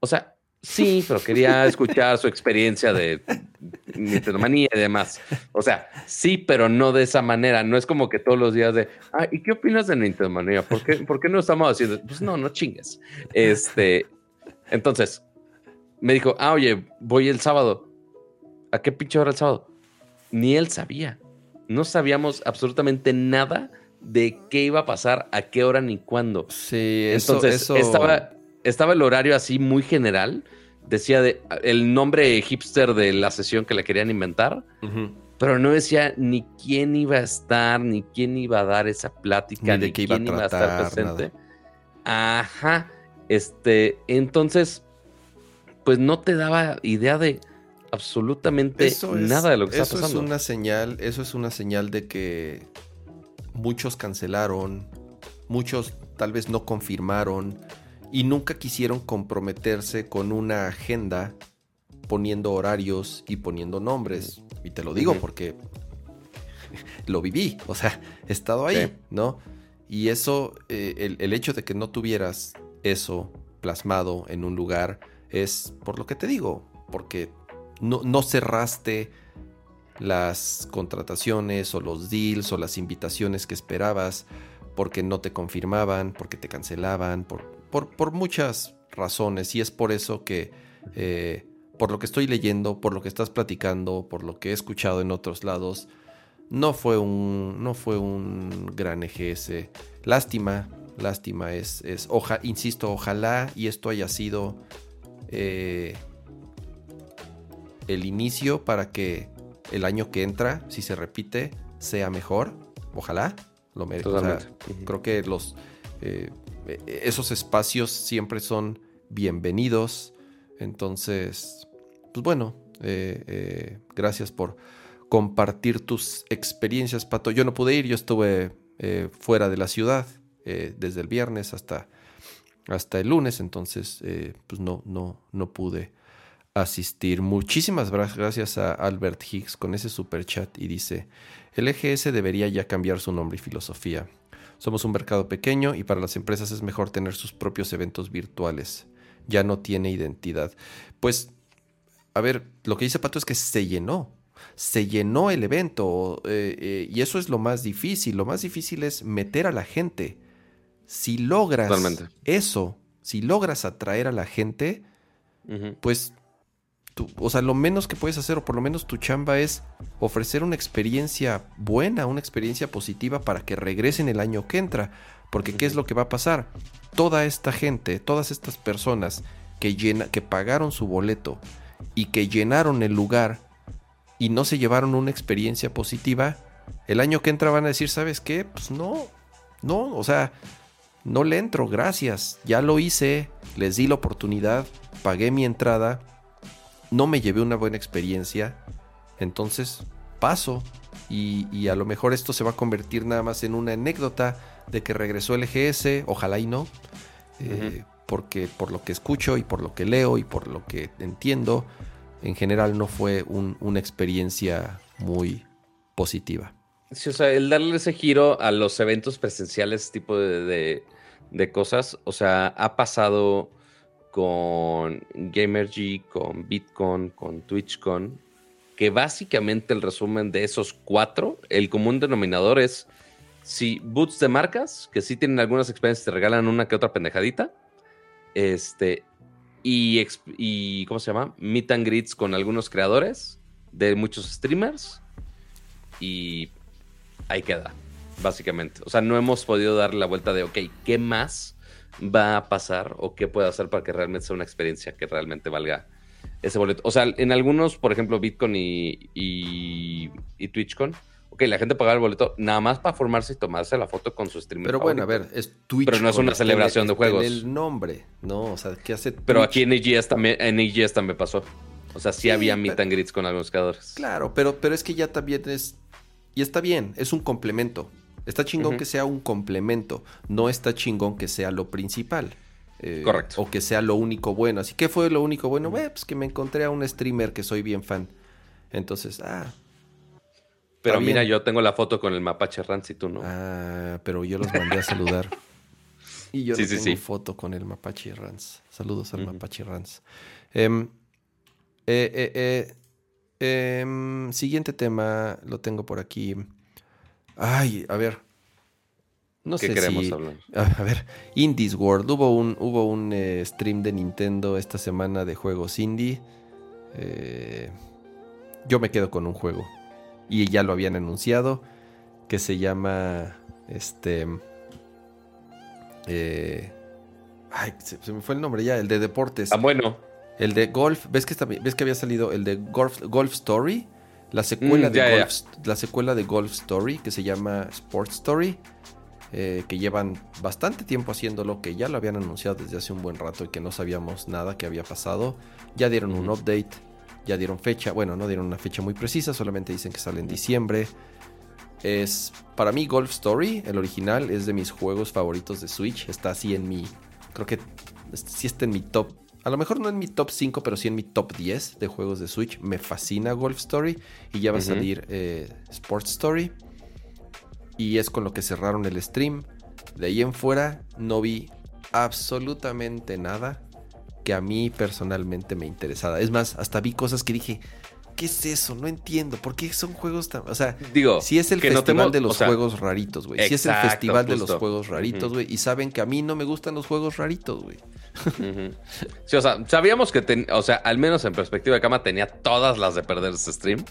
O sea, Sí, pero quería escuchar su experiencia de Nintendo Manía y demás. O sea, sí, pero no de esa manera. No es como que todos los días de, ah, ¿y qué opinas de Nintendo Manía? ¿Por qué, ¿Por qué no estamos haciendo? Pues no, no chingues. Este, entonces, me dijo, ah, oye, voy el sábado. ¿A qué pinche hora el sábado? Ni él sabía. No sabíamos absolutamente nada de qué iba a pasar, a qué hora ni cuándo. Sí, Entonces, eso... estaba estaba el horario así muy general. Decía de, el nombre hipster de la sesión que le querían inventar, pero no decía ni quién iba a estar, ni quién iba a dar esa plática, ni, de quién iba a, estar presente. Ajá. Este, entonces, pues no te daba idea de absolutamente nada de lo que está pasando. Es una señal, eso es una señal de que muchos cancelaron, muchos tal vez no confirmaron y nunca quisieron comprometerse con una agenda poniendo horarios y poniendo nombres. Y te lo digo porque lo viví, o sea, he estado ahí, ¿no? Y eso, eh, el, hecho de que no tuvieras eso plasmado en un lugar es por lo que te digo, porque no, no cerraste las contrataciones o los deals o las invitaciones que esperabas porque no te confirmaban, porque te cancelaban, por, por, muchas razones y es por eso que, eh, por lo que estoy leyendo, por lo que estás platicando, por lo que he escuchado en otros lados, no fue un, no fue un gran EGS. Lástima, lástima es, es insisto, ojalá y esto haya sido eh, el inicio para que el año que entra, si se repite, sea mejor. Ojalá, lo merezco. creo que los eh, esos espacios siempre son bienvenidos. Entonces, pues bueno, eh, eh, gracias por compartir tus experiencias, Pato. Yo no pude ir, yo estuve eh, fuera de la ciudad desde el viernes hasta, hasta el lunes, entonces pues no, no, no pude asistir. Muchísimas gracias a Albert Higgs con ese super chat y dice, el EGS debería ya cambiar su nombre y filosofía. Somos un mercado pequeño y para las empresas es mejor tener sus propios eventos virtuales. Ya no tiene identidad. Pues, a ver, lo que dice Pato es que se llenó. Se llenó el evento eh, eh, y eso es lo más difícil. Lo más difícil es meter a la gente. Si logras eso, si logras atraer a la gente, pues o sea, lo menos que puedes hacer, o por lo menos tu chamba, es ofrecer una experiencia buena, una experiencia positiva para que regresen el año que entra. Porque ¿qué es lo que va a pasar? Toda esta gente, todas estas personas que, llena, que pagaron su boleto y que llenaron el lugar y no se llevaron una experiencia positiva, el año que entra van a decir, ¿sabes qué? Pues no, no, o sea, no le entro, gracias, ya lo hice, les di la oportunidad, pagué mi entrada no me llevé una buena experiencia, entonces paso y, a lo mejor esto se va a convertir nada más en una anécdota de que regresó el EGS, ojalá y no, eh, porque por lo que escucho y por lo que leo y por lo que entiendo, en general no fue una experiencia muy positiva. Sí, o sea, el darle ese giro a los eventos presenciales, tipo de, de cosas, o sea, ha pasado con GamerG, con Bitcoin, con TwitchCon, que básicamente el resumen de esos cuatro, el común denominador es si boots de marcas, que sí tienen algunas experiencias, te regalan una que otra pendejadita, este, y, y ¿cómo se llama? Meet and greets con algunos creadores de muchos streamers, y ahí queda, básicamente. O sea, no hemos podido darle la vuelta de, ok, ¿qué más? Va a pasar o qué puede hacer para que realmente sea una experiencia que realmente valga ese boleto. O sea, en algunos, por ejemplo, Bitcoin y, y, TwitchCon, ok, la gente paga el boleto nada más para formarse y tomarse la foto con su streamer. Pero bueno, a ver, es Twitch. Pero no es una celebración de juegos. el nombre, ¿no? O sea, ¿qué hace Pero aquí en EGS también, en EGS también pasó. O sea, sí, había meet and greets con algunos creadores. Claro, pero, pero es que ya también es. Y está bien, es un complemento. Está chingón que sea un complemento, no está chingón que sea lo principal. Eh, Correcto. O que sea lo único bueno. Así que fue lo único bueno. pues que me encontré a un streamer que soy bien fan. Entonces, ah. Pero mira, yo tengo la foto con el mapache Rans y tú no. Ah, pero yo los mandé a saludar. y yo sí, no tengo foto con el mapache Rans. Saludos al mapache Rans. Em, eh, eh, em, siguiente tema, lo tengo por aquí. Ay, a ver. No ¿Qué sé queremos hablar? A, ver, Indies World. Hubo un, hubo un eh, stream de Nintendo esta semana de juegos indie. Eh, yo me quedo con un juego. Y ya lo habían anunciado. Que se llama. Este. Eh, ay, se, me fue el nombre ya. El de deportes. Ah, bueno. El de golf. ¿Ves que, ¿ves que había salido el de Golf, golf Story? La secuela, mm, de Golf, la secuela de Golf Story, que se llama Sports Story, eh, que llevan bastante tiempo haciéndolo, que ya lo habían anunciado desde hace un buen rato y que no sabíamos nada que había pasado. Ya dieron un update, ya dieron fecha, bueno, no dieron una fecha muy precisa, solamente dicen que sale en diciembre. Es, para mí, Golf Story, el original, es de mis juegos favoritos de Switch. Está así en mi, creo que sí está en mi top a lo mejor no en mi top 5, pero sí en mi top 10 de juegos de Switch. Me fascina Golf Story y ya va a salir eh, Sports Story. Y es con lo que cerraron el stream. De ahí en fuera no vi absolutamente nada que a mí personalmente me interesara. Es más, hasta vi cosas que dije, ¿qué es eso? No entiendo. ¿Por qué son juegos tan.? O sea, digo, si es el festival de los juegos raritos, güey. Si es el festival de los juegos raritos, güey. Y saben que a mí no me gustan los juegos raritos, güey. Sí, o sea, sabíamos que, o sea, al menos en perspectiva de cama tenía todas las de perder ese stream.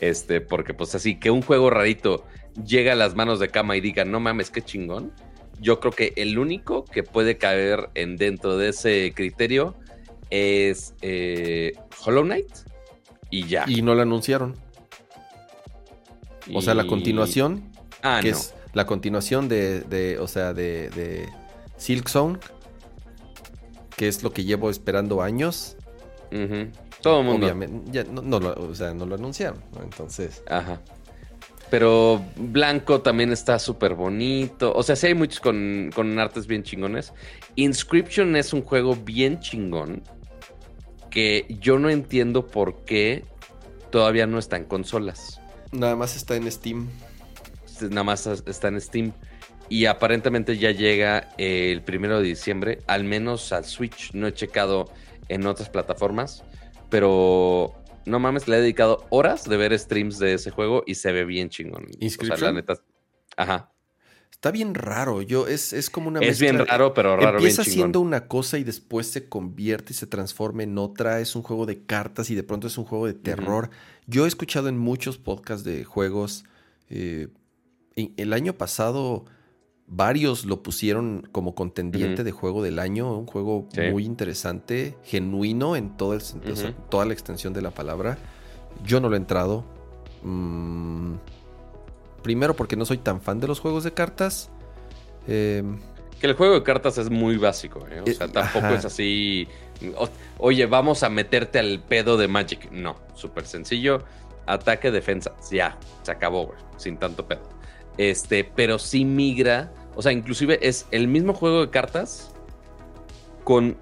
Este, porque pues así, que un juego rarito llega a las manos de cama y diga, no mames, qué chingón. Yo creo que el único que puede caer en dentro de ese criterio es eh, Hollow Knight y ya. Y no lo anunciaron. O sea, la continuación. Ah, que es la continuación de, o sea, de, de Silk Zone, que es lo que llevo esperando años. Todo el mundo. Obviamente, no, lo, o sea, no lo anunciaron, Entonces. Ajá. Pero Blanco también está súper bonito. O sea, sí hay muchos con, con artes bien chingones. Inscription es un juego bien chingón. Que yo no entiendo por qué todavía no está en consolas. Nada más está en Steam. Nada más está en Steam. Y aparentemente ya llega el primero de diciembre, al menos al Switch. No he checado en otras plataformas, pero no mames, le he dedicado horas de ver streams de ese juego y se ve bien chingón. O sea, la neta. Ajá. Está bien raro. Yo, es, es como una Es bien raro, pero raro. Empieza siendo una cosa y después se convierte y se transforma en otra. Es un juego de cartas y de pronto es un juego de terror. Yo he escuchado en muchos podcasts de juegos. Eh, el año pasado varios lo pusieron como contendiente de juego del año, un juego muy interesante, genuino en todo el toda la extensión de la palabra. Yo no lo he entrado. Mm, primero porque no soy tan fan de los juegos de cartas. Em, que el juego de cartas es muy básico, ¿eh? o eh, sea, tampoco es así. oye, vamos a meterte al pedo de Magic. No, súper sencillo. Ataque, defensa. Ya, se acabó, güey. Sin tanto pedo. Este, pero sí migra o sea, inclusive es el mismo juego de cartas con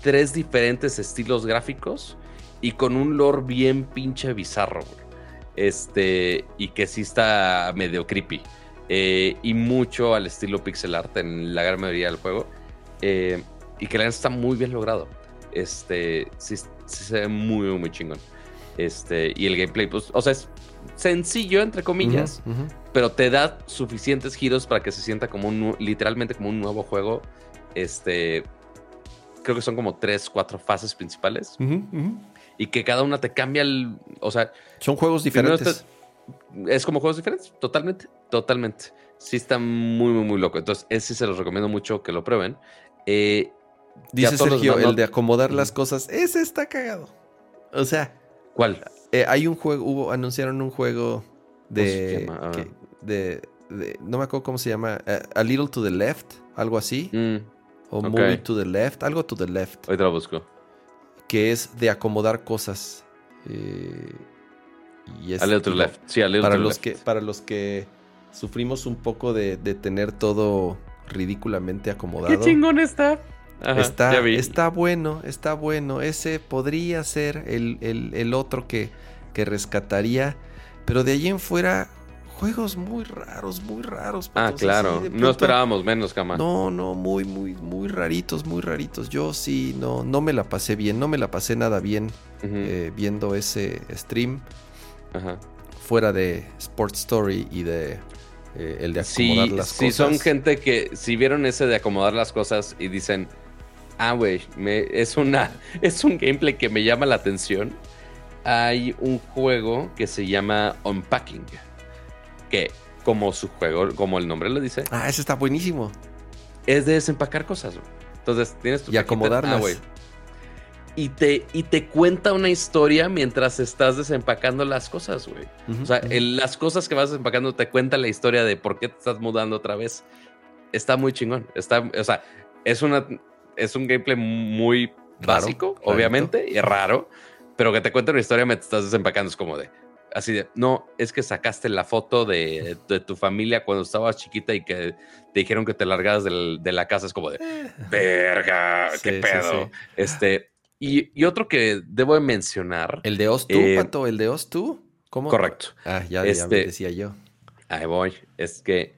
tres diferentes estilos gráficos y con un lore bien pinche bizarro, Este, y que sí está medio creepy. Eh, y mucho al estilo pixel art en la gran mayoría del juego. Eh, y que la está muy bien logrado. Este, sí, se ve muy, muy chingón. Este, y el gameplay, pues, o sea, es sencillo, entre comillas, pero te da suficientes giros para que se sienta como un, literalmente como un nuevo juego. Este, creo que son como tres, cuatro fases principales. Y que cada una te cambia el, o sea... Son juegos diferentes. es como juegos diferentes, totalmente, totalmente. Sí está muy, muy, muy loco. Entonces, ese se los recomiendo mucho que lo prueben. Eh, Dice Sergio, el de acomodar las cosas, ese está cagado. O sea... ¿Cuál? Eh, hay un juego, hubo, anunciaron un juego de. De, no me acuerdo cómo se llama, eh, A Little to the Left, algo así. Mm, o Movie to the Left, algo to the Left. Ahorita lo busco. Que es de acomodar cosas. Eh, y a Little to the Left. Sí, a Little para to los left. Que, para los que sufrimos un poco de, de tener todo ridículamente acomodado. ¡Qué chingón está! está, está bueno, está bueno. Ese podría ser el, otro que, que, rescataría. Pero de allí en fuera, juegos muy raros, muy raros. Ah, claro. no esperábamos menos, jamás. No, no, muy, muy, muy raritos, muy raritos. Yo sí, no, no me la pasé bien, no me la pasé nada bien eh, viendo ese stream. Fuera de Sports Story y de eh, el de acomodar las cosas. Sí, son gente que si vieron ese de acomodar las cosas y dicen, Ah, güey, es, una, es un gameplay que me llama la atención. Hay un juego que se llama Unpacking, que como su juego, como el nombre lo dice. Ah, ese está buenísimo. Es de desempacar cosas, güey. Entonces tienes tu y acomodarlas. Ah, y te, y te cuenta una historia mientras estás desempacando las cosas, güey. o sea, las cosas que vas desempacando te cuenta la historia de por qué te estás mudando otra vez. Está muy chingón. Está, o sea, es una es un gameplay muy básico, obviamente, y raro, pero que te cuenta una historia mientras estás desempacando. Es como de, así de, no, es que sacaste la foto de, tu familia cuando estabas chiquita y que te dijeron que te largaras de la casa. Es como de, verga, qué pedo. Este, y, otro que debo de mencionar. El de Ostu, eh, Pato, el de Ostu. ¿Cómo? Correcto. Ah, ya, ya este, decía yo. Ahí voy. Es que,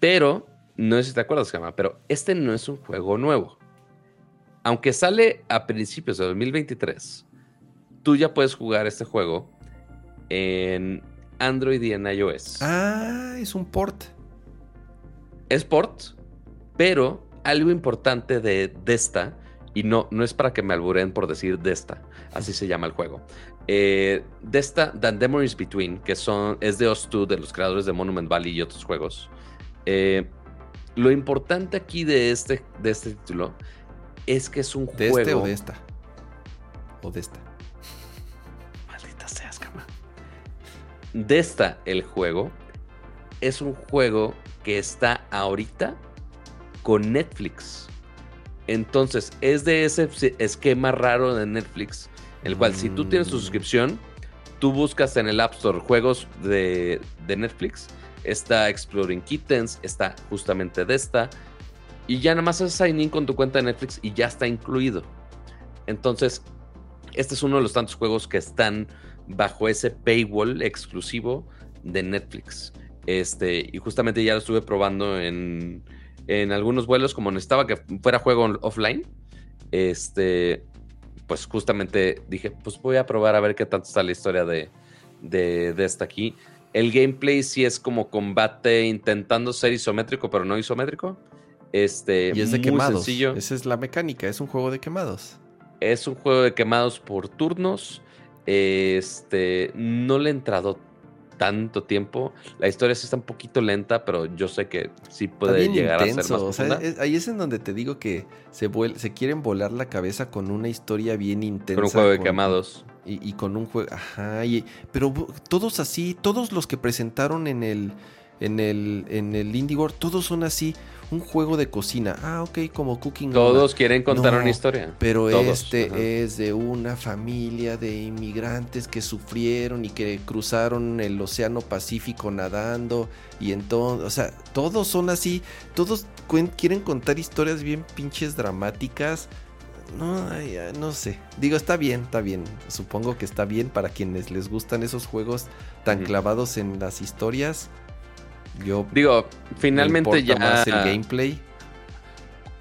pero, no sé si te acuerdas, Gama, pero este no es un juego nuevo aunque sale a principios de 2023, tú ya puedes jugar este juego en Android y en iOS. Ah, es un port. Es port, pero algo importante de Desta, y no, no es para que me alburen por decir Desta, así se llama el juego. Eh, Desta, The Memories Between, que son, es de Os2, de los creadores de Monument Valley y otros juegos. Eh, lo importante aquí de este, de este título es que es un ¿De juego. ¿De este o de esta? ¿O de esta? De esta, el juego, es un juego que está ahorita con Netflix. Entonces, es de ese esquema raro de Netflix el cual si tú tienes tu mm. suscripción, tú buscas en el App Store juegos de, de Netflix, está Exploring Kittens, está justamente de esta, y ya nada más haces sign in con tu cuenta de Netflix y ya está incluido. Entonces, este es uno de los tantos juegos que están bajo ese paywall exclusivo de Netflix. Este, y justamente ya lo estuve probando en, en algunos vuelos, como necesitaba que fuera juego offline. Este, pues justamente dije, pues voy a probar a ver qué tanto está la historia de, de, de esta aquí. El gameplay sí es como combate intentando ser isométrico, pero no isométrico. Este, y es de quemados. Sencillo. Esa es la mecánica, es un juego de quemados. Es un juego de quemados por turnos. Este, no le he entrado tanto tiempo. La historia sí está un poquito lenta, pero yo sé que sí puede llegar a ser más o sea, ahí es en donde te digo que se, se quieren volar la cabeza con una historia bien intensa. Con un juego de quemados. Y, con un juego, ajá, pero todos así, todos los que presentaron en el en el en el todos son así un juego de cocina. Ah, ok, como Cooking. Todos quieren contar una historia. Pero este es de una familia de inmigrantes que sufrieron y que cruzaron el Océano Pacífico nadando. Y entonces, o sea, todos son así. Todos quieren contar historias bien pinches dramáticas. No, no sé. Digo, está bien, está bien. Supongo que está bien para quienes les gustan esos juegos tan clavados en las historias. Yo digo, finalmente ya más el gameplay.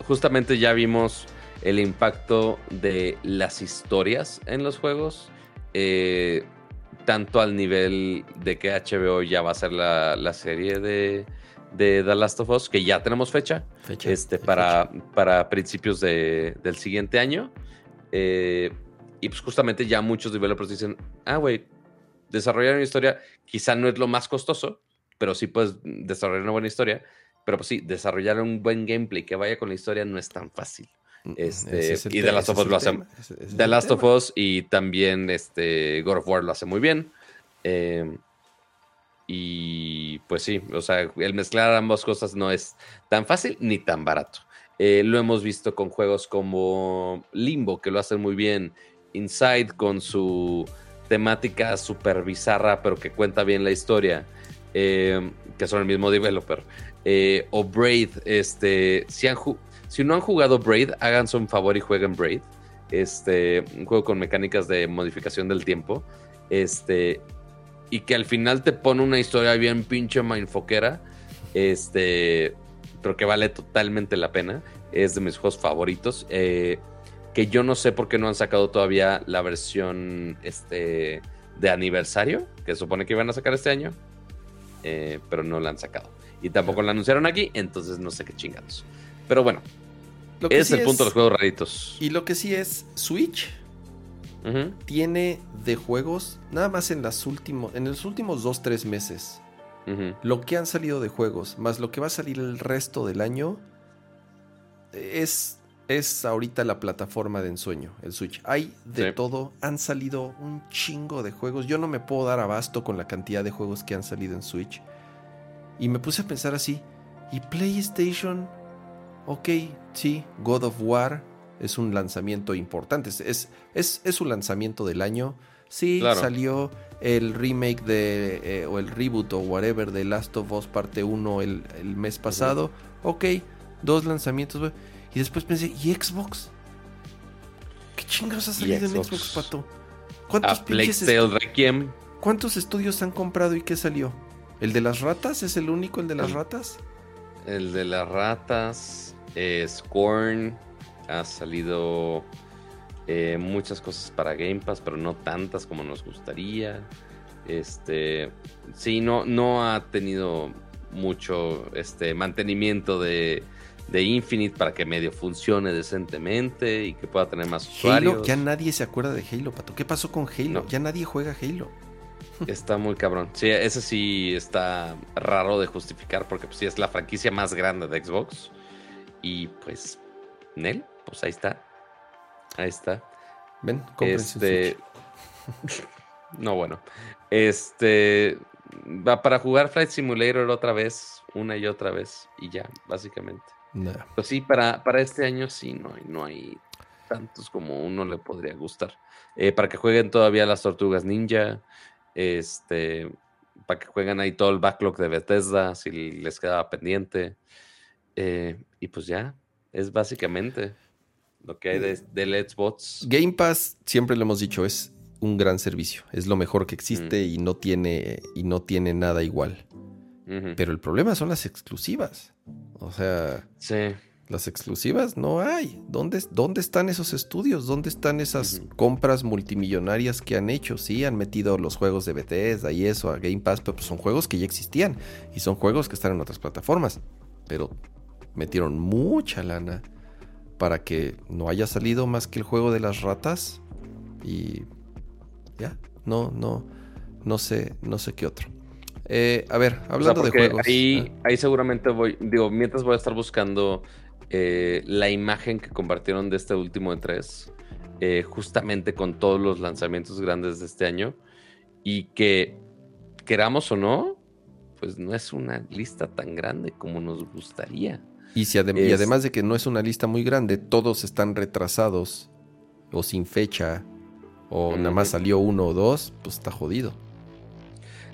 Justamente ya vimos el impacto de las historias en los juegos. Eh, tanto al nivel de que HBO ya va a ser la, serie de, The Last of Us, que ya tenemos fecha, este, para, para principios del siguiente año. Eh, y pues justamente ya muchos developers dicen, ah, güey, desarrollar una historia quizá no es lo más costoso, pero sí puedes desarrollar una buena historia. Pero pues sí, desarrollar un buen gameplay que vaya con la historia no es tan fácil. Mm, este, y The Last of Us lo hace. The Last of Us y también este, God of War lo hace muy bien. Em, y pues sí, o sea, el mezclar ambas cosas no es tan fácil ni tan barato. Eh, lo hemos visto con juegos como Limbo, que lo hacen muy bien. Inside con su temática súper bizarra, pero que cuenta bien la historia. Eh, que son el mismo developer. Eh, o Braid, este, si, han si no han jugado Braid, háganse un favor y jueguen Braid. Este, un juego con mecánicas de modificación del tiempo. Este, y que al final te pone una historia bien pinche mindfoquera. Este, pero que vale totalmente la pena. Es de mis juegos favoritos. Eh, que yo no sé por qué no han sacado todavía la versión este, de aniversario, que supone que iban a sacar este año. Eh, pero no la han sacado. Y tampoco la anunciaron aquí, entonces no sé qué chingados. Pero bueno, es el punto de los juegos raritos. Y lo que sí es, Switch tiene de juegos, nada más en, las últimos, en los últimos 2-3 meses, lo que han salido de juegos, más lo que va a salir el resto del año, es es ahorita la plataforma de ensueño, el Switch. Hay de todo, han salido un chingo de juegos. Yo no me puedo dar abasto con la cantidad de juegos que han salido en Switch. Y me puse a pensar así, ¿y PlayStation? Ok, sí, God of War es un lanzamiento importante, es, es, es un lanzamiento del año. Sí, salió el remake de, eh, o el reboot o whatever de Last of Us parte 1 el, mes pasado. Ok, dos lanzamientos. Y después pensé, ¿y Xbox? ¿Qué chingados ha salido en Xbox, pato? ¿Cuántos Requiem. ¿Cuántos estudios han comprado y qué salió? ¿El de las ratas? ¿Es el único el de las ratas? El de las ratas, Scorn, ha salido eh, muchas cosas para Game Pass, pero no tantas como nos gustaría. Este, sí, no, no ha tenido mucho este mantenimiento de de Infinite para que medio funcione decentemente y que pueda tener más usuarios. Halo, ya nadie se acuerda de Halo, Pato. ¿Qué pasó con Halo? Ya nadie juega Halo. Está muy cabrón. Sí, ese sí está raro de justificar porque pues sí es la franquicia más grande de Xbox. Y pues, Nel, pues ahí está. Ahí está. Ven, este... no, bueno. Este va para jugar Flight Simulator otra vez, una y otra vez, y ya, básicamente. Pues sí, para, para este año sí, no hay, no hay tantos como uno le podría gustar. Eh, para que jueguen todavía las tortugas ninja, este, para que jueguen ahí todo el backlog de Bethesda, si les quedaba pendiente. Eh, y pues ya, es básicamente lo que hay de, de Xbox. Game Pass, siempre lo hemos dicho, es un gran servicio. Es lo mejor que existe mm. y, no tiene, y no tiene nada igual. Pero el problema son las exclusivas. O sea, las exclusivas no hay. ¿Dónde, ¿Dónde están esos estudios? ¿Dónde están esas compras multimillonarias que han hecho? Sí, han metido los juegos de Bethesda y eso a Game Pass, pero pues son juegos que ya existían y son juegos que están en otras plataformas. Pero metieron mucha lana para que no haya salido más que el juego de las ratas y ya, no, no, no sé, no sé qué otro. Eh, a ver, hablando de juegos. Ahí, ah. ahí seguramente voy, digo, mientras voy a estar buscando eh, la imagen que compartieron de este último de tres, eh, justamente con todos los lanzamientos grandes de este año, y que queramos o no, pues no es una lista tan grande como nos gustaría. Y, si y además de que no es una lista muy grande, todos están retrasados o sin fecha, o nada más salió uno o dos, pues está jodido.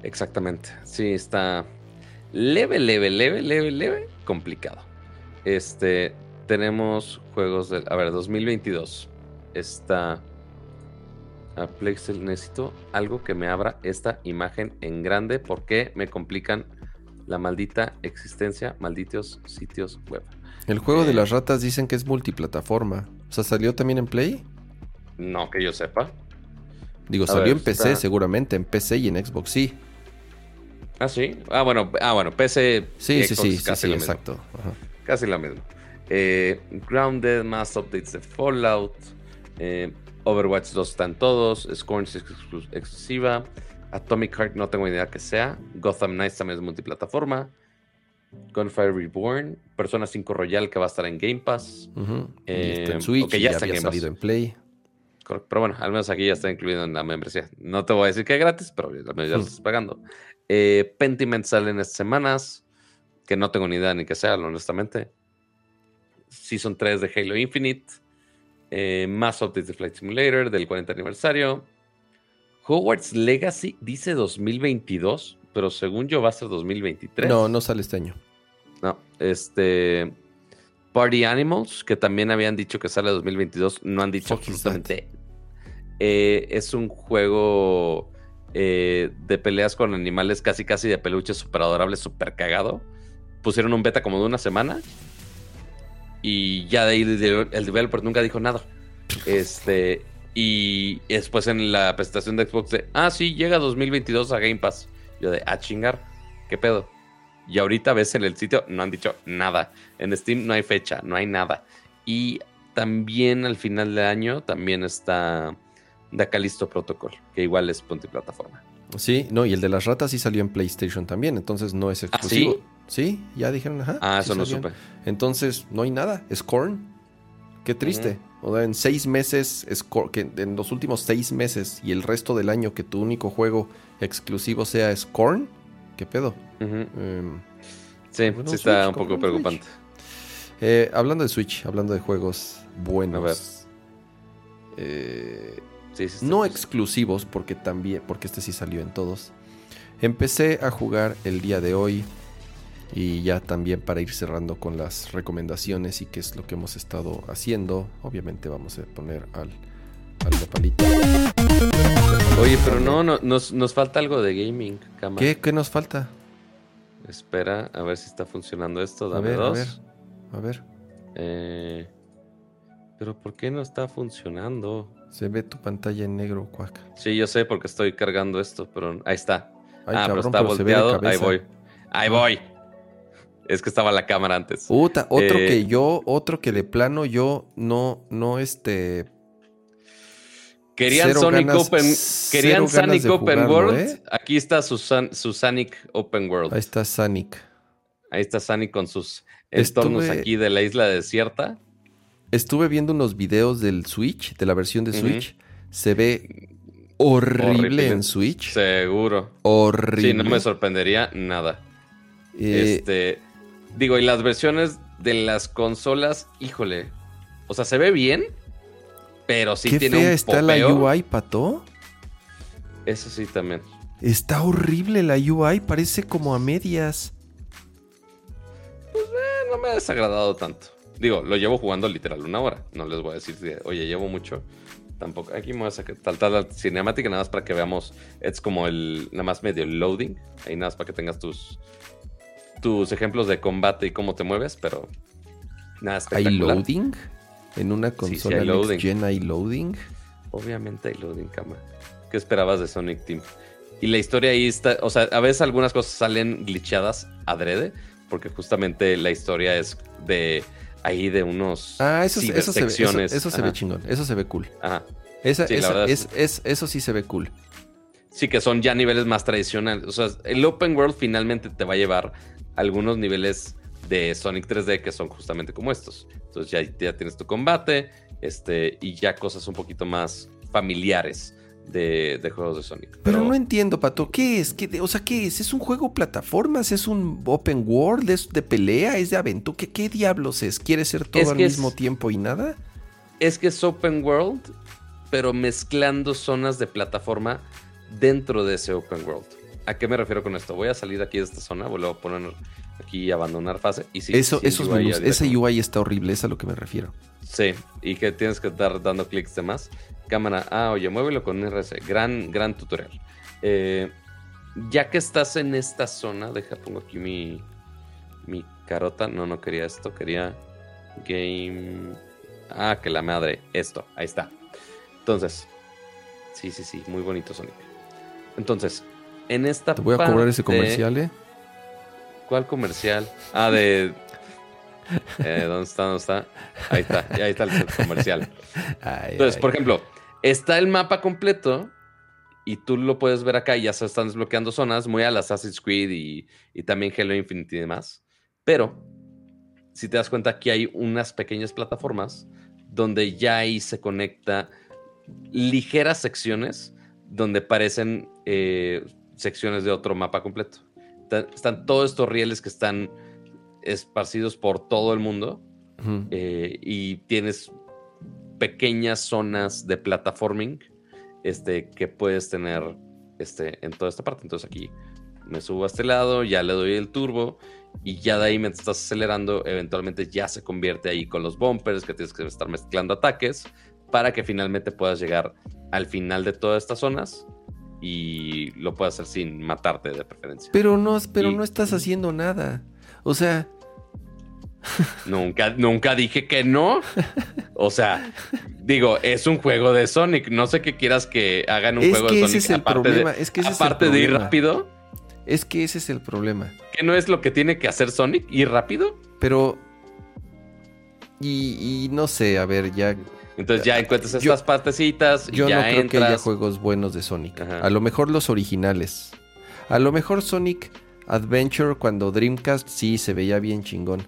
Exactamente. Sí, está leve, leve, leve, leve, leve, complicado. Este, tenemos juegos de, a ver, 2022. Está a Plexel, necesito algo que me abra esta imagen en grande porque me complican la maldita existencia, malditos sitios web. El juego de eh, las ratas dicen que es multiplataforma. O sea, ¿salió también en Play? No, que yo sepa. Digo, salió en PC seguramente, en PC y en Xbox sí. Ah, sí. Ah, bueno, ah, bueno PC. Sí, sí, sí, casi sí, exacto. Casi la misma. Eh, Grounded, más updates de Fallout. Eh, Overwatch 2 están todos. Scorn es exclusiva. Atomic Heart no tengo idea que sea. Gotham Knights también es multiplataforma. Gunfire Reborn. Persona 5 Royal que va a estar en Game Pass. Eh, en Switch. ya, está había salido en Play. Pero bueno, al menos aquí ya está incluido en la membresía. No te voy a decir que es gratis, pero ya lo estás pagando. Eh, Pentiment sale en estas semanas, que no tengo ni idea ni que sea, honestamente. Season 3 de Halo Infinite. Eh, más updates de Flight Simulator del 40 aniversario. Hogwarts Legacy dice 2022, pero según yo va a ser 2023. No, no sale este año. No, este. Party Animals, que también habían dicho que sale 2022, no han dicho absolutamente. Eh, es un juego eh, de peleas con animales casi casi de peluche super adorable, super cagado. Pusieron un beta como de una semana. Y ya de ahí el, developer nunca dijo nada. Este. Y después en la presentación de Xbox de, ah, sí, llega 2022 a Game Pass. Yo de, ah, chingar, ¿qué pedo? Y ahorita ves en el sitio, no han dicho nada. En Steam no hay fecha, no hay nada. Y también al final de año, también está de Calisto Protocol, que igual es plataforma. Sí, no, y el de las ratas sí salió en PlayStation también, entonces no es ¿Ah, exclusivo. sí? ya dijeron, ajá. Ah, eso no supe. Entonces, no hay nada, es Korn. Qué triste. O sea, en seis meses, que en los últimos seis meses y el resto del año que tu único juego exclusivo sea Scorn, ¿qué pedo? Em, sí, sí está un poco preocupante. Eh, hablando de Switch, hablando de juegos buenos. A ver. Eh, no exclusivos, porque también, porque este sí salió en todos. Empecé a jugar el día de hoy y ya también para ir cerrando con las recomendaciones y qué es lo que hemos estado haciendo. Obviamente vamos a poner al, al palito. Oye, pero no, no nos, falta algo de gaming, ¿Qué, ¿Qué, nos falta? Espera, a ver si está funcionando esto. Dame a ver, dos. A ver. A ver. Eh, pero ¿por qué no está funcionando? Se ve tu pantalla en negro, cuac. Sí, yo sé porque estoy cargando esto, pero ahí está. ah, pero está volteado. Ahí voy. Ahí voy. Es que estaba la cámara antes. otro eh, que yo, otro que de plano yo no, no este. Querían Sonic Open, querían Sonic Open World. ¿eh? Aquí está su, su, Sonic Open World. Ahí está Sonic. Ahí está Sonic con sus entornos aquí de la isla desierta. Estuve viendo unos videos del Switch, de la versión de Switch. Se ve horrible, en Switch. Seguro. Horrible. Sí, no me sorprendería nada. Eh, este. Digo, y las versiones de las consolas, híjole. O sea, se ve bien. Pero sí ¿Qué tiene fea un está la UI, Pato? Eso sí también. Está horrible la UI, parece como a medias. Pues eh, no me ha desagradado tanto. Digo, lo llevo jugando literal una hora. No les voy a decir, oye, llevo mucho. Tampoco. Aquí me voy a sacar tal, tal, la cinemática, nada más para que veamos. Es como el, nada más medio loading. Ahí nada más para que tengas tus, tus ejemplos de combate y cómo te mueves, pero nada ¿Hay loading? ¿En una consola sí. Gen hay loading? Obviamente hay loading, cama. ¿Qué esperabas de Sonic Team? Y la historia ahí está, o sea, a veces algunas cosas salen glitchadas adrede, porque justamente la historia es de ahí de unos ah, eso, eso se ve, eso, se ve chingón, eso se ve cool. Ajá. Esa, es, es, eso sí se ve cool. Sí, que son ya niveles más tradicionales. O sea, el open world finalmente te va a llevar algunos niveles de Sonic 3D que son justamente como estos. Entonces ya, ya tienes tu combate este, y ya cosas un poquito más familiares de, juegos de Sonic. Pero, no entiendo, Pato, ¿qué es? ¿Qué, o sea, ¿qué es? ¿Es un juego plataformas? ¿Es un open world? ¿Es de pelea? ¿Es de aventura? ¿Qué, qué diablos es? ¿Quiere ser todo al mismo tiempo y nada? Es que es open world, pero mezclando zonas de plataforma dentro de ese open world. ¿A qué me refiero con esto? Voy a salir aquí de esta zona, vuelvo a poner aquí abandonar fase. Y sí, Eso, esos menús, ese UI está horrible, es a lo que me refiero. Sí, y que tienes que estar dando clics de más. Cámara, ah, oye, muévelo con RC. Gran, gran tutorial. Eh, ya que estás en esta zona, deja, pongo aquí mi, mi carota. No, no quería esto, quería game. Ah, que la madre, esto, ahí está. Entonces, sí, sí, sí, muy bonito Sonic. Entonces, en esta Te voy a cobrar ese comercial, ¿eh? ¿Cuál comercial? Ah, de eh, ¿Dónde está? ¿Dónde está? Ahí está, ahí está el comercial. Entonces, por ejemplo, está el mapa completo y tú lo puedes ver acá y ya se están desbloqueando zonas muy al Assassin's Creed y, y también Halo Infinite y demás. Pero, si te das cuenta, aquí hay unas pequeñas plataformas donde ya ahí se conecta ligeras secciones donde parecen eh, secciones de otro mapa completo. Están todos estos rieles que están esparcidos por todo el mundo eh, y tienes pequeñas zonas de plataforming este, que puedes tener este, en toda esta parte. Entonces aquí me subo a este lado, ya le doy el turbo y ya de ahí me estás acelerando, eventualmente ya se convierte ahí con los bumpers que tienes que estar mezclando ataques para que finalmente puedas llegar al final de todas estas zonas y lo puedas hacer sin matarte de preferencia. Pero no, pero no estás haciendo nada. O sea. Nunca, nunca dije que no. O sea, digo, es un juego de Sonic. No sé qué quieras que hagan un juego de Sonic. Ese es el problema. es que aparte de ir rápido. Es que ese es el problema. ¿Que no es lo que tiene que hacer Sonic? ¿Ir rápido? Pero. Y, no sé, a ver, ya. Entonces ya encuentras estas partecitas. Yo ya no creo que haya juegos buenos de Sonic. A lo mejor los originales. A lo mejor Sonic Adventure cuando Dreamcast sí se veía bien chingón.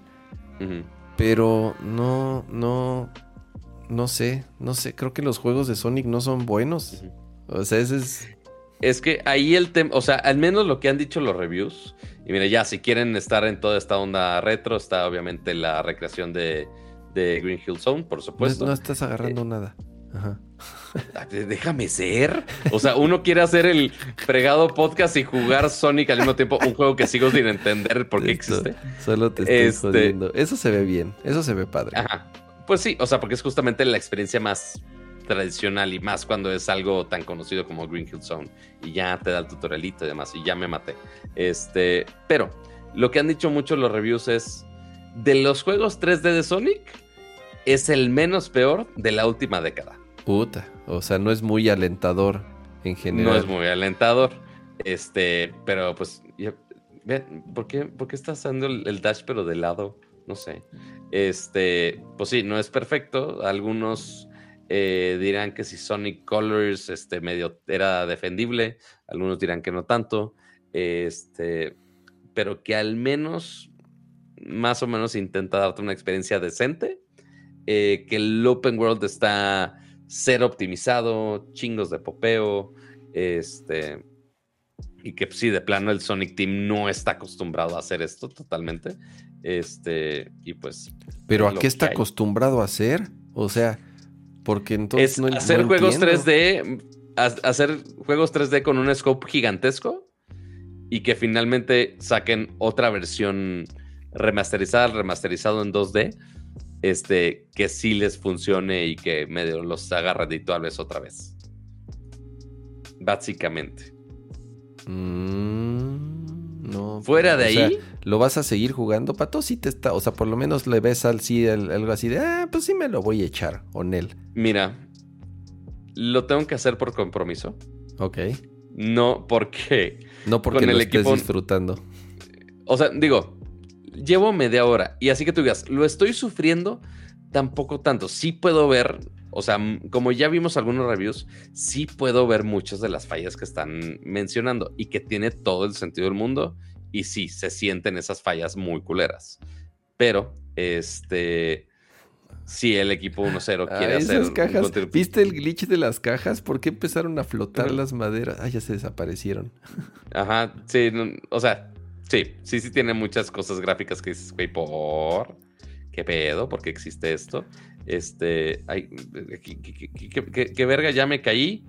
Pero no, no, no sé, no sé, creo que los juegos de Sonic no son buenos. O sea, ese es... Es que ahí el tema, o sea, al menos lo que han dicho los reviews, y mira, ya si quieren estar en toda esta onda retro, está obviamente la recreación de, Green Hill Zone, por supuesto. No, estás agarrando eh, nada. Ajá. Déjame ser. O sea, uno quiere hacer el fregado podcast y jugar Sonic al mismo tiempo, un juego que sigo sin entender por qué existe. Solo te estoy este, jodiendo. Eso se ve bien, eso se ve padre. Pues sí, o sea, porque es justamente la experiencia más tradicional y más cuando es algo tan conocido como Green Hill Zone y ya te da el tutorialito y demás y ya me maté. Este, pero lo que han dicho mucho los reviews es de los juegos 3D de Sonic es el menos peor de la última década. Puta, o sea, no es muy alentador en general. No es muy alentador. Este, pero pues, ¿por qué, ¿por qué estás haciendo el, dash pero de lado? No sé. Este, pues sí, no es perfecto. Algunos eh, dirán que si Sonic Colors este, medio era defendible, algunos dirán que no tanto. Este, pero que al menos más o menos intenta darte una experiencia decente. Eh, que el open world está ser optimizado, chingos de popeo, este, y que sí, de plano el Sonic Team no está acostumbrado a hacer esto totalmente, este, y pues... Pero ¿a qué está acostumbrado a hacer? O sea... Porque entonces es hacer juegos 3D, hacer juegos 3D con un scope gigantesco y que finalmente saquen otra versión remasterizada, remasterizado en 2D, este, que sí les funcione y que medio los haga redituables otra vez. Básicamente. Mm, no. Fuera de ahí. ¿Lo vas a seguir jugando, Pato? Sí te está. O sea, por lo menos le ves al sí algo así de. Ah, pues sí me lo voy a echar, Onel. Mira. Lo tengo que hacer por compromiso. Ok. No porque. No porque lo estés disfrutando. O sea, digo, llevo media hora. Y así que tú digas, ¿lo estoy sufriendo? Tampoco tanto. Sí puedo ver, o sea, como ya vimos algunos reviews, sí puedo ver muchas de las fallas que están mencionando y que tiene todo el sentido del mundo. Y sí, se sienten esas fallas muy culeras. Pero, este si el equipo 1-0 ah, quiere hacer. cajas. ¿Viste el glitch de las cajas? ¿Por qué empezaron a flotar las maderas? Ah, ya se desaparecieron. Ajá, sí, o sea, sí, sí, sí tiene muchas cosas gráficas que dices, güey, por. ¿Qué pedo? ¿Por qué existe esto? Este. Ay, ¿qué, verga? Ya me caí.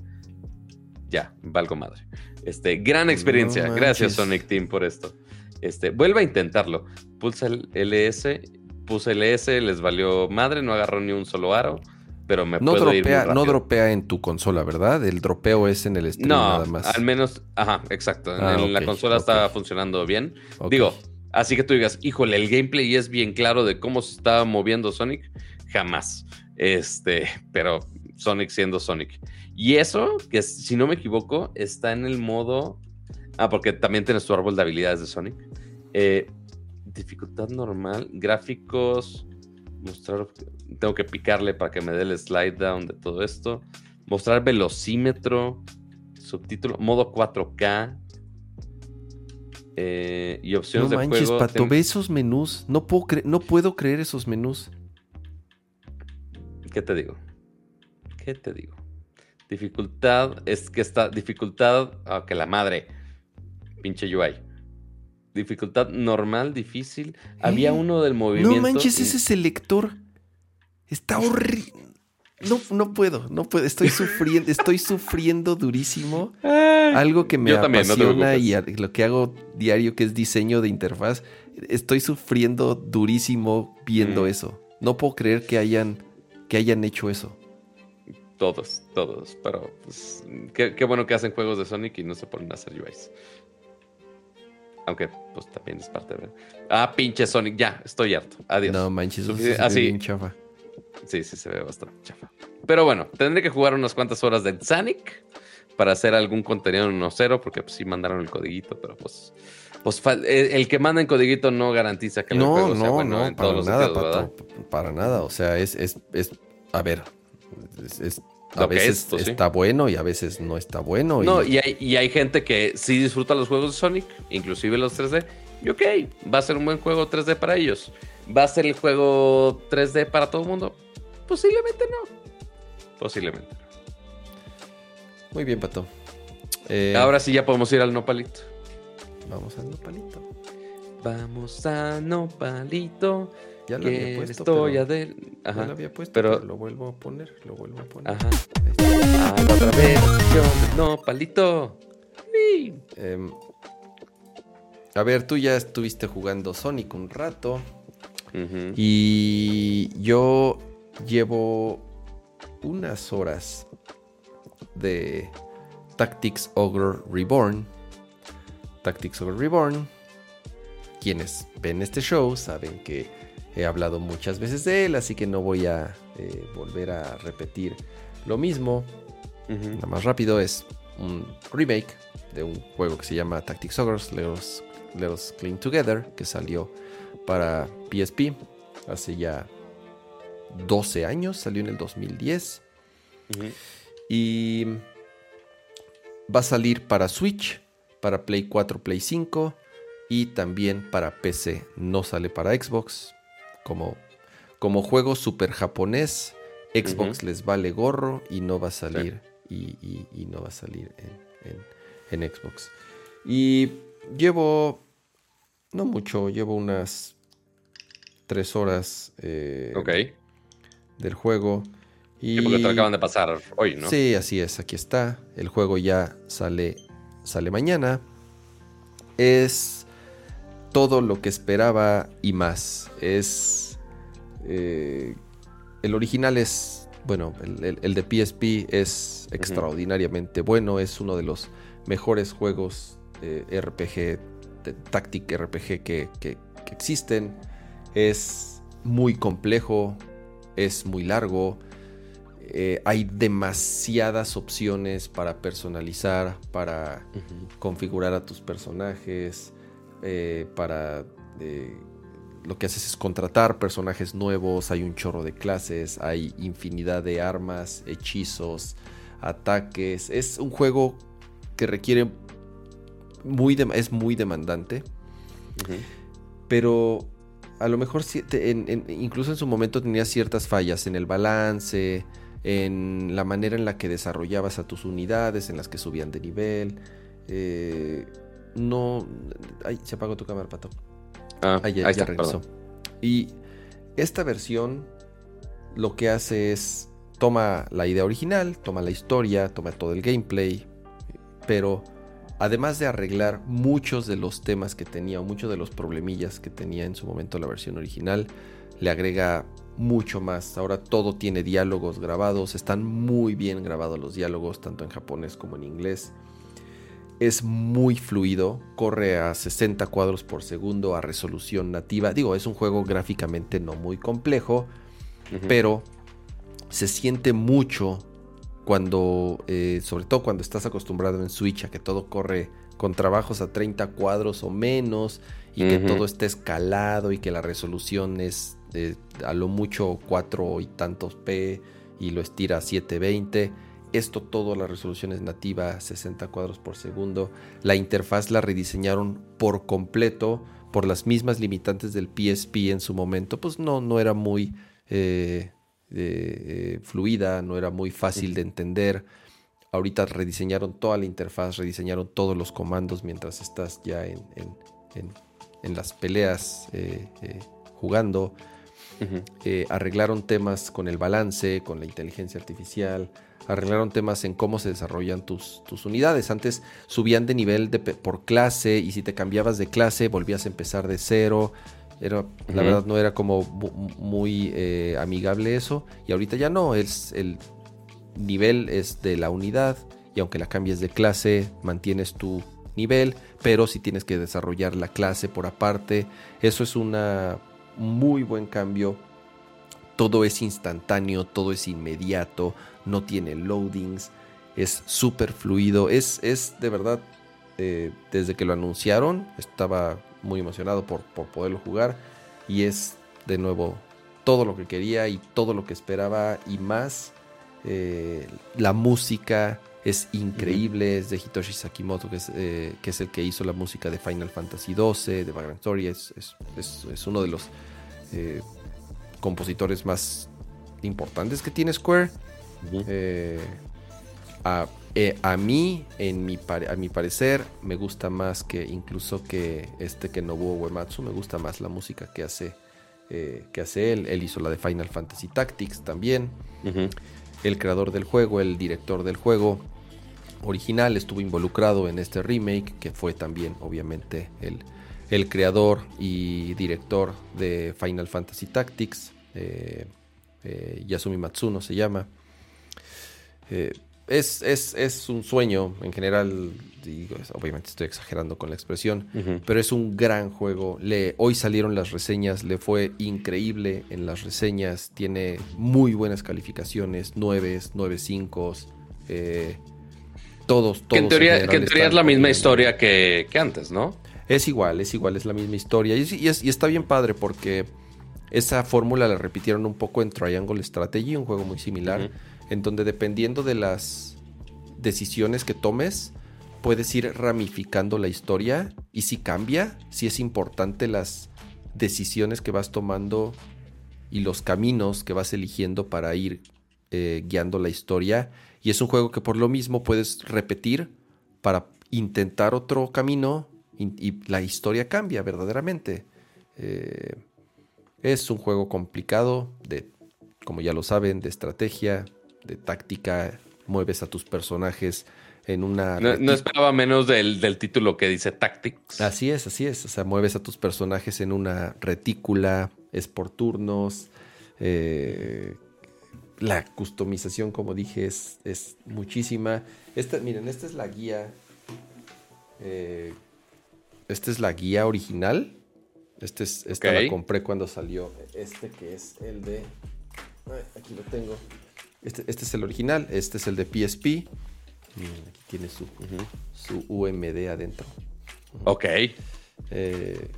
Ya, valgo madre. Este, gran experiencia. Gracias, Sonic Team, por esto. Este, vuelve a intentarlo. Pulsa el LS puse el S, les valió madre, no agarró ni un solo aro, pero me no puedo dropea, No dropea en tu consola, ¿verdad? El dropeo es en el stream nada más. al menos, ajá, exacto. en ah, la consola estaba funcionando bien. Digo, así que tú digas, híjole, el gameplay es bien claro de cómo se estaba moviendo Sonic, jamás. Este, pero Sonic siendo Sonic. Y eso, que si no me equivoco, está en el modo... Ah, porque también tienes tu árbol de habilidades de Sonic. Eh, dificultad normal, gráficos, mostrar, tengo que picarle para que me dé el slide down de todo esto, mostrar velocímetro, subtítulo, modo 4K. Eh, y opciones no manches, Pato, ve esos menús. No puedo, no puedo creer esos menús. ¿Qué te digo? ¿Qué te digo? Dificultad, es que está, dificultad, ah, que la madre, pinche UI dificultad normal, difícil. Había uno del movimiento. No manches, ese selector está horrible. No, no puedo, no puedo. Estoy sufriendo, estoy sufriendo durísimo. Algo que me apasiona y lo que hago diario, que es diseño de interfaz. Estoy sufriendo durísimo viendo mm. eso. No puedo creer que hayan, que hayan hecho eso. Todos, todos. Pero pues, qué, bueno que hacen juegos de Sonic y no se ponen a hacer UIs. Aunque, pues también es parte de. Ah, pinche Sonic, ya, estoy harto. Adiós. No manches, así. chafa. Sí, sí, se ve bastante chafa. Pero bueno, tendré que jugar unas cuantas horas de Sonic para hacer algún contenido en 1.0, porque pues, sí mandaron el codiguito, pero pues. Pues eh, el que manda en codiguito no garantiza que no, el juego sea bueno no, en para todos nada, los para nada. O sea, es, es, es a ver, es a veces está bueno y a veces no está bueno. No, y... hay, gente que sí disfruta los juegos de Sonic, inclusive los 3D. Y ok, va a ser un buen juego 3D para ellos. ¿Va a ser el juego 3D para todo el mundo? Posiblemente no. Posiblemente no. Muy bien, Pato. Eh, Ahora sí ya podemos ir al nopalito. Vamos al nopalito. Vamos al nopalito. Ya lo había puesto. Estoy pero, Ajá. Ya lo había puesto, pero... lo vuelvo a poner, lo vuelvo a poner. Ajá. Ah, otra vez. No, palito. Eh, a ver, tú ya estuviste jugando Sonic un rato. Y yo llevo unas horas de Tactics Ogre Reborn. Tactics Ogre Reborn. Quienes ven este show saben que He hablado muchas veces de él, así que no voy a eh, volver a repetir lo mismo. Nada más rápido es un remake de un juego que se llama Tactics Ogres, Let Us, Clean Together, que salió para PSP hace ya 12 años, salió en el 2010. Y va a salir para Switch, para Play 4, Play 5 y también para PC. No sale para Xbox, como, como juego super japonés, Xbox les vale gorro y no va a salir. Y, no va a salir en, Xbox. Y llevo, no mucho, llevo unas tres horas eh, del juego. Y... porque te acaban de pasar hoy, ¿no? Sí, así es, aquí está. El juego ya sale, sale mañana. Es todo lo que esperaba y más. Es... Eh, el original es... Bueno, el, de PSP es extraordinariamente bueno. Es uno de los mejores juegos eh, RPG, Tactic RPG que, que existen. Es muy complejo, es muy largo. Eh, hay demasiadas opciones para personalizar, para configurar a tus personajes, eh, para... Eh, lo que haces es contratar personajes nuevos, hay un chorro de clases, hay infinidad de armas, hechizos, ataques. Es un juego que requiere muy es muy demandante. Pero a lo mejor incluso en su momento tenía ciertas fallas en el balance, en la manera en la que desarrollabas a tus unidades, en las que subían de nivel. Eh, no. Ay, se apagó tu cámara, pato. Ah, ahí, ya, regresó. Y esta versión lo que hace es toma la idea original, toma la historia, toma todo el gameplay, pero además de arreglar muchos de los temas que tenía o muchos de los problemillas que tenía en su momento la versión original, le agrega mucho más. Ahora todo tiene diálogos grabados, están muy bien grabados los diálogos, tanto en japonés como en inglés. Es muy fluido, corre a 60 cuadros por segundo a resolución nativa. Digo, es un juego gráficamente no muy complejo, pero se siente mucho cuando, eh, sobre todo cuando estás acostumbrado en Switch a que todo corre con trabajos a 30 cuadros o menos y que todo esté escalado y que la resolución es a lo mucho 4 y tantos P y lo estira a 720. Esto todo la resolución es nativa, 60 cuadros por segundo. La interfaz la rediseñaron por completo por las mismas limitantes del PSP en su momento. Pues no, no era muy eh, eh, fluida, no era muy fácil de entender. Ahorita rediseñaron toda la interfaz, rediseñaron todos los comandos mientras estás ya en, las peleas eh, jugando. Arreglaron temas con el balance, con la inteligencia artificial, arreglaron temas en cómo se desarrollan tus, tus unidades. Antes subían de nivel de, por clase y si te cambiabas de clase volvías a empezar de cero. Era, La verdad no era como muy eh, amigable eso. Y ahorita ya no, es el nivel es de la unidad y aunque la cambies de clase mantienes tu nivel, pero si tienes que desarrollar la clase por aparte, eso es una muy buen cambio. Todo es instantáneo, todo es inmediato, no tiene loadings, es súper fluido. Es, es de verdad, eh, desde que lo anunciaron, estaba muy emocionado por, por poderlo jugar. Y es de nuevo todo lo que quería y todo lo que esperaba y más. Eh, la música es increíble, es de Hitoshi Sakimoto, que es, eh, que es, el que hizo la música de Final Fantasy XII, de Vagrant Story, es, es, uno de los eh, compositores más importantes que tiene Square. Eh, a, mí, en mi a mi parecer, me gusta más que incluso que este que Nobuo Uematsu, me gusta más la música que hace, que hace él. Él hizo la de Final Fantasy Tactics también. El creador del juego, el director del juego, original estuvo involucrado en este remake, que fue también obviamente el, el creador y director de Final Fantasy Tactics, eh, eh, Yasumi Matsuno se llama. Eh, es, es, un sueño en general, obviamente estoy exagerando con la expresión, pero es un gran juego. Le, hoy salieron las reseñas, le fue increíble en las reseñas, tiene muy buenas calificaciones, 9, 9, 5. Eh, todos, todos. Que en teoría, es la misma historia que, antes, ¿no? Es igual, es igual, es la misma historia. Y, está bien padre porque esa fórmula la repitieron un poco en Triangle Strategy, un juego muy similar, en donde dependiendo de las decisiones que tomes, puedes ir ramificando la historia y si cambia, si es importante las decisiones que vas tomando y los caminos que vas eligiendo para ir eh, guiando la historia y es un juego que por lo mismo puedes repetir para intentar otro camino y, la historia cambia verdaderamente. Eh, es un juego complicado de como ya lo saben, de estrategia, de táctica, mueves a tus personajes en una... No, esperaba menos del, título que dice Tactics. Así es, así es. O sea, mueves a tus personajes en una retícula, es por turnos. Eh, la customización, como dije, es, es muchísima. Esta, miren, esta es la guía. Eh, esta es la guía original. Este es, esta la compré cuando salió. Este que es el de. aquí lo tengo. Este, este, es el original. Este es el de PSP. Miren, aquí tiene su, su UMD adentro. Ok. Eh,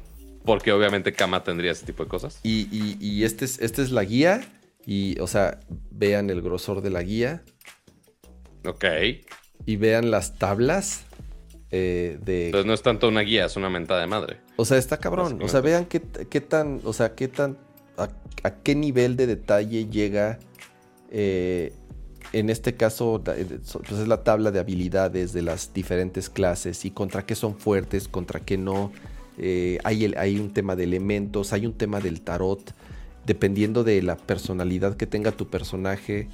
Porque obviamente Kama tendría ese tipo de cosas. Y, y, y este es, esta es la guía. Y, o sea, vean el grosor de la guía. Ok. Y vean las tablas eh, de... Entonces no es tanto una guía, es una mentada de madre. O sea, está cabrón. O sea, vean qué, tan, o sea, qué tan, a, qué nivel de detalle llega, eh, en este caso, eh, pues es la tabla de habilidades de las diferentes clases y contra qué son fuertes, contra qué no. hay, hay un tema de elementos, hay un tema del tarot. Dependiendo de la personalidad que tenga tu personaje,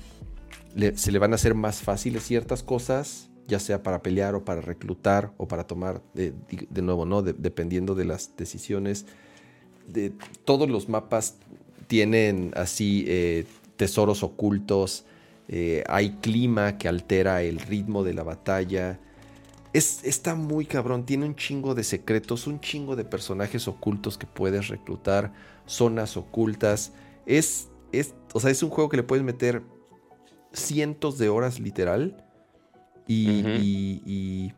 se le van a hacer más fáciles ciertas cosas ya sea para pelear o para reclutar o para tomar, de, nuevo, ¿no? dependiendo de las decisiones. De, todos los mapas tienen así eh, tesoros ocultos, eh, hay clima que altera el ritmo de la batalla. Es, está muy cabrón, tiene un chingo de secretos, un chingo de personajes ocultos que puedes reclutar, zonas ocultas. Es, es, o sea, es un juego que le puedes meter cientos de horas literal y,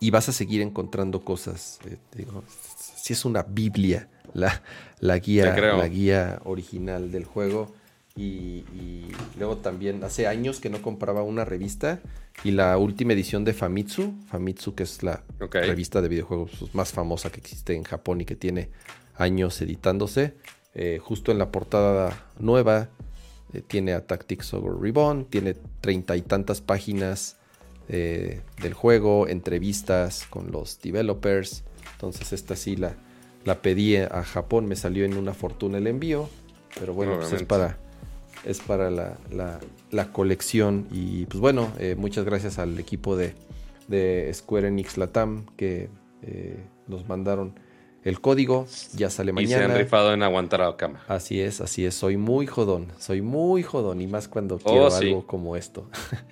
y, vas a seguir encontrando cosas. Eh, si es una Biblia la, la guía, la guía original del juego. Y, luego también hace años que no compraba una revista y la última edición de Famitsu, Famitsu que es la revista de videojuegos más famosa que existe en Japón y que tiene años editándose, eh, justo en la portada nueva eh, tiene a Tactics Ogre Reborn, tiene treinta y tantas páginas eh, del juego, entrevistas con los developers. Entonces esta sí la, la pedí a Japón, me salió en una fortuna el envío, pero bueno, pues es para, es para la, la, colección. Y pues bueno, eh, muchas gracias al equipo de, de Square Enix Latam que eh, nos mandaron el código, ya sale mañana. Y se han rifado en aguantar a la cama. Así es, así es, soy muy jodón, soy muy jodón y más cuando oh, quiero algo como esto.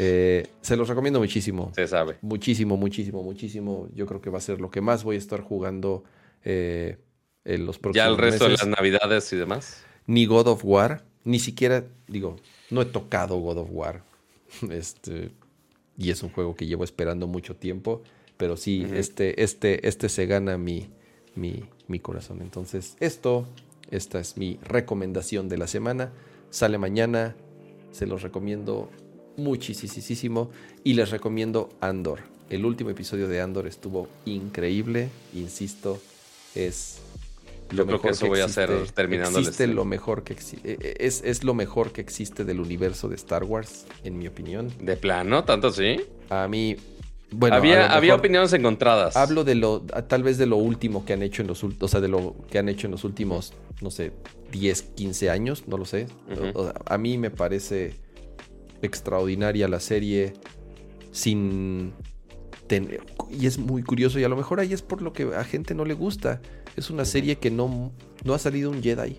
Eh, se los recomiendo muchísimo. Se sabe. Muchísimo, muchísimo, muchísimo. Yo creo que va a ser lo que más voy a estar jugando eh, en los próximos ¿Ya el resto de las navidades y demás? Ni God of War. Ni siquiera, digo, no he tocado God of War. Este, y es un juego que llevo esperando mucho tiempo. Pero sí, este, este, este se gana mi, mi, mi corazón. Entonces, esto, esta es mi recomendación de la semana. Sale mañana. Se los recomiendo muchísimo y les recomiendo Andor. El último episodio de Andor estuvo increíble, insisto, es lo mejor que, eso voy a hacer terminando existe lo mejor que eh, eh, es, es lo mejor que existe del universo de Star Wars, en mi opinión. De plano, tanto sí. A mí bueno, había, había opiniones encontradas. Hablo de lo, tal vez de lo último que han hecho en los, o sea, de lo que han hecho en los últimos, no sé, 10, 15 años, no lo sé. a mí me parece extraordinaria la serie sin tener... Y es muy curioso y a lo mejor ahí es por lo que a gente no le gusta. Es una serie que no, no ha salido un Jedi.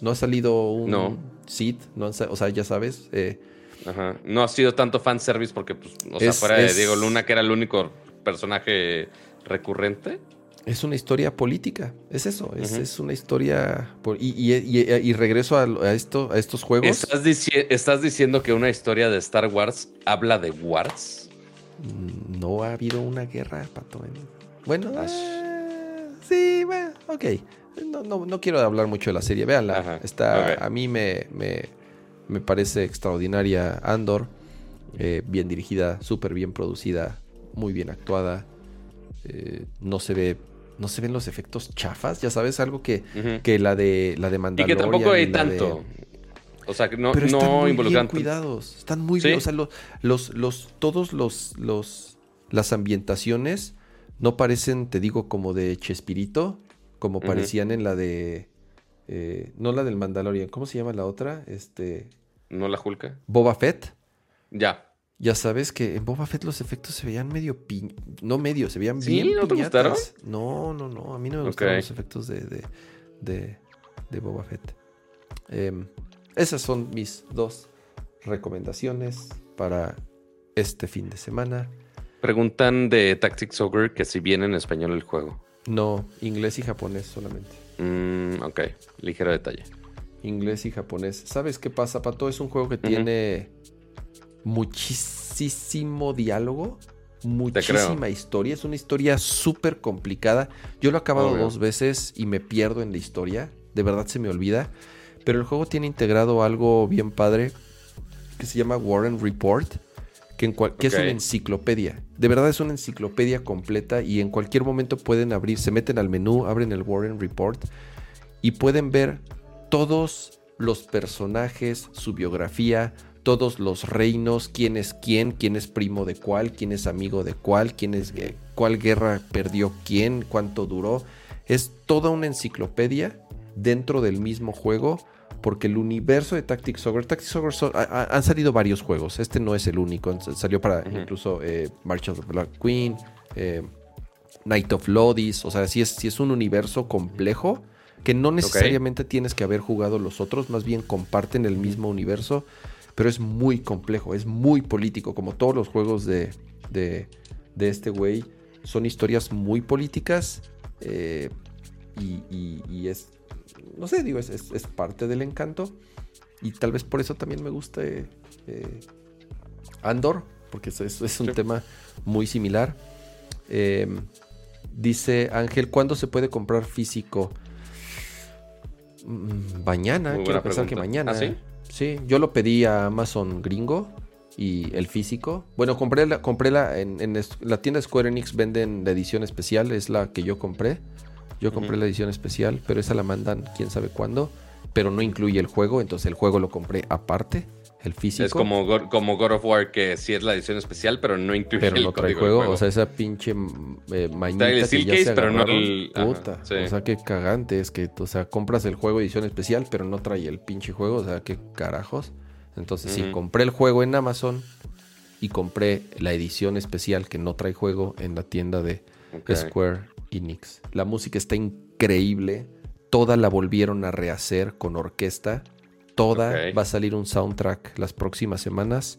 No ha salido un no. Sith. No o sea, ya sabes. Eh, Ajá. No ha sido tanto fanservice porque, pues, o sea, fuera de Diego Luna, que era el único personaje recurrente. Es una historia política, es eso, es, una historia... y, regreso a, esto, a estos juegos. ¿Estás, diciendo que una historia de Star Wars habla de Wars? Mm, no ha habido una guerra, Pato. Bueno, sí, bueno, ok. No, quiero hablar mucho de la serie, véanla. Está, A mí me, me, parece extraordinaria Andor, eh, bien dirigida, súper bien producida, muy bien actuada. Eh, no se ve no se ven los efectos chafas, ya sabes, algo que, que la de la de Mandalorian. Y que tampoco hay tanto. O sea, que no, Pero están muy bien cuidados. Están muy bien. O sea, los, los, todos los, los, las ambientaciones no parecen, te digo, como de Chespirito, como parecían en la de Eh, no la del Mandalorian. ¿Cómo se llama la otra? Este. ¿No la Julka? Boba Fett. Ya. Ya sabes que en Boba Fett los efectos se veían medio No medio, se veían ¿Sí? bien. ¿No te gustaron? No, no, no. A mí no me gustaron los efectos de, de, Boba Fett. Em, esas son mis dos recomendaciones para este fin de semana. Preguntan de Tactics Ogre que si viene en español el juego. No, inglés y japonés solamente. Mm, ok, ligero detalle. Inglés y japonés. ¿Sabes qué pasa, Pato? Es un juego que tiene muchísimo diálogo, muchísima historia. Es una historia súper complicada. Yo lo he acabado dos veces y me pierdo en la historia. De verdad se me olvida. Pero el juego tiene integrado algo bien padre que se llama Warren Report, que, es una enciclopedia. De verdad es una enciclopedia completa y en cualquier momento pueden abrir, se meten al menú, abren el Warren Report y pueden ver todos los personajes, su biografía, todos los reinos, quién es quién, quién es primo de cuál, quién es amigo de cuál, quién es cuál guerra perdió quién, cuánto duró. Es toda una enciclopedia dentro del mismo juego porque el universo de Tactics Ogre, Tactics Ogre han salido varios juegos, este no es el único, salió para incluso eh, March of the Black Queen, eh, Night of Lodis, o sea, si es, es un universo complejo que no necesariamente tienes que haber jugado los otros, más bien comparten el mismo universo pero es muy complejo, es muy político, como todos los juegos de, de, este güey. Son historias muy políticas eh, y, es, no sé, digo, es, es, parte del encanto. Y tal vez por eso también me gusta eh, Andor, porque es, es un tema muy similar. Em, dice Ángel, ¿cuándo se puede comprar físico? Mm, mañana, quiero pensar que mañana. ¿Ah, sí? Sí, yo lo pedí a Amazon gringo y el físico. Bueno, compré la, compré la en, la tienda Square Enix venden la edición especial, es la que yo compré. Yo compré la edición especial, pero esa la mandan quién sabe cuándo, pero no incluye el juego, entonces el juego lo compré aparte el físico. Es como God, como God of War, que sí es la edición especial, pero no incluye pero el no trae juego, O sea, esa pinche eh, mañita el que ya se pero no el... Puta. O sea, qué cagante es que, o sea, compras el juego edición especial, pero no trae el pinche juego. O sea, qué carajos. Entonces, sí, compré el juego en Amazon y compré la edición especial que no trae juego en la tienda de Square Enix. La música está increíble. Toda la volvieron a rehacer con orquesta Toda va a salir un soundtrack las próximas semanas.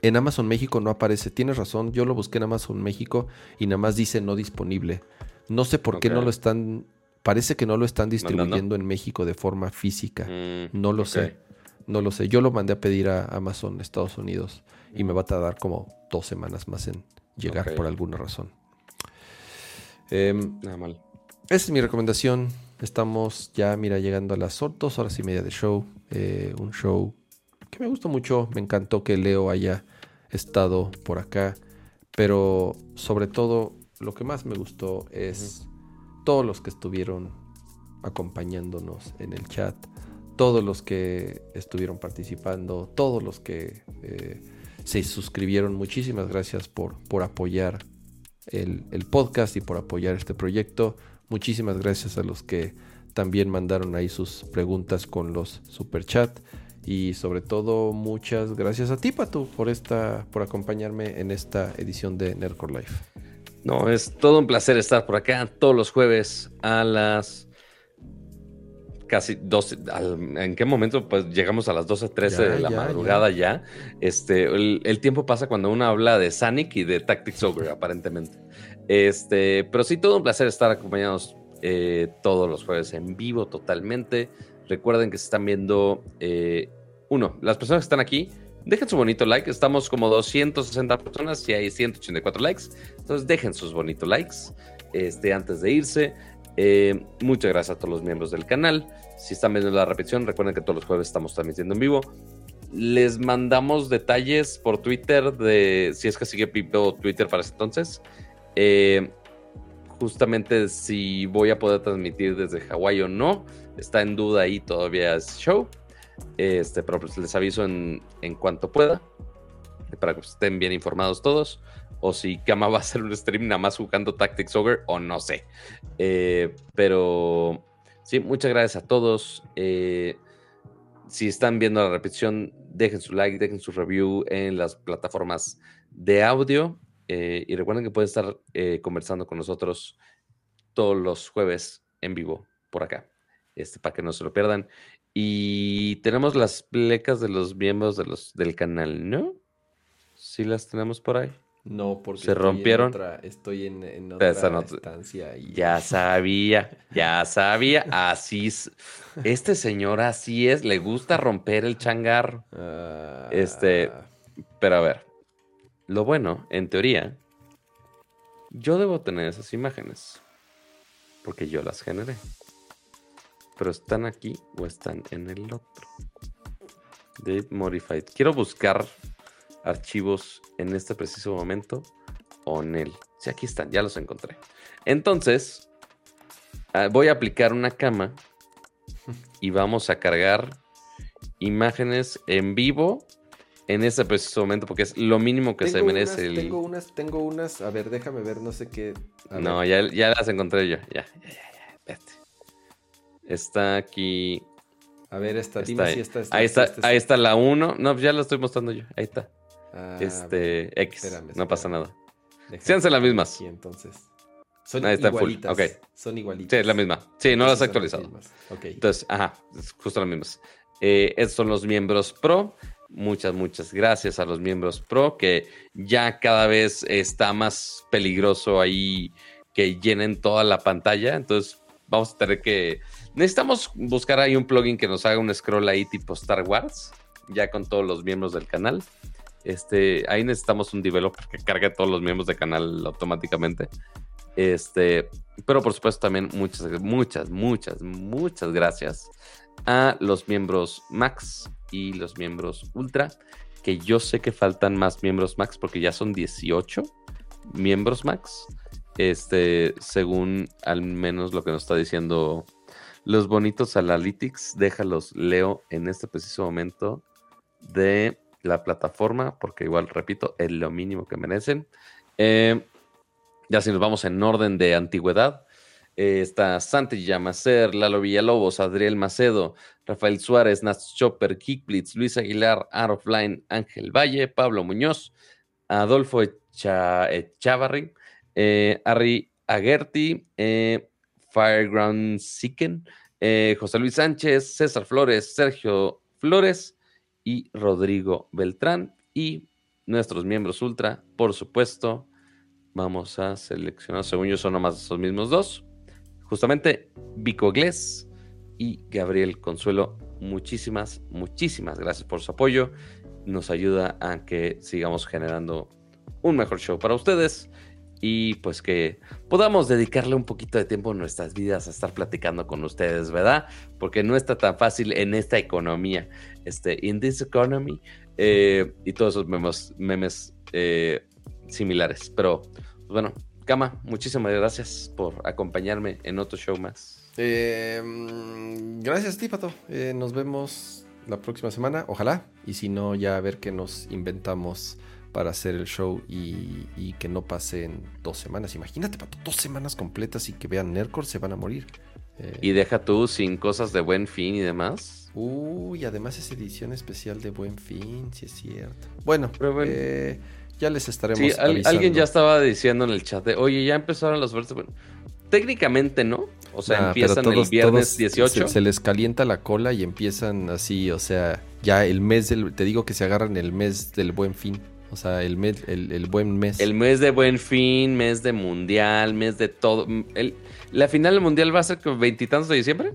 En Amazon México no aparece. Tienes razón, yo lo busqué en Amazon México y nada más dice no disponible. No sé por qué no lo están. Parece que no lo están distribuyendo en México de forma física. Mm, no lo sé. No lo sé. Yo lo mandé a pedir a Amazon Estados Unidos y me va a tardar como dos semanas más en llegar por alguna razón. Em, nada mal. Esa es mi recomendación Estamos ya, mira, llegando a las dos horas y media de show. Eh, un show que me gustó mucho. Me encantó que Leo haya estado por acá. Pero sobre todo, lo que más me gustó es todos los que estuvieron acompañándonos en el chat. Todos los que estuvieron participando. Todos los que eh, se suscribieron. Muchísimas gracias por, por apoyar el, podcast y por apoyar este proyecto. Muchísimas gracias a los que también mandaron ahí sus preguntas con los super chat y sobre todo muchas gracias a ti Patu por esta por acompañarme en esta edición de Nerdcore Life. No, es todo un placer estar por acá todos los jueves a las casi 12. ¿En qué momento? Pues llegamos a las 12, 13 de la madrugada ya. Este, el, tiempo pasa cuando uno habla de Sonic y de Tactics Ogre, aparentemente. Este, pero sí, todo un placer estar acompañados eh, todos los jueves en vivo totalmente. Recuerden que se están viendo, eh, uno, las personas que están aquí, dejen su bonito like. Estamos como 260 personas y hay 184 likes. Entonces dejen sus bonitos likes este, antes de irse. Eh, muchas gracias a todos los miembros del canal. Si están viendo la repetición, recuerden que todos los jueves estamos transmitiendo en vivo. Les mandamos detalles por Twitter de si es que sigue Pipo Twitter para ese entonces. Eh, justamente si voy a poder transmitir desde Hawái o no, está en duda ahí todavía es show. Este, pero pues les aviso en, en cuanto pueda para que estén bien informados todos. O si Kama va a hacer un stream nada más jugando Tactics Ogre, o no sé. Eh, pero Sí, muchas gracias a todos. Eh, si están viendo la repetición, dejen su like, dejen su review en las plataformas de audio. Eh, y recuerden que pueden estar conversando con nosotros todos los jueves en vivo por acá, este, para que no se lo pierdan. Y tenemos las plecas de los miembros de los, del canal, ¿no? Sí las tenemos por ahí. No, porque se rompieron. estoy en, otra instancia. Ya sabía, ya sabía. Así es. Este señor así es, le gusta romper el changarro. Este, ah. pero a ver, lo bueno, en teoría, yo debo tener esas imágenes. Porque yo las generé. Pero están aquí o están en el otro. De Modified. Quiero buscar archivos en este preciso momento o en él. Sí, aquí están, ya los encontré. Entonces, ah, voy a aplicar una cama y vamos a cargar imágenes en vivo en este preciso momento porque es lo mínimo que se merece. el... Tengo unas, tengo unas, a ver, déjame ver, no sé qué. no, ya, ya, las encontré yo, ya, ya, ya, ya, Está aquí. A ver, esta, dime si esta, Ahí está, ahí está la 1. No, pues ya la estoy mostrando yo. Ahí está. Ah, este, X. no pasa nada. Séanse las mismas. Sí, entonces. Son igualitas. Son igualitas. Sí, es la misma. Sí, no las he actualizado. Entonces, ajá, justo las mismas. Eh, estos son los miembros pro. Muchas, muchas gracias a los miembros pro, que ya cada vez está más peligroso ahí que llenen toda la pantalla. Entonces, vamos a tener que. Necesitamos buscar ahí un plugin que nos haga un scroll ahí tipo Star Wars, ya con todos los miembros del canal. Este, ahí necesitamos un developer que cargue a todos los miembros del canal automáticamente. Este, pero por supuesto también muchas, muchas, muchas, muchas gracias a los miembros Max y los miembros Ultra, que yo sé que faltan más miembros Max porque ya son 18 miembros Max. Este, según al menos lo que nos está diciendo los bonitos Analytics, déjalos leo en este preciso momento de la plataforma, porque igual, repito, es lo mínimo que merecen. Eh, ya si nos vamos en orden de antigüedad, eh, está Santi Yamacer, Lalo Villalobos, Adriel Macedo, Rafael Suárez, Nats Chopper, Kickblitz, Luis Aguilar, Art of Line, Ángel Valle, Pablo Muñoz, Adolfo Echavarri, eh, Ari Agerti, Fireground Siken, José Luis Sánchez, César Flores, Sergio Flores, y Rodrigo Beltrán. Y nuestros miembros ultra, por supuesto, vamos a seleccionar, según yo son nomás esos mismos dos. Justamente Vico Glés y Gabriel Consuelo. Muchísimas, muchísimas gracias por su apoyo. Nos ayuda a que sigamos generando un mejor show para ustedes y pues que podamos dedicarle un poquito de tiempo en nuestras vidas a estar platicando con ustedes, ¿verdad? Porque no está tan fácil en esta economía, este, in this economy, eh, y todos esos memes, memes eh, similares. Pero, bueno, Kama, muchísimas gracias por acompañarme en otro show más. Em, gracias, Típato. Eh, nos vemos la próxima semana, ojalá. Y si no, ya a ver qué nos inventamos para hacer el show y, que no pasen dos semanas. Imagínate, para dos semanas completas y que vean Nercor, se van a morir. Eh, y deja tú sin cosas de buen fin y demás. Uy, además es edición especial de buen fin, si es cierto. Bueno, eh, ya les estaremos sí, alguien ya estaba diciendo en el chat de, oye, ya empezaron los versos. Bueno, técnicamente no. O sea, empiezan el viernes 18. Se, les calienta la cola y empiezan así, o sea, ya el mes del. Te digo que se agarran el mes del buen fin. O sea, el, mes, el, buen mes. El mes de buen fin, mes de mundial, mes de todo. El, ¿La final del mundial va a ser con veintitantos de diciembre?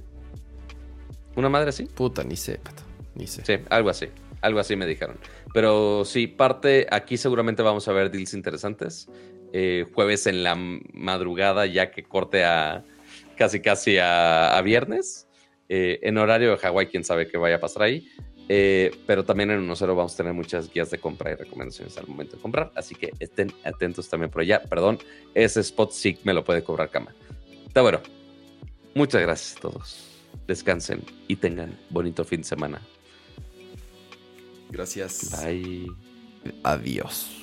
¿Una madre así? Puta, ni sé, pato. Ni sé. Sí, algo así. Algo así me dijeron. Pero sí, parte. Aquí seguramente vamos a ver deals interesantes. Eh, jueves en la madrugada, ya que corte a casi casi a, viernes. Eh, en horario de Hawái, quién sabe qué vaya a pasar ahí. Eh, pero también en 1.0 vamos a tener muchas guías de compra y recomendaciones al momento de comprar, así que estén atentos también por allá. Perdón, ese spot sí me lo puede cobrar cama. Está bueno. Muchas gracias a todos. Descansen y tengan bonito fin de semana. Gracias. Bye. Adiós.